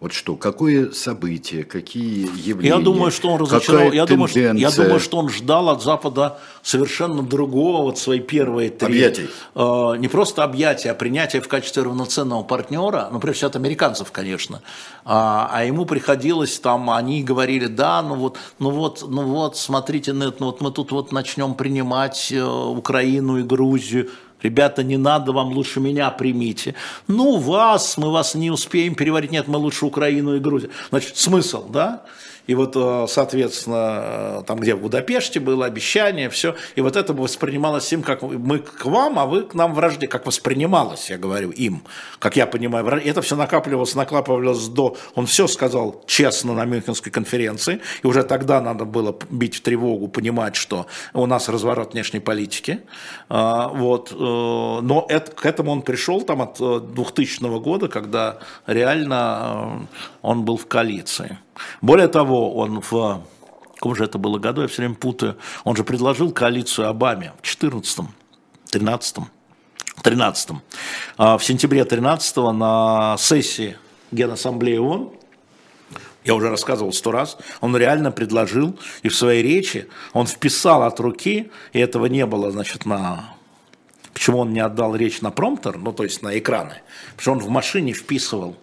Вот что, какое событие, какие явления? Я думаю, что он разочаровал. Я думаю, что, я думаю, что он ждал от Запада совершенно другого, вот свои первые три. Объятий. Э, не просто объятия, а принятие в качестве равноценного партнера, ну, прежде всего, от американцев, конечно. А, а ему приходилось там, они говорили, да, ну вот, ну вот, ну вот, смотрите, ну вот мы тут вот начнем принимать э, Украину и Грузию Ребята, не надо, вам лучше меня примите. Ну, вас, мы вас не успеем переварить. Нет, мы лучше Украину и Грузию. Значит, смысл, да? И вот, э, соответственно, э, там, где в Будапеште было обещание, все. И вот это воспринималось им, как мы к вам, а вы к нам вражде. Как воспринималось, я говорю, им. Как я понимаю, это все накапливалось, накапливалось до... Он все сказал честно на Мюнхенской конференции. И уже тогда надо было бить в тревогу, понимать, что у нас разворот внешней политики. А, вот. Э, но это, к этому он пришел там от 2000 года, когда реально он был в коалиции. Более того, он в каком же это было году, я все время путаю, он же предложил коалицию Обаме в 14 13 13 В сентябре 13 на сессии Генассамблеи ООН, я уже рассказывал сто раз, он реально предложил, и в своей речи он вписал от руки, и этого не было, значит, на... Почему он не отдал речь на промптер, ну, то есть на экраны? Потому что он в машине вписывал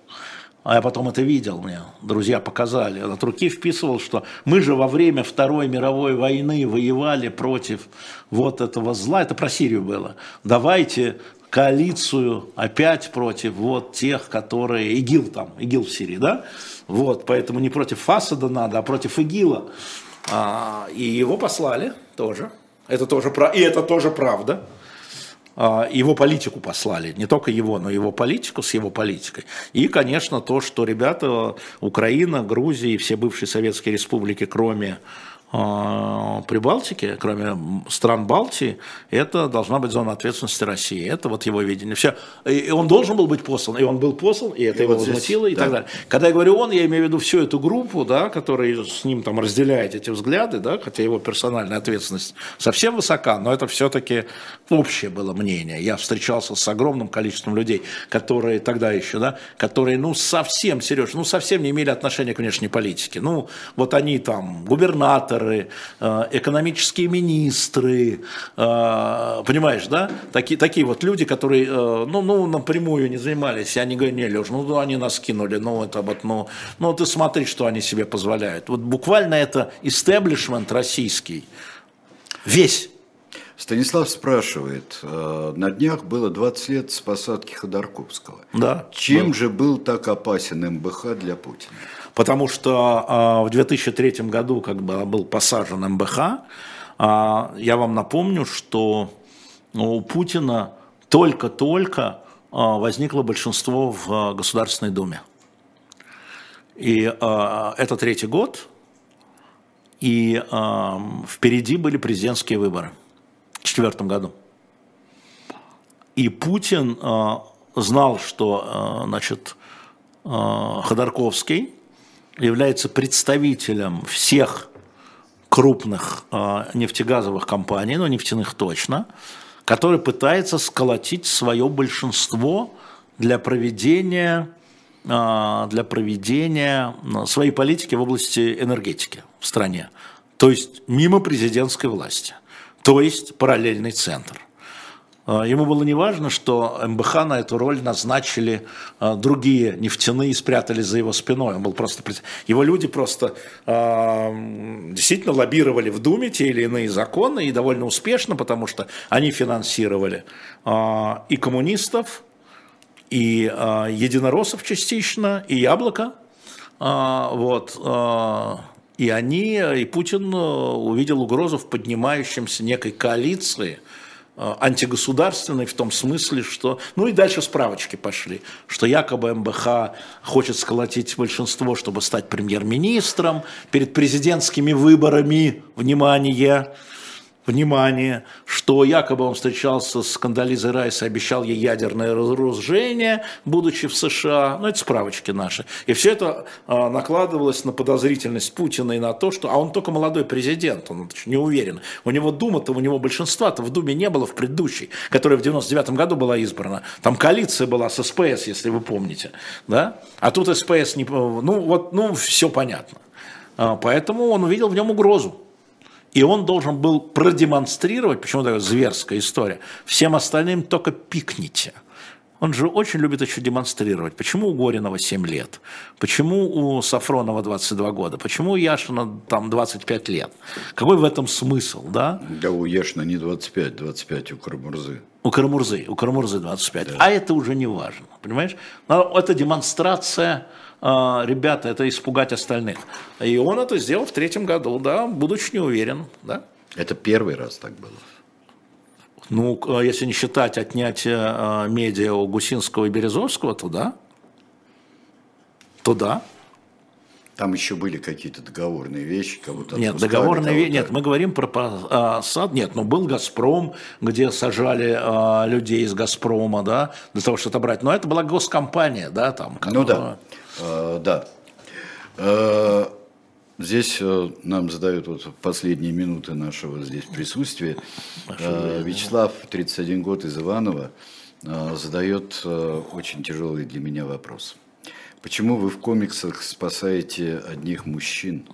а я потом это видел, мне друзья показали, от руки вписывал, что мы же во время Второй мировой войны воевали против вот этого зла, это про Сирию было, давайте коалицию опять против вот тех, которые, ИГИЛ там, ИГИЛ в Сирии, да, вот, поэтому не против Фасада надо, а против ИГИЛа, а, и его послали тоже, это тоже, и это тоже правда, его политику послали, не только его, но его политику с его политикой. И, конечно, то, что ребята, Украина, Грузия и все бывшие советские республики, кроме а, Прибалтики, кроме стран Балтии, это должна быть зона ответственности России. Это вот его видение. Все. И он должен был быть послан, и он был послан, и это и его вот возмутило, здесь, и да. так далее. Когда я говорю он, я имею в виду всю эту группу, да, которая с ним там разделяет эти взгляды, да, хотя его персональная ответственность совсем высока, но это все-таки общее было мнение. Я встречался с огромным количеством людей, которые тогда еще, да, которые, ну, совсем, Сереж, ну, совсем не имели отношения к внешней политике. Ну, вот они там, губернаторы, сенаторы, э, экономические министры, э, понимаешь, да? Такие, такие вот люди, которые, э, ну, ну, напрямую не занимались, и они говорят, не, Леш, ну, они нас кинули, ну, это вот, ну, ну, ты смотри, что они себе позволяют. Вот буквально это истеблишмент российский, весь Станислав спрашивает, на днях было 20 лет с посадки Ходорковского. Да. Чем был. же был так опасен МБХ для Путина? Потому что а, в 2003 году, когда был посажен МБХ, а, я вам напомню, что у Путина только-только а, возникло большинство в Государственной Думе. И это третий год, и впереди были президентские выборы в четвертом году. И Путин знал, что значит, Ходорковский является представителем всех крупных э, нефтегазовых компаний, ну нефтяных точно, который пытается сколотить свое большинство для проведения, э, для проведения своей политики в области энергетики в стране. То есть мимо президентской власти, то есть параллельный центр. Ему было не важно, что МБХ на эту роль назначили другие нефтяные и спрятали за его спиной. Он был просто... Его люди просто э, действительно лоббировали в Думе те или иные законы и довольно успешно, потому что они финансировали и коммунистов, и единороссов частично, и Яблоко. Вот, и они, и Путин увидел угрозу в поднимающемся некой коалиции – антигосударственный в том смысле, что... Ну и дальше справочки пошли, что якобы МБХ хочет сколотить большинство, чтобы стать премьер-министром перед президентскими выборами, внимание, внимание, что якобы он встречался с Кандализой Райс и обещал ей ядерное разоружение, будучи в США. Ну, это справочки наши. И все это а, накладывалось на подозрительность Путина и на то, что... А он только молодой президент, он не уверен. У него Дума-то, у него большинства-то в Думе не было в предыдущей, которая в 99 году была избрана. Там коалиция была с СПС, если вы помните. Да? А тут СПС не... Ну, вот, ну, все понятно. А, поэтому он увидел в нем угрозу. И он должен был продемонстрировать, почему такая зверская история, всем остальным только пикните. Он же очень любит еще демонстрировать. Почему у Горинова 7 лет? Почему у Сафронова 22 года? Почему у Яшина там 25 лет? Какой в этом смысл, да? Да у Яшина не 25, 25 у Карамурзы. У Карамурзы, у Карамурзы 25. Да. А это уже не важно, понимаешь? Но это демонстрация ребята, это испугать остальных. И он это сделал в третьем году, да, будучи не уверен, да. Это первый раз так было. Ну, а если не считать отнятие а, медиа у Гусинского и Березовского, то да. То да. Там еще были какие-то договорные вещи, кого-то Нет, договорные вещи, нет, мы говорим про посад, нет, но был «Газпром», где сажали а, людей из «Газпрома», да, для того, чтобы отобрать, но это была госкомпания, да, там. Которая... Ну да. Э, да. Э, здесь э, нам задают вот последние минуты нашего здесь присутствия. Вячеслав, 31 год, из Иванова, задает очень тяжелый для меня вопрос. Почему вы в комиксах спасаете одних мужчин?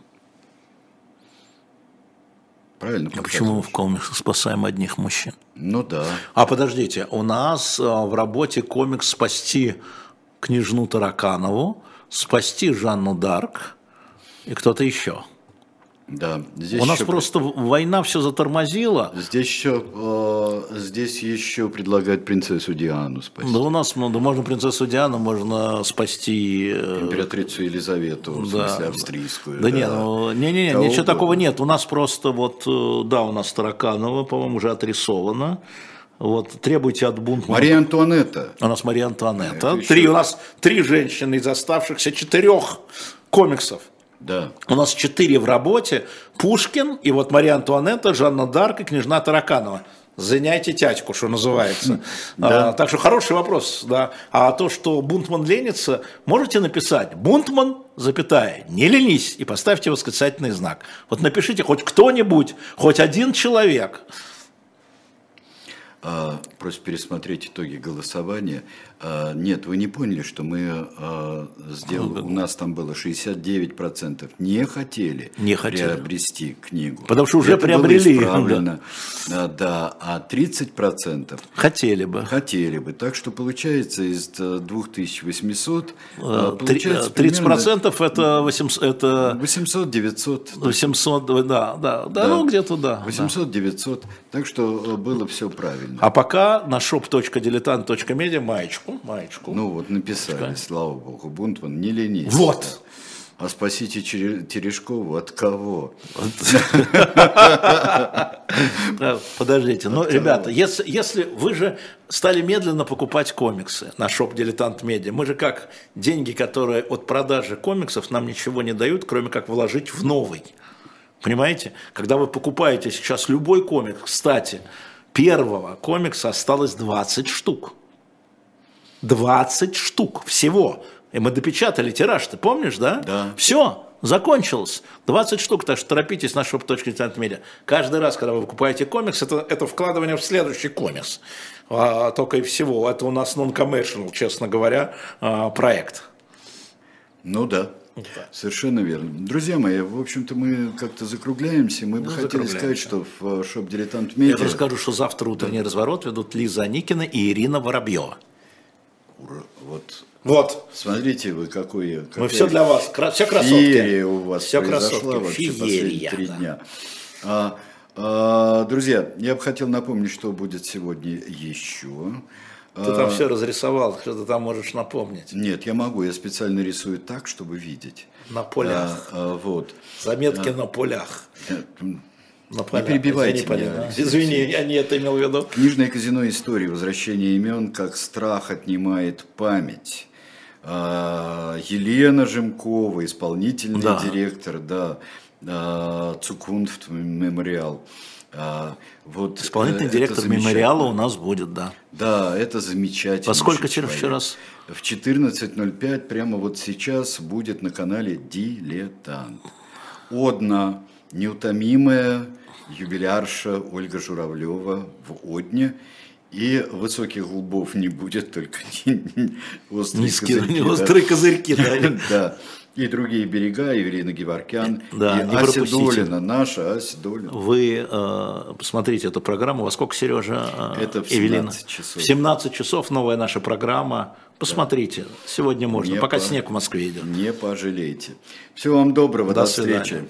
Правильно? А почему мы в комиксах спасаем одних мужчин? Ну да. А подождите, у нас в работе комикс «Спасти княжну Тараканову», спасти Жанну Дарк и кто-то еще. Да, здесь У нас просто война все затормозила. Здесь еще, э, здесь еще предлагают принцессу Диану спасти. Да у нас ну, да можно принцессу Диану, можно спасти... Э, Императрицу Елизавету, в да. смысле австрийскую. Да, да. нет, ну, не, не, не, ничего угодно. такого нет. У нас просто вот, э, да, у нас Тараканова, по-моему, уже отрисована. Вот, требуйте от Бунтмана. Мария Антуанетта. У нас Мария Антуанетта. Три, у нас три женщины из оставшихся четырех комиксов. Да. У нас четыре в работе. Пушкин, и вот Мария Антуанетта, Жанна Дарк и княжна Тараканова. Заняйте тятьку, что называется. Да. А, так что хороший вопрос. Да. А то, что Бунтман ленится, можете написать Бунтман, запятая, не ленись, и поставьте восклицательный знак. Вот напишите хоть кто-нибудь, хоть один человек – просит пересмотреть итоги голосования. А, нет, вы не поняли, что мы а, сделали, у нас там было 69% не хотели, Не хотели. приобрести книгу. Потому что уже Это было приобрели, исправлено. А, да, а 30% Хотели бы. хотели бы. Так что получается из э, 2800, а, Э, три- получается 30 примерно процентов это 800, это 800-900. 800, да, да, да, ну где-то да. да. 800-900. Так что э, было все правильно. А пока на shop.diletant.media маечку, маечку. Ну вот написали, слава богу, Бунтман, не ленись. Вот. А спасите Терешкову от кого? Подождите, ну, ребята, если, если вы же стали медленно покупать комиксы на шоп Дилетант Медиа, мы же как деньги, которые от продажи комиксов нам ничего не дают, кроме как вложить в новый. Понимаете? Когда вы покупаете сейчас любой комикс, кстати, первого комикса осталось 20 штук. 20 штук всего. И мы допечатали тираж, ты помнишь, да? Да. Все, закончилось. 20 штук, так что торопитесь на shop.diletantmedia. Каждый раз, когда вы покупаете комикс, это, это вкладывание в следующий комикс. А, только и всего. Это у нас non-commercial, честно говоря, а, проект. Ну да. Совершенно верно. Друзья мои, в общем-то, мы как-то закругляемся. Мы бы хотели сказать, что в э, шоп Дилетант Я Медиа... расскажу, что завтра утренний разворот ведут Лиза Аникина и Ирина Воробьева. Ура, Вот, Вот. смотрите вы, какой... Мы какая все для вас. Кра- Все красотки. Феерия у вас Все произошла вообще последние три да. дня. А, а, друзья, я бы хотел напомнить, что будет сегодня еще. Ты там все разрисовал, что ты там можешь напомнить. Нет, я могу, я специально рисую так, чтобы видеть. На полях. А, а, вот. Заметки на полях. На полях. перебивайте Извини, меня, Извини, я не это имел в виду. Книжное казино истории. Возвращение имен, как страх отнимает память. А, Елена Жемкова, исполнительный Да. директор, да, а, Цукунфт мемориал. А, Вот Исполнительный э, это директор мемориала у нас будет, да. Да, это замечательно. Во сколько через раз? В 14.05 прямо вот сейчас будет на канале «Дилетант». Одна неутомимая юбилярша Ольга Журавлева в Одне. И высоких лбов не будет, только острые Низкие, козырьки, да. острые козырьки, да. Да. И другие берега, Евелина Геворкян, Да, и не Ася. Долина, наша Ася Долина. Вы э, посмотрите эту программу. Во сколько, Сережа? э, Это в Эвелина? 17 часов. В 17 часов новая наша программа. Посмотрите. Сегодня можно, Не пока по- снег в Москве идет. Не пожалейте. Всего вам доброго, До до, свидания. встречи.